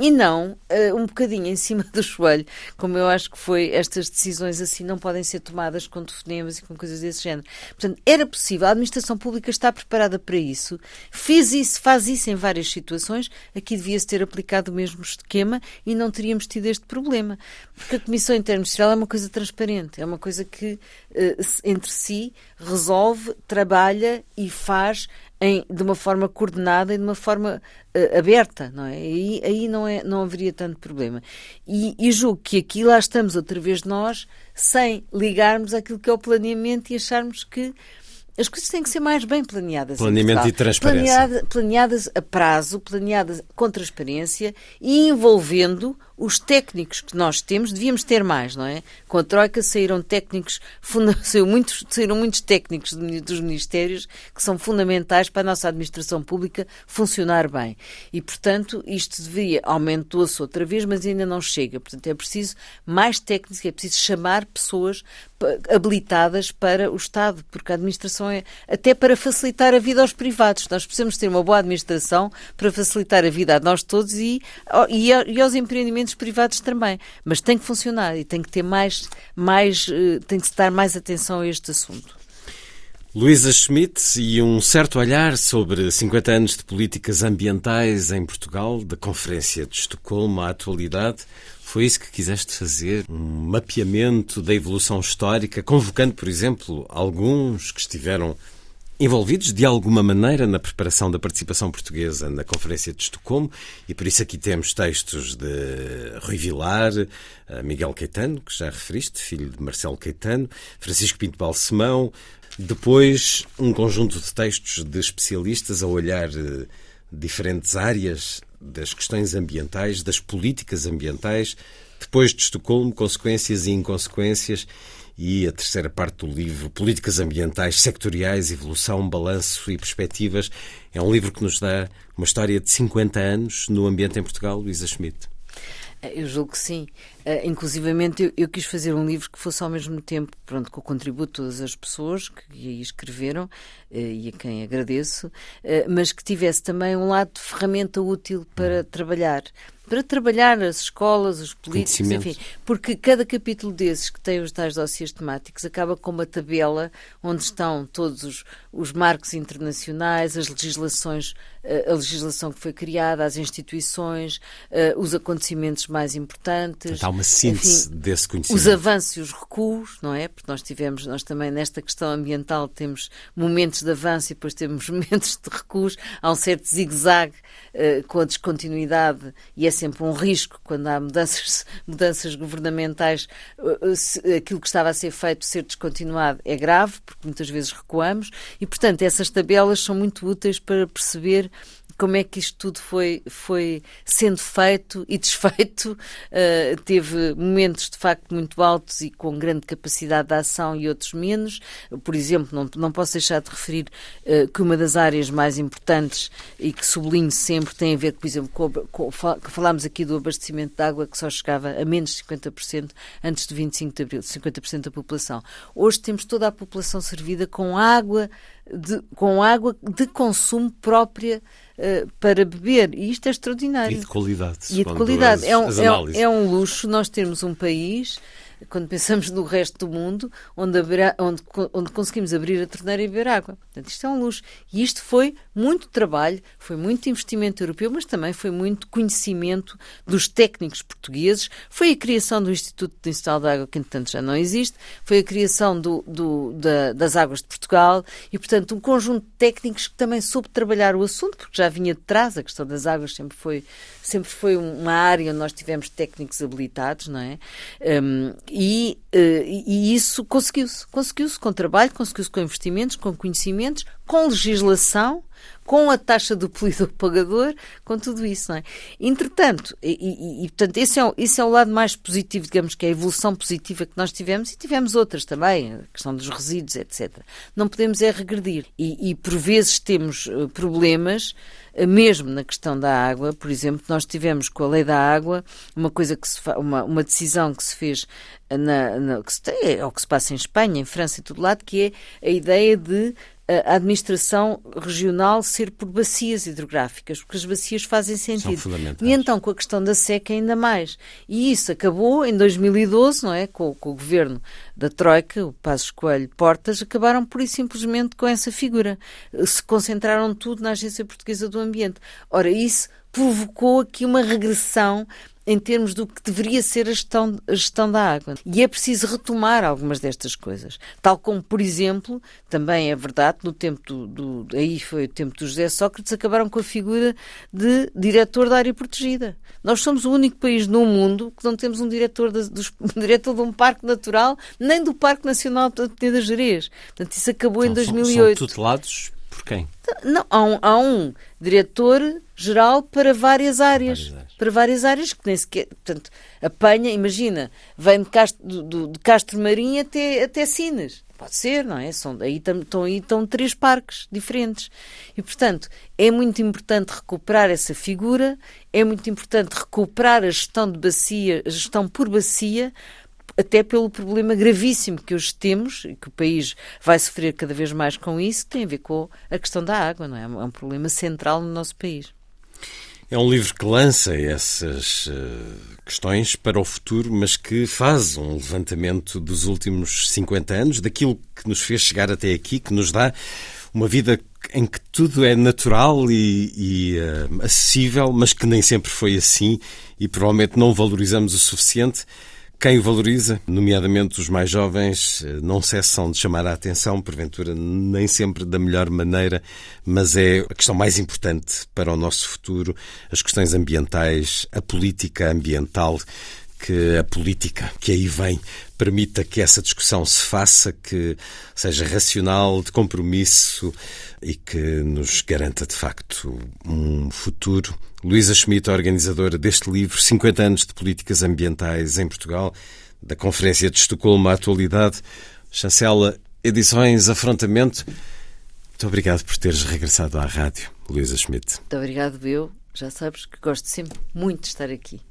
e não uh, um bocadinho em cima do joelho, como eu acho que foi, estas decisões assim não podem ser tomadas com telefonemas e com coisas desse género. Portanto, era possível, a administração pública está preparada para isso, fez isso, faz isso em várias situações, aqui devia-se ter aplicado o mesmo esquema e não teríamos tido este problema. Porque a Comissão Interministerial é uma coisa transparente, é uma coisa que uh, entre si resolve, trabalha e faz em, de uma forma coordenada e de uma forma uh, aberta, não é? Aí, aí não, é, não haveria tanto problema. E, e julgo que aqui lá estamos outra vez nós, sem ligarmos aquilo que é o planeamento e acharmos que as coisas têm que ser mais bem planeadas. Planeamento e transparência. Planeada, planeadas a prazo, planeadas com transparência e envolvendo os técnicos que nós temos, devíamos ter mais, não é? Com a Troika saíram técnicos, saíram muitos, saíram muitos técnicos dos ministérios que são fundamentais para a nossa administração pública funcionar bem. E, portanto, isto deveria, aumentou-se outra vez, mas ainda não chega. Portanto, é preciso mais técnicos, é preciso chamar pessoas habilitadas para o Estado, porque a administração é até para facilitar a vida aos privados. Nós precisamos ter uma boa administração para facilitar a vida a nós todos e, e aos empreendimentos privados também, mas tem que funcionar e tem que ter mais, mais eh, tem que se dar mais atenção a este assunto. Luísa Schmidt e um certo olhar sobre 50 anos de políticas ambientais em Portugal, da Conferência de Estocolmo à atualidade. Foi isso que quiseste fazer? Um mapeamento da evolução histórica, convocando, por exemplo, alguns que estiveram envolvidos de alguma maneira na preparação da participação portuguesa na Conferência de Estocolmo e por isso aqui temos textos de Rui Vilar, eh, Miguel Caetano, que já referiste, filho de Marcelo Caetano, Francisco Pinto Balsemão, depois um conjunto de textos de especialistas a olhar eh, diferentes áreas das questões ambientais, das políticas ambientais, depois de Estocolmo, consequências e inconsequências e a terceira parte do livro, Políticas Ambientais Sectoriais, Evolução, Balanço e Perspectivas. É um livro que nos dá uma história de 50 anos no ambiente em Portugal, Luísa Schmidt. Eu julgo que sim. Uh, inclusivamente, eu, eu, quis fazer um livro que fosse ao mesmo tempo, pronto, com o contributo de todas as pessoas que aí escreveram, uh, e a quem agradeço, uh, mas que tivesse também um lado de ferramenta útil para trabalhar para trabalhar as escolas, os políticos, enfim, porque cada capítulo desses que tem os tais dossiês temáticos acaba com uma tabela onde estão todos os, os marcos internacionais, as legislações, eh, a legislação que foi criada, as instituições, uh, os acontecimentos mais importantes. Há uma síntese enfim, desse conhecimento. Os avanços e os recuos, não é? Porque nós tivemos, nós também nesta questão ambiental temos momentos de avanço e depois temos momentos de recuos. Há um certo zigue-zague uh, com a descontinuidade e é sempre um risco quando há mudanças, mudanças governamentais, aquilo que estava a ser feito ser descontinuado é grave, porque muitas vezes recuamos, e portanto essas tabelas são muito úteis para perceber como é que isto tudo foi, foi sendo feito e desfeito. Uh, teve momentos de facto muito altos e com grande capacidade de ação e outros menos. Por exemplo, não, não posso deixar de referir uh, que uma das áreas mais importantes e que sublinho sempre tem a ver, por exemplo, com, com, falámos aqui do abastecimento de água que só chegava a menos de 50% antes de 25 de abril, 50% da população. Hoje temos toda a população servida com água de, com água de consumo própria uh, para beber. E isto é extraordinário. E de qualidade. E de qualidade. é, um, é, é um luxo nós termos um país quando pensamos no resto do mundo, onde, onde, onde conseguimos abrir a torneira e beber água. Portanto, isto é um luxo. E isto foi muito trabalho, foi muito investimento europeu, mas também foi muito conhecimento dos técnicos portugueses. Foi a criação do Instituto de Instalo de Água, que entretanto já não existe, foi a criação do, do, da, das Águas de Portugal e, portanto, um conjunto de técnicos que também soube trabalhar o assunto, porque já vinha de trás, a questão das águas sempre foi, sempre foi uma área onde nós tivemos técnicos habilitados, não é? Um, e, uh, e isso conseguiu-se. Conseguiu-se com trabalho, conseguiu-se com investimentos, com conhecimentos, com legislação, com a taxa do poluidor pagador, com tudo isso, não é? Entretanto, e, e, e portanto, esse é, esse é o lado mais positivo, digamos que é a evolução positiva que nós tivemos, e tivemos outras também, a questão dos resíduos, etc. Não podemos é regredir. E, e por vezes temos uh, problemas eh, mesmo na questão da água, por exemplo, nós tivemos com a lei da água uma coisa que se uma, uma decisão que se fez na, na que se tem, é, ou que se passa em Espanha, em França e todo lado, que é a ideia de a administração regional ser por bacias hidrográficas, porque as bacias fazem sentido. E então, com a questão da seca, ainda mais. E isso acabou em 2012, não é? Com, com o governo da Troika, o Passos Coelho Portas, acabaram por e simplesmente com essa figura. Se concentraram tudo na Agência Portuguesa do Ambiente. Ora, isso provocou aqui uma regressão em termos do que deveria ser a gestão, a gestão da água. E é preciso retomar algumas destas coisas. Tal como, por exemplo, também é verdade, no tempo do, do aí foi o tempo do José Sócrates, acabaram com a figura de diretor da área protegida. Nós somos o único país no mundo que não temos um diretor, de, dos, um diretor de um parque natural, nem do Parque Nacional de Peneda Gerês. Portanto, isso acabou então, em 2008. São tutelados por quem? Não, há um, há um diretor-geral para várias áreas. Várias áreas. Para várias áreas que nem sequer. Portanto, apanha, imagina, vem de Castro, de, de Castro Marinho até, até Sines. Pode ser, não é? São, aí estão aí estão três parques diferentes. E, portanto, é muito importante recuperar essa figura, é muito importante recuperar a gestão de bacia, a gestão por bacia, até pelo problema gravíssimo que hoje temos e que o país vai sofrer cada vez mais com isso, que tem a ver com a questão da água, não é? É um problema central no nosso país. É um livro que lança essas uh, questões para o futuro, mas que faz um levantamento dos últimos 50 anos, daquilo que nos fez chegar até aqui, que nos dá uma vida em que tudo é natural e, e uh, acessível, mas que nem sempre foi assim e provavelmente não valorizamos o suficiente. Quem o valoriza, nomeadamente os mais jovens, eh, não cessam de chamar a atenção, porventura nem sempre da melhor maneira, mas é a questão mais importante para o nosso futuro, as questões ambientais, a política ambiental, que a política que aí vem permita que essa discussão se faça, que seja racional, de compromisso e que nos garanta de facto um futuro. Luísa Schmidt, organizadora deste livro, 50 anos de políticas ambientais em Portugal, da Conferência de Estocolmo à Atualidade, chancela Edições Afrontamento. Muito obrigado por teres regressado à rádio, Luísa Schmidt. Muito obrigado, eu. Já sabes que gosto sempre muito de estar aqui.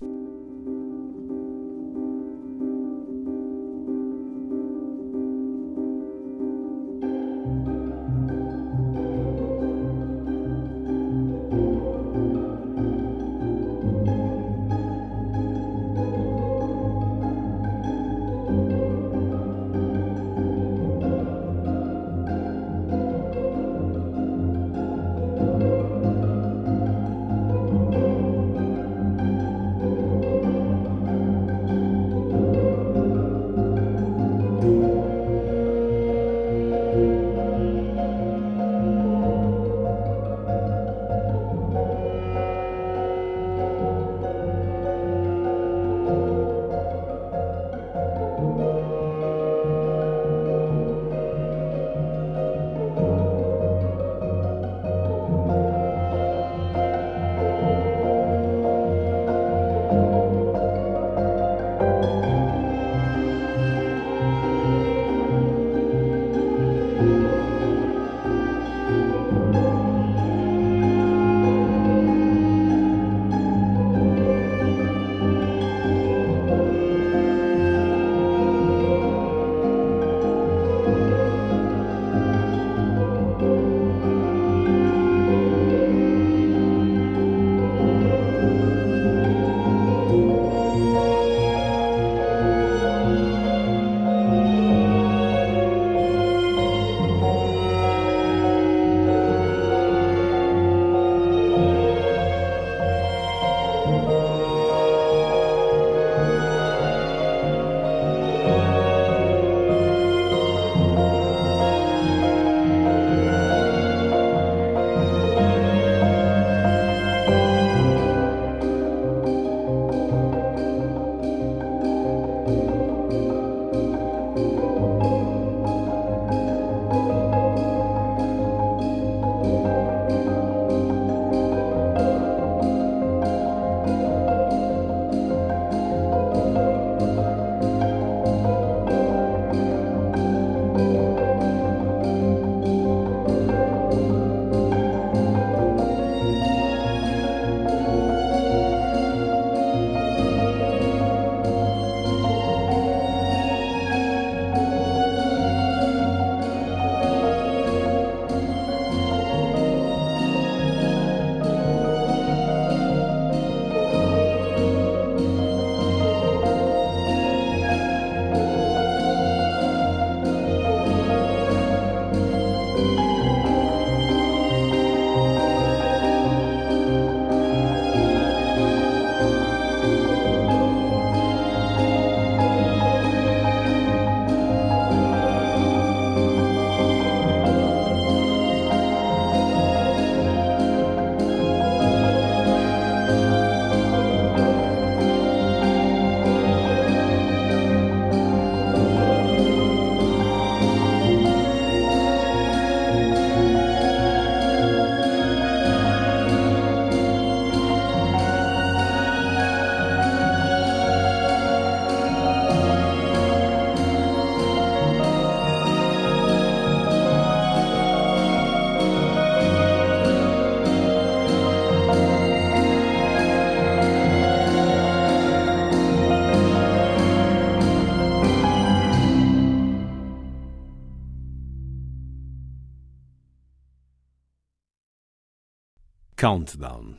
Countdown,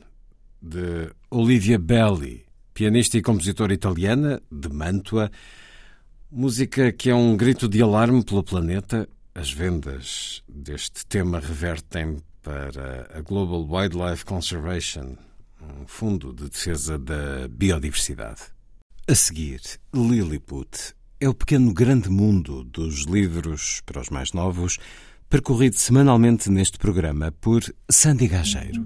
de Olivia Belli, pianista e compositora italiana de Mantua. Música que é um grito de alarme pelo planeta. As vendas deste tema revertem para a Global Wildlife Conservation, um fundo de defesa da biodiversidade. A seguir, Lilliput é o pequeno grande mundo dos livros para os mais novos percorrido semanalmente neste programa por Sandy Gageiro.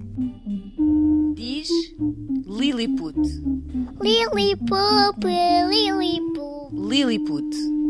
Diz Lilliput. Lilliput, Lilliput. Lilliput.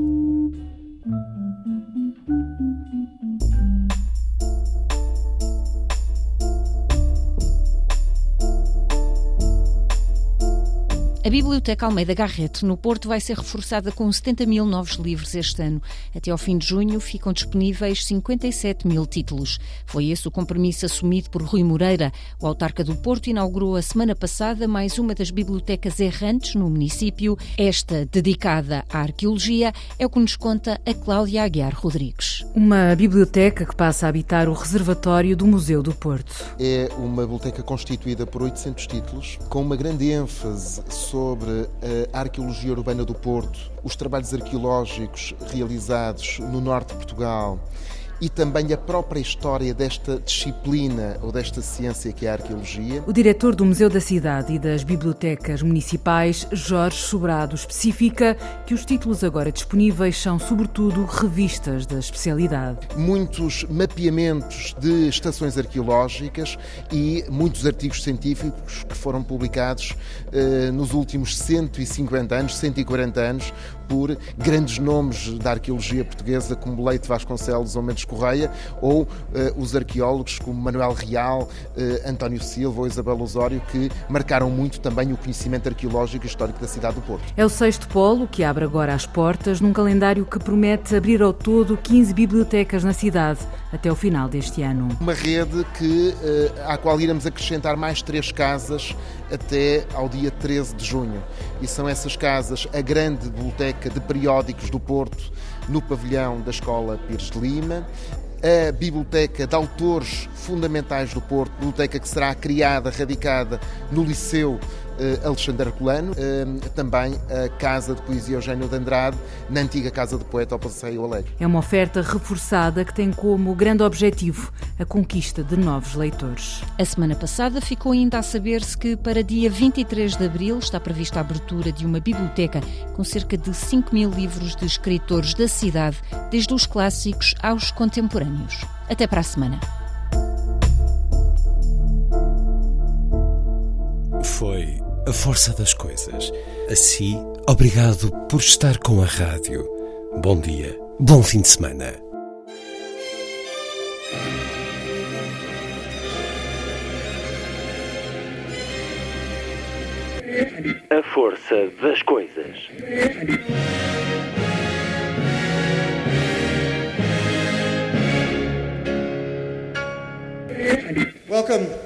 A Biblioteca Almeida Garrett, no Porto, vai ser reforçada com 70 mil novos livros este ano. Até ao fim de junho ficam disponíveis 57 mil títulos. Foi esse o compromisso assumido por Rui Moreira. O autarca do Porto inaugurou a semana passada mais uma das bibliotecas errantes no município. Esta, dedicada à arqueologia, é o que nos conta a Cláudia Aguiar Rodrigues. Uma biblioteca que passa a habitar o reservatório do Museu do Porto. É uma biblioteca constituída por 800 títulos, com uma grande ênfase sobre sobre a arqueologia urbana do Porto, os trabalhos arqueológicos realizados no norte de Portugal e também a própria história desta disciplina ou desta ciência que é a arqueologia. O diretor do Museu da Cidade e das Bibliotecas Municipais, Jorge Sobrado, especifica que os títulos agora disponíveis são, sobretudo, revistas da especialidade. Muitos mapeamentos de estações arqueológicas e muitos artigos científicos que foram publicados eh, nos últimos 150 anos, 140 anos, por grandes nomes da arqueologia portuguesa, como Leite Vasconcelos ou Mendes Correia, ou uh, os arqueólogos como Manuel Real, uh, António Silva ou Isabel Osório, que marcaram muito também o conhecimento arqueológico e histórico da cidade do Porto. É o sexto polo que abre agora as portas num calendário que promete abrir ao todo 15 bibliotecas na cidade até o final deste ano. Uma rede que, uh, à qual iremos acrescentar mais três casas até ao dia 13 de junho. E são essas casas a grande biblioteca de periódicos do Porto, no pavilhão da Escola Pires de Lima, a Biblioteca de Autores Fundamentais do Porto, biblioteca que será criada, radicada no Liceu Alexandre Colano, eh, também a Casa de Poesia Eugênio de Andrade, na antiga Casa de Poeta ao Passeio Alegre. É uma oferta reforçada que tem como grande objetivo a conquista de novos leitores. A semana passada ficou ainda a saber-se que para dia 23 de abril está prevista a abertura de uma biblioteca com cerca de 5 mil livros de escritores da cidade, desde os clássicos aos contemporâneos. Até para a semana. Foi a força das coisas. Assim, obrigado por estar com a rádio. Bom dia, bom fim de semana. A força das coisas. Welcome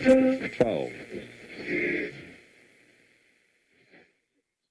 12.